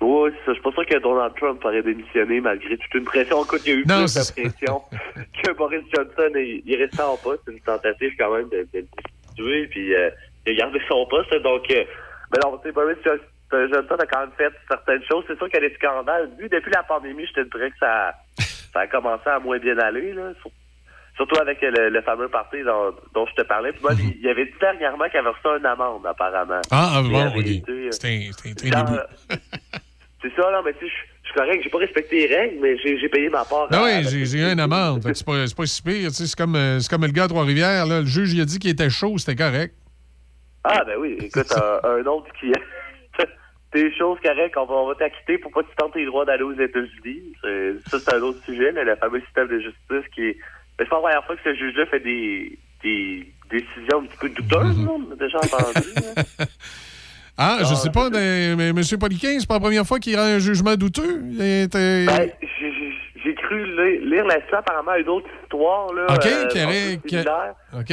Oui, c'est ça. Je suis pas sûr que Donald Trump aurait démissionné malgré toute une pression. Écoute, il y a eu Non, plus de pression que Boris Johnson. il est resté en poste. C'est une tentative quand même de, de le destituer, puis euh, il a gardé son poste. Donc, euh, mais non, Boris Jo- Johnson a quand même fait certaines choses. C'est sûr qu'il y a des scandales. Depuis la pandémie, je te dirais que ça, ça a commencé à moins bien aller. Là. Sur- Surtout avec le, le fameux parti dont, dont je te parlais. Puis moi, il il avait dit dernièrement qu'il avait reçu une amende, apparemment. Ah, ah, bon, ok. euh, C'est un, un euh, C'est ça, là, mais tu sais, je suis correct, j'ai pas respecté les règles, mais j'ai payé ma part. Ben à- oui, j'ai eu une amende. C'est pas, pas si pire. tu sais, C'est comme, euh, comme le gars à Trois-Rivières. là. Le juge, il a dit qu'il était chaud, c'était correct. Ah, ben oui, écoute, un, un autre qui. Des choses correctes, on va, on va t'acquitter pour pas que tu tentes les droits d'aller aux États-Unis. Ça, c'est un autre sujet, là, le fameux système de justice qui est. Mais c'est pas la première fois que ce juge-là fait des, des décisions un petit peu douteuses, on a déjà entendu. Ah, je sais pas, mais, mais M. Poliquin, c'est pas la première fois qu'il rend un jugement douteux? Ben, j'ai- cru li- lire là-dessus apparemment une autre histoire, là. OK, euh, qui aurait- qui. OK.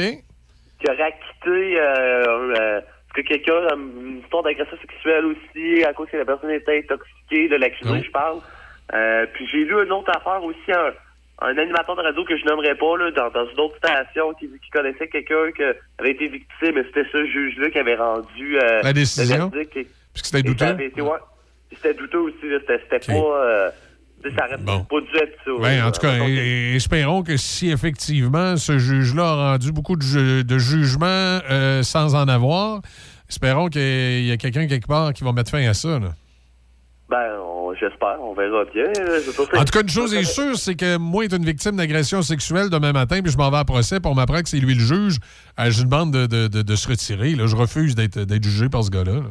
qui aurait acquitté euh, euh, que quelqu'un a une histoire d'agression sexuelle aussi à cause que la personne était intoxiquée de l'accusé, je parle. Euh, puis j'ai lu une autre affaire aussi, un, un animateur de radio que je nommerai pas là, dans, dans une autre station qui, qui connaissait quelqu'un qui avait été victime, et c'était ce juge-là qui avait rendu euh, La décision? Et- Puisque c'était douteux? ouais, c'était douteux aussi, c'était c'était pas... Euh, ça aurait pas dû être ça. Ouais, là. en tout cas, et- espérons que si effectivement ce juge-là a rendu beaucoup de, ju- de jugements euh, sans en avoir, espérons qu'il y a quelqu'un quelque part qui va mettre fin à ça. là. Ben, j'espère, on verra bien. pas- En tout cas, une chose est sûre, c'est que moi, étant une victime d'agression sexuelle demain matin, puis je m'en vais à procès, pour m'apprendre que c'est lui le juge, euh, je lui demande de, de- de- de se retirer. Là. Je refuse d'être d'être jugé par ce gars-là. là.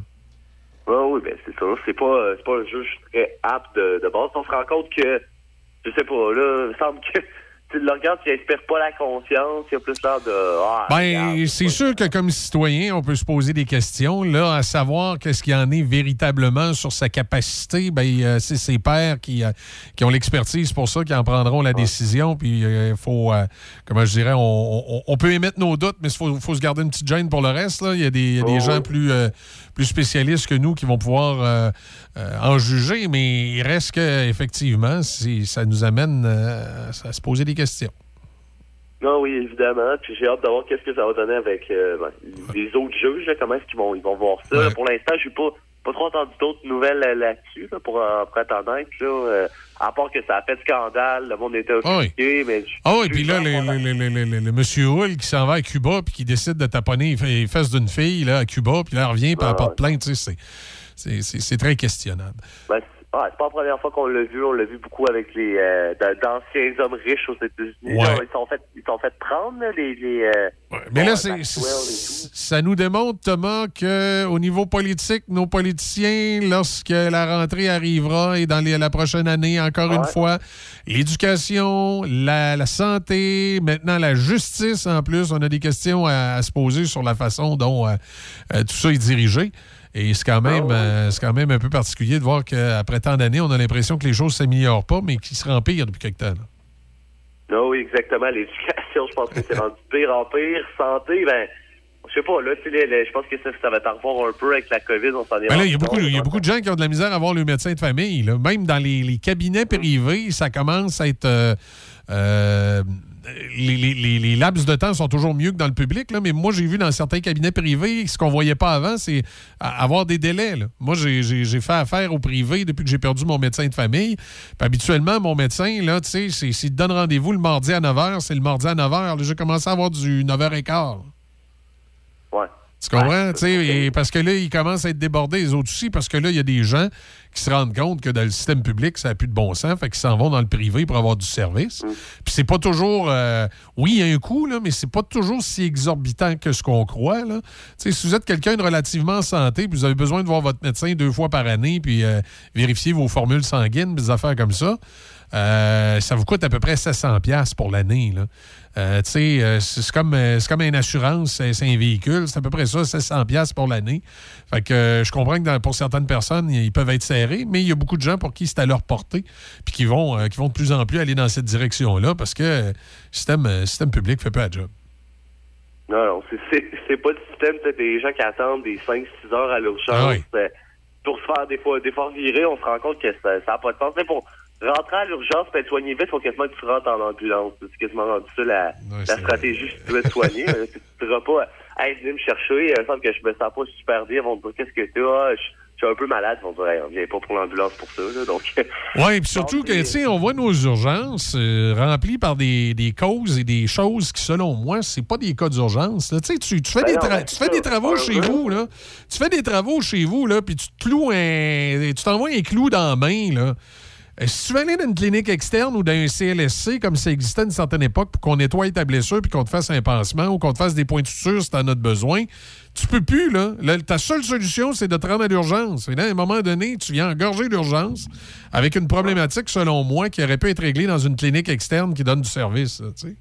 Ouais, oui, ben c'est sûr. C'est pas, euh, c'est pas un juge très apte de, de base. On se rend compte que, je sais pas, là, il me semble que tu le regardes, tu n'inspires pas la conscience, il y a plus l'air de. Ah, Ben, c'est sûr que comme citoyen, on peut se poser des questions. Là, à savoir qu'est-ce qu'il y en est véritablement sur sa capacité, ben, euh, c'est ses pairs qui, euh, qui ont l'expertise pour ça, qui en prendront la décision. Puis, il faut, euh, comment je dirais, on, on- on peut émettre nos doutes, mais il faut, faut se garder une petite gêne pour le reste. Là. Il y a des, il y a des gens plus, euh, plus spécialistes que nous qui vont pouvoir euh, euh, en juger, mais il reste que, effectivement, ça nous amène euh, à se poser des questions. Non, oui, évidemment. Puis j'ai hâte de voir qu'est-ce que ça va donner avec euh, ben, les autres juges, comment est-ce qu'ils vont, ils vont voir ça. Pour l'instant, je n'ai pas, pas trop entendu d'autres nouvelles là-dessus, là, pour. Là, euh, à part que ça a fait scandale, le monde était Ah oui. offusqué, mais... Ah oui, puis là, le, monsieur Hull qui s'en va à Cuba puis qui décide de taponner les fe- les fesses d'une fille là, à Cuba, puis là, revient puis Ah porte plainte, tu sais, c'est- très questionnable. Ben, ah, c'est pas la première fois qu'on l'a vu. On l'a vu beaucoup avec les euh, d'anciens hommes riches aux États-Unis. Ouais. Ils sont fait, ils sont fait prendre les. les euh, Mais là, c'est- ça nous démontre, Thomas, qu'au niveau politique, nos politiciens, lorsque la rentrée arrivera et dans les- la prochaine année, encore une fois, l'éducation, la, la santé, maintenant la justice en plus, on a des questions à, à se poser sur la façon dont euh, euh, tout ça est dirigé. Et c'est quand même, euh, c'est quand même un peu particulier de voir qu'après tant d'années, on a l'impression que les choses s'améliorent pas, mais qu'ils se empirent depuis quelque temps. là. Non, oui, exactement. L'éducation, je pense que c'est rendu pire en pire. Santé, ben, je sais pas, là, tu sais, je pense que ça, ça va t'en revoir un peu avec la COVID. On s'en est Ben là, il y, a beaucoup, y a beaucoup de gens qui ont de la misère à voir le médecin de famille. là. Même dans les, les cabinets privés, ça commence à être. euh, euh, les, les- les- les laps de temps sont toujours mieux que dans le public, là, mais moi, j'ai vu dans certains cabinets privés, ce qu'on voyait pas avant, c'est avoir des délais. là. Moi, j'ai- fait affaire au privé depuis que j'ai perdu mon médecin de famille. Puis habituellement, mon médecin, là, tu sais, s'il te donne rendez-vous le mardi à 9h, c'est le mardi à 9h. Là, J'ai commencé à avoir du 9h15. Ouais. Tu comprends? Et parce que là, ils commencent à être débordés, les autres aussi, parce que là, il y a des gens qui se rendent compte que dans le système public, ça n'a plus de bon sens, fait qu'ils s'en vont dans le privé pour avoir du service. Puis c'est pas toujours... euh, oui, il y a un coût, là, mais c'est pas toujours si exorbitant que ce qu'on croit. Là. Tu sais, si vous êtes quelqu'un de relativement en santé, puis vous avez besoin de voir votre médecin deux fois par année, puis euh, vérifier vos formules sanguines, des affaires comme ça, euh, ça vous coûte à peu près 700 pièces pour l'année. Euh, tu sais, euh, c'est comme, euh, c'est comme une assurance, c'est un véhicule, c'est à peu près ça, 700 pièces pour l'année. Fait que je comprends que dans- pour certaines personnes, ils peuvent être serrés, mais il y a beaucoup de gens pour qui c'est à leur portée, puis qui vont, qui vont de plus en plus aller dans cette direction-là, parce que le système, système public fait pas la job. Non, non, c'est- pas le système. T'as des gens qui attendent des 5-6 heures à l'urgence Ah oui. pour se faire des fois, des fois virer. On se rend compte que ça n'a pas de sens. Mais pour rentrer à l'urgence et être soigné vite, il faut quasiment que tu rentres en ambulance. C'est quasiment rendu ça la, la stratégie si tu veux être soigné. Euh, tu ne diras pas Hey, venez me chercher, il me semble que je me sens pas super bien. Ils vont te dire Qu'est-ce que tu as? Je suis un peu malade. Ils vont dire Hey, on vient pas pour l'ambulance pour ça. Là. Donc, Oui, puis surtout que, tu sais, on voit nos urgences euh, remplies par des, des causes et des choses qui, selon moi, c'est pas des cas d'urgence. Tu sais, tu, tu fais, Ben des, tra- ben tu fais des travaux chez vous, là. Tu fais des travaux chez vous, là, puis tu te cloues un... Tu t'envoies un clou dans la main, là. Euh, Si tu veux aller dans une clinique externe ou dans un CLSC, comme ça existait à une certaine époque, pour qu'on nettoie ta blessure puis qu'on te fasse un pansement ou qu'on te fasse des points de suture si t'en as besoin, tu peux plus, là. Ta seule solution, c'est de te rendre à l'urgence. Et là, à un moment donné, tu viens engorger l'urgence avec une problématique, selon moi, qui aurait pu être réglée dans une clinique externe qui donne du service, là, tu sais.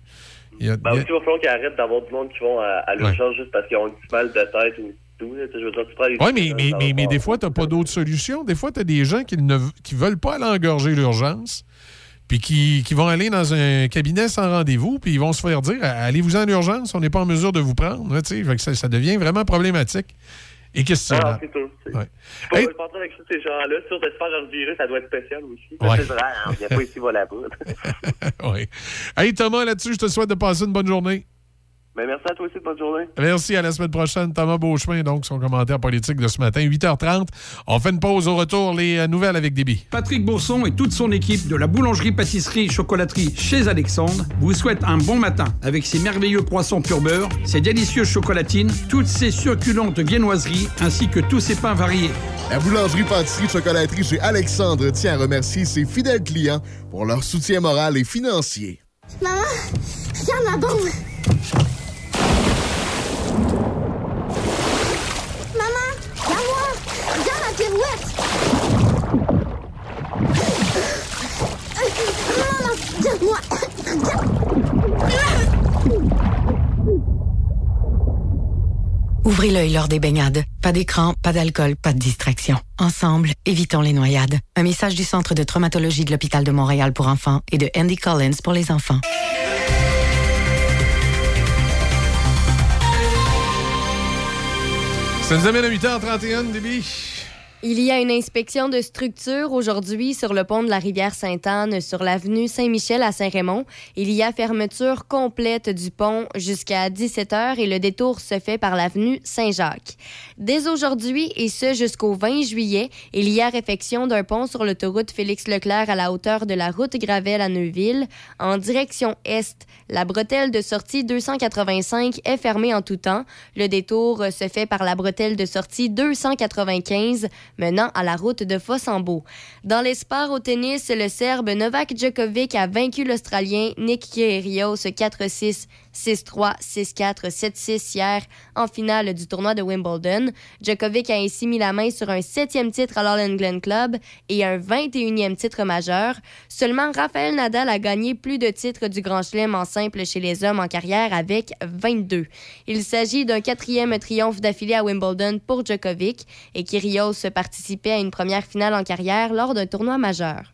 Il y a- Ben aussi, il va falloir qu'ils arrêtent d'avoir du monde qui vont à, à l'urgence juste parce qu'ils ont petit mal de tête ou tout. là. Tu sais, Je veux dire, tu prends les Oui, mais, mais, mais, des fois, tu n'as pas d'autre solution. Des fois, tu as des gens qui ne qui veulent pas aller engorger l'urgence, puis qui, qui vont aller dans un cabinet sans rendez-vous, puis ils vont se faire dire Allez-vous en urgence, on n'est pas en mesure de vous prendre. Là. Fait que ça, ça devient vraiment problématique et Ah, questionnable. c'est tout. c'est- Ouais. Je peux pas avec tous ces gens-là, sûr de se faire revirer, ça doit être spécial aussi. Ouais. C'est vrai, hein, on vient pas ici, là-bas. Oui. Hey, Thomas, là-dessus, je te souhaite de passer une bonne journée. Mais merci à toi aussi, bonne journée. Merci, à la semaine prochaine. Thomas Beauchemin, donc, son commentaire politique de ce matin, 8h30. On fait une pause au retour, les euh, nouvelles avec Déby. Patrick Bourson et toute son équipe de la boulangerie-pâtisserie-chocolaterie chez Alexandre vous souhaitent un bon matin avec ses merveilleux poissons pur beurre, ses délicieuses chocolatines, toutes ses succulentes viennoiseries ainsi que tous ses pains variés. La boulangerie pâtisserie chocolaterie chez Alexandre tient à remercier ses fidèles clients pour leur soutien moral et financier. Maman, regarde ma bombe. Ouvrez l'œil lors des baignades. Pas d'écran, pas d'alcool, pas de distraction. Ensemble, évitons les noyades. Un message du Centre de traumatologie de l'Hôpital de Montréal pour enfants et de Andy Collins pour les enfants. Ça nous amène à 8h31, Déby. Il y a une inspection de structure aujourd'hui sur le pont de la rivière Sainte-Anne sur l'avenue Saint-Michel à Saint-Raymond. Il y a fermeture complète du pont jusqu'à 17h et le détour se fait par l'avenue Saint-Jacques. Dès aujourd'hui et ce jusqu'au 20 juillet, il y a réfection d'un pont sur l'autoroute Félix-Leclerc à la hauteur de la route Gravel à Neuville. En direction est, la bretelle de sortie 285 est fermée en tout temps. Le détour se fait par la bretelle de sortie 295 menant à la route de Fossambeau. Dans les sports au tennis, le Serbe Novak Djokovic a vaincu l'Australien Nick Kyrgios 4-6, 6-3, 6-4, 7-6 hier en finale du tournoi de Wimbledon. Djokovic a ainsi mis la main sur un septième titre à l'All England Club et un 21e titre majeur. Seulement Rafael Nadal a gagné plus de titres du Grand Chelem en simple chez les hommes en carrière avec 22. Il s'agit d'un quatrième triomphe d'affilée à Wimbledon pour Djokovic et Kyrgios participait à une première finale en carrière lors d'un tournoi majeur.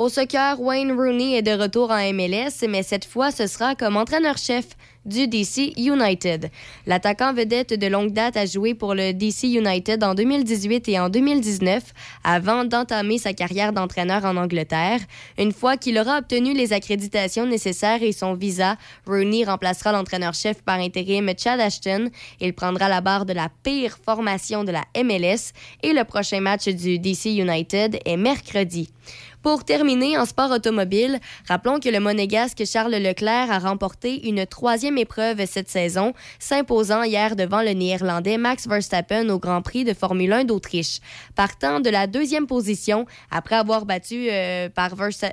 Au soccer, Wayne Rooney est de retour en MLS, mais cette fois, ce sera comme entraîneur-chef du DC United. L'attaquant vedette de longue date a joué pour le DC United en 2018 et en 2019 avant d'entamer sa carrière d'entraîneur en Angleterre. Une fois qu'il aura obtenu les accréditations nécessaires et son visa, Rooney remplacera l'entraîneur-chef par intérim Chad Ashton. Il prendra la barre de la pire formation de la MLS et le prochain match du DC United est mercredi. Pour terminer, en sport automobile, rappelons que le monégasque Charles Leclerc a remporté une troisième épreuve cette saison, s'imposant hier devant le Néerlandais Max Verstappen au Grand Prix de Formule 1 d'Autriche. Partant de la deuxième position, après avoir battu, euh,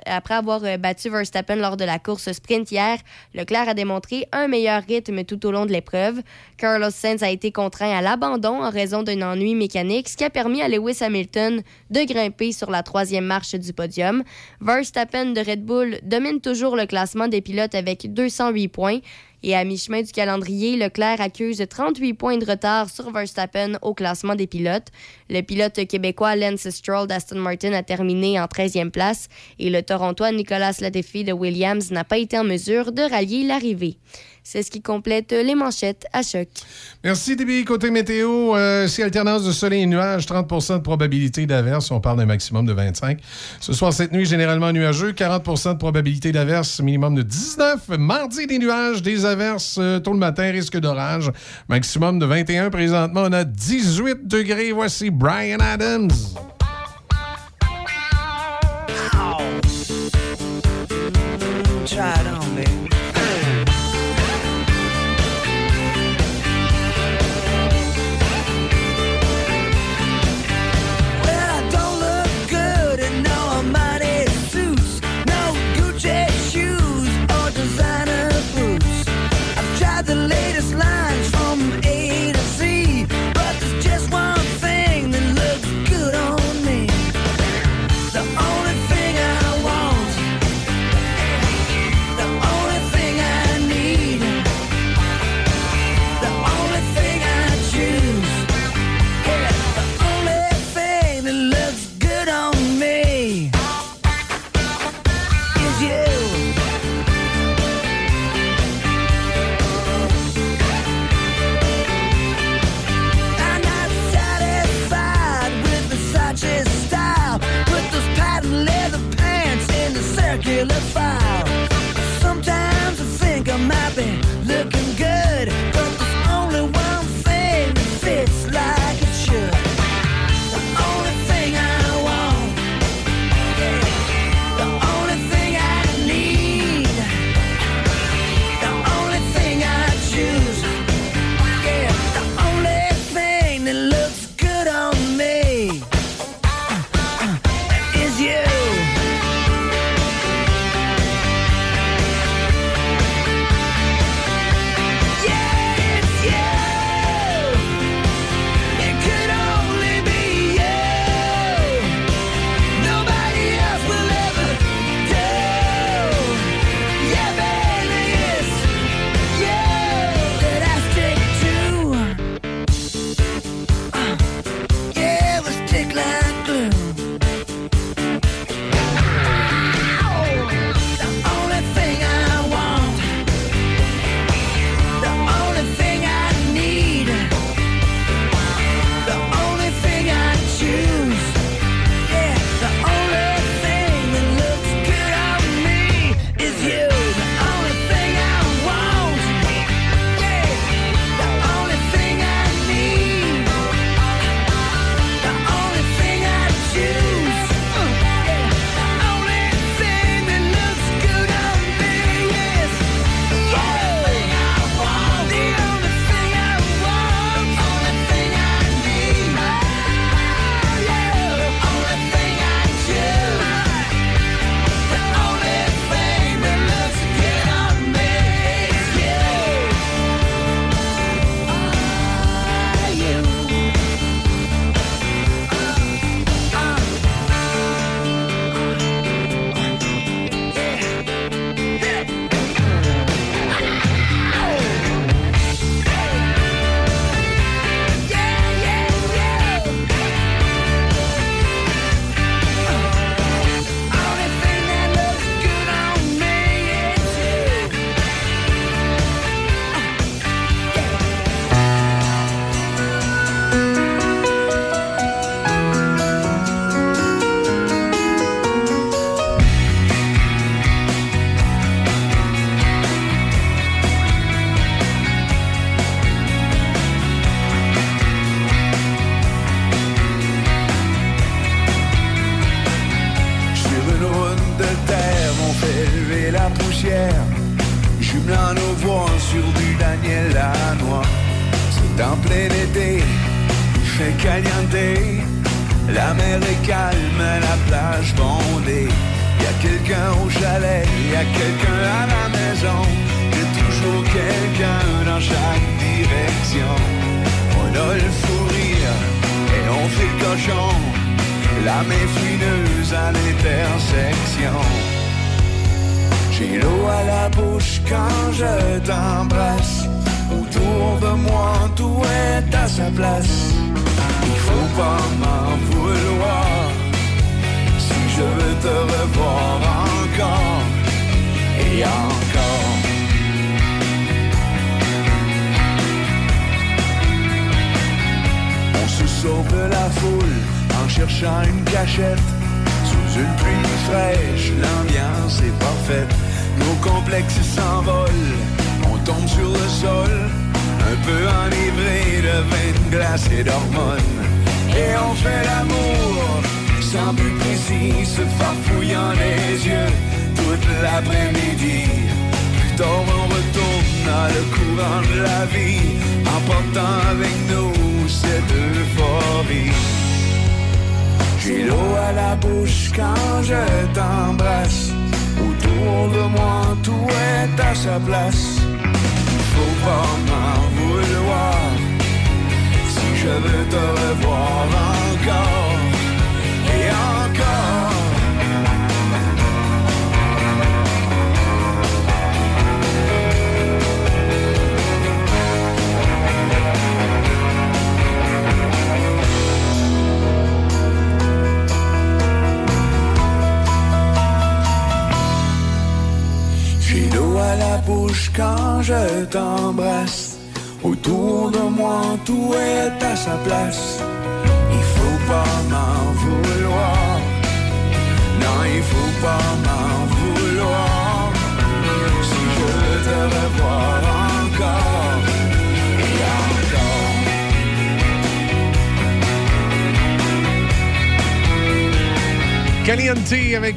après avoir euh, battu Verstappen lors de la course sprint hier, Leclerc a démontré un meilleur rythme tout au long de l'épreuve. Carlos Sainz a été contraint à l'abandon en raison d'un ennui mécanique, ce qui a permis à Lewis Hamilton de grimper sur la troisième marche du podium. Verstappen de Red Bull domine toujours le classement des pilotes avec 208 points. Et à mi-chemin du calendrier, Leclerc accuse 38 points de retard sur Verstappen au classement des pilotes. Le pilote québécois Lance Stroll d'Aston Martin a terminé en 13e place et le Torontois Nicolas Latifi de Williams n'a pas été en mesure de rallier l'arrivée. C'est ce qui complète les manchettes à choc. Merci, DB. Côté météo, euh, si alternance de soleil et nuages, 30% de probabilité d'averse. On parle d'un maximum de 25. Ce soir, cette nuit, généralement nuageux, 40% de probabilité d'averse, minimum de 19. Mardi, des nuages, des averses euh, tôt le matin, risque d'orage. Maximum de 21. Présentement, on a 18 degrés. Voici Brian Adams.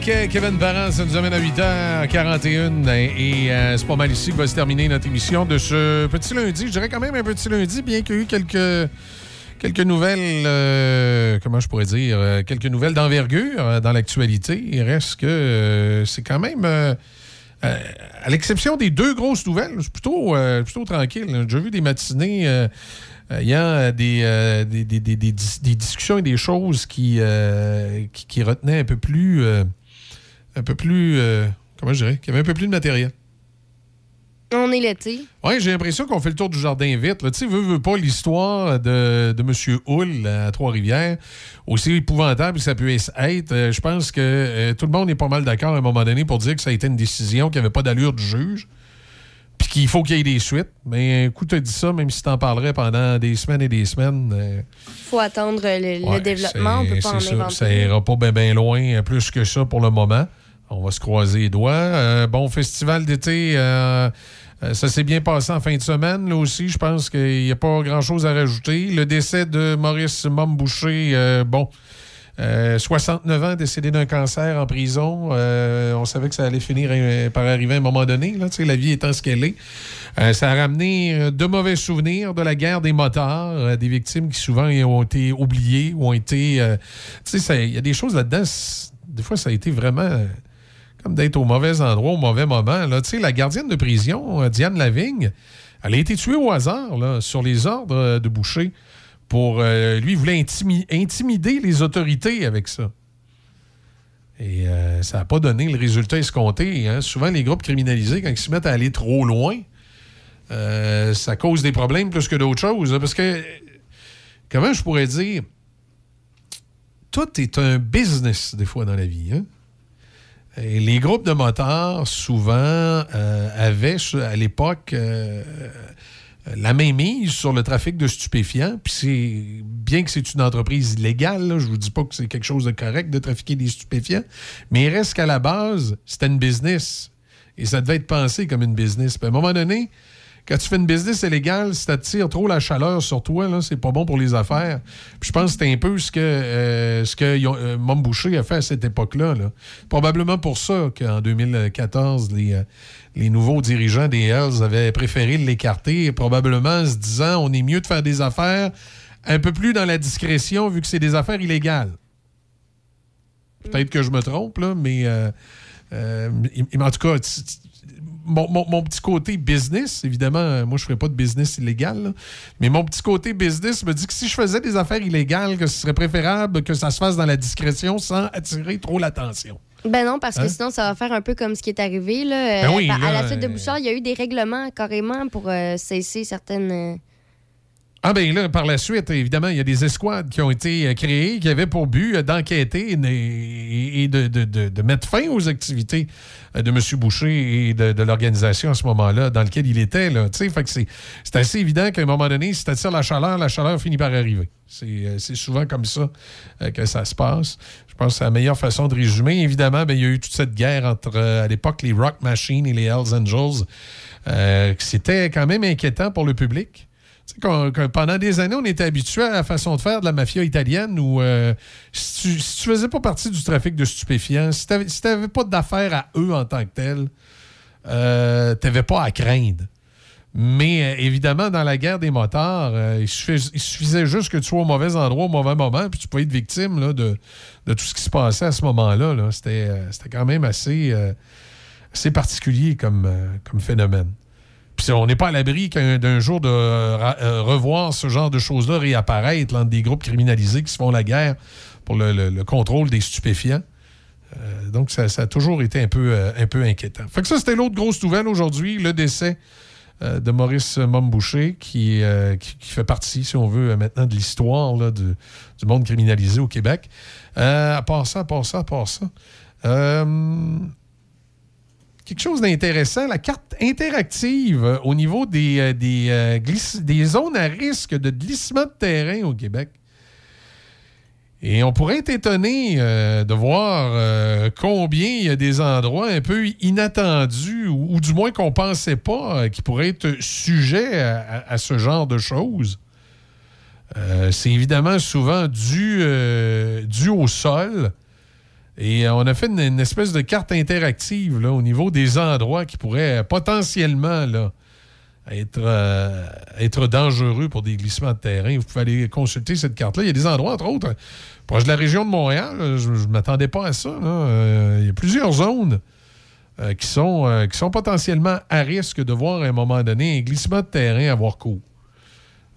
Kevin Parent, ça nous amène à 8h41 et, euh, c'est pas mal ici que va se terminer notre émission de ce petit lundi. Je dirais quand même un petit lundi, bien qu'il y ait eu quelques, quelques nouvelles, euh, comment je pourrais dire, euh, quelques nouvelles d'envergure euh, dans l'actualité. Il reste que c'est quand même, à l'exception des deux grosses nouvelles, plutôt, plutôt tranquille. J'ai vu des matinées ayant des, des, des- des- des dis- des discussions et des choses qui, qui, retenaient un peu plus, un peu plus, euh, comment je dirais, qui avaient un peu plus de matériel. On est l'été. Oui, j'ai l'impression qu'on fait le tour du jardin vite. Tu sais, veux, veux pas l'histoire de, de M. Hull à Trois-Rivières, aussi épouvantable que ça peut être, euh, je pense que euh, tout le monde est pas mal d'accord à un moment donné pour dire que ça a été une décision qui n'avait pas d'allure du juge, puis qu'il faut qu'il y ait des suites. Mais écoute, tu dit ça, même si tu en parlerais pendant des semaines et des semaines. euh, faut attendre le, développement. On c'est- peut pas en ça. inventer. Ça ira pas bien loin, plus que ça pour le moment. On va se croiser les doigts. Euh, bon, festival d'été, euh, euh, ça s'est bien passé en fin de semaine. Là aussi, je pense qu'il n'y a pas grand-chose à rajouter. Le décès de Maurice Momboucher, euh, bon, euh, 69 ans, décédé d'un cancer en prison. On savait que ça allait finir par arriver à un moment donné, là, la vie étant ce qu'elle est. Ça a ramené de mauvais souvenirs de la guerre des motards, des victimes qui souvent ont été oubliées ou ont été... tu sais, il y a des choses là-dedans, des fois, ça a été vraiment... comme d'être au mauvais endroit, au mauvais moment. Là. Tu sais, la gardienne de prison, euh, Diane Lavigne, elle a été tuée au hasard là, sur les ordres euh, de Boucher. Pour, euh, lui, il voulait intimi- intimider les autorités avec ça. Et ça n'a pas donné le résultat escompté. hein. Souvent, les groupes criminalisés, quand ils se mettent à aller trop loin, ça cause des problèmes plus que d'autres choses. hein, Parce que, comment je pourrais dire, tout est un business des fois dans la vie. hein. Les groupes de motards, souvent, euh, avaient à l'époque euh, la main mise sur le trafic de stupéfiants. Puis c'est bien que c'est une entreprise illégale, là, je vous dis pas que c'est quelque chose de correct de trafiquer des stupéfiants, mais il reste qu'à la base, c'était une business. Et ça devait être pensé comme une business. À un moment donné, quand tu fais une business illégale, si t'attires trop la chaleur sur toi, c'est pas bon pour les affaires. Je pense que c'est un peu ce que, euh, ce euh, a fait à cette époque-là. là. Probablement pour ça qu'en 2014, les, euh, les nouveaux dirigeants des Hells avaient préféré l'écarter, probablement en se disant on est mieux de faire des affaires un peu plus dans la discrétion vu que c'est des affaires illégales. Peut-être que je me trompe, mais euh, il- en tout cas, mon, mon- mon petit côté business, évidemment, euh, moi, je ne ferais pas de business illégal, là, mais mon petit côté business me dit que si je faisais des affaires illégales, que ce serait préférable que ça se fasse dans la discrétion sans attirer trop l'attention. Ben non, parce que Hein? sinon, ça va faire un peu comme ce qui est arrivé. Là. Ben Euh, oui, à là, la suite de euh, Bouchard, il y a eu des règlements carrément pour euh, cesser certaines. Ah ben là, par la suite, évidemment, il y a des escouades qui ont été euh, créées qui avaient pour but euh, d'enquêter et, de, de- de- mettre fin aux activités euh, de M. Boucher et de, l'organisation à ce moment-là dans lequel il était. Là, fait que c'est, assez évident qu'à un moment donné, si tu attires la chaleur, la chaleur finit par arriver. C'est, souvent comme ça que ça se passe. Je pense que c'est la meilleure façon de résumer. Évidemment, ben, il y a eu toute cette guerre entre, à l'époque, les Rock Machine et les Hells Angels. C'était quand même inquiétant pour le public. Pendant des années, on était habitué à la façon de faire de la mafia italienne où euh, si, tu, tu faisais pas partie du trafic de stupéfiants, si tu n'avais pas d'affaires à eux en tant que tel, euh, tu n'avais pas à craindre. Mais euh, évidemment, dans la guerre des motards, euh, il, suffisait, juste que tu sois au mauvais endroit au mauvais moment, puis tu pouvais être victime là, de, de tout ce qui se passait à ce moment-là. là. C'était quand même assez, assez particulier comme, comme phénomène. On n'est pas à l'abri d'un jour de euh, revoir ce genre de choses-là réapparaître dans des groupes criminalisés qui se font la guerre pour le, le- le contrôle des stupéfiants. Euh, donc, ça, a toujours été un peu, euh, un peu inquiétant. Fait que ça, c'était l'autre grosse nouvelle aujourd'hui, le décès de Maurice Momboucher, qui, fait partie, si on veut, maintenant de l'histoire du, du monde criminalisé au Québec. À part ça, à part ça, à part ça. Quelque chose d'intéressant, la carte interactive euh, au niveau des, euh, des, euh, des zones à risque de glissement de terrain au Québec. Et on pourrait être étonné de voir combien il y a des endroits un peu inattendus ou, du moins qu'on ne pensait pas qui pourraient être sujets à, à- ce genre de choses. C'est évidemment souvent dû, dû au sol. Et euh, on a fait une, espèce de carte interactive là, au niveau des endroits qui pourraient euh, potentiellement là, être, euh, être dangereux pour des glissements de terrain. Vous pouvez aller consulter cette carte-là. Il y a des endroits, entre autres, proche de la région de Montréal. je ne m'attendais pas à ça. il y a plusieurs zones qui, sont, qui sont potentiellement à risque de voir à un moment donné un glissement de terrain avoir cours.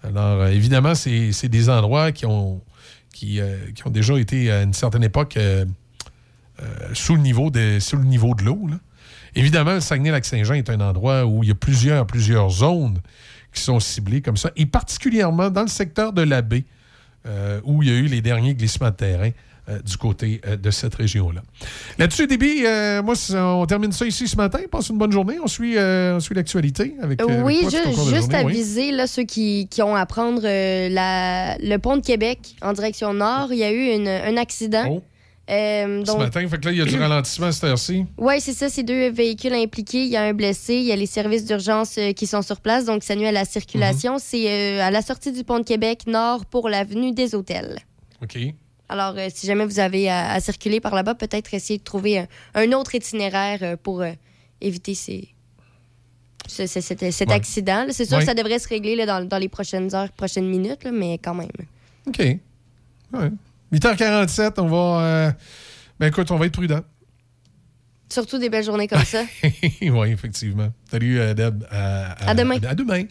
Alors, évidemment, c'est des endroits qui ont, qui, qui ont déjà été à une certaine époque sous, le niveau de, sous le niveau de l'eau. Évidemment, le Saguenay-Lac-Saint-Jean est un endroit où il y a plusieurs, plusieurs zones qui sont ciblées comme ça, et particulièrement dans le secteur de la baie, euh, où il y a eu les derniers glissements de terrain euh, du côté euh, de cette région-là. Là-dessus, Déby, euh, moi, on termine ça ici ce matin. Passe une bonne journée. On suit, euh, on suit l'actualité avec, euh, avec oui, toi ju- la juste oui. aviser là, ceux qui, qui ont à prendre euh, la- le pont de Québec en direction nord. Il y a eu une- un accident. Euh, Ce matin, fait que là, il y a du ralentissement à cette heure-ci. Oui, c'est ça, c'est deux véhicules impliqués. Il y a un blessé, il y a les services d'urgence euh, qui sont sur place, donc ça nuit à la circulation. Mhm. C'est euh, à la sortie du pont de Québec, nord, pour l'avenue des Hôtels. OK. Alors, si jamais vous avez à, à circuler par là-bas, peut-être essayer de trouver un, un autre itinéraire pour éviter ces, ce- ce- cet, cet Ouais. accident. C'est sûr Ouais. que ça devrait se régler là, dans, dans les prochaines heures, prochaines minutes, là, mais quand même. OK. Ouais. 8h47, on va. euh, Ben écoute, on va être prudent. Surtout des belles journées comme ça. oui, effectivement. Salut, euh, Deb. À, À demain. À, demain.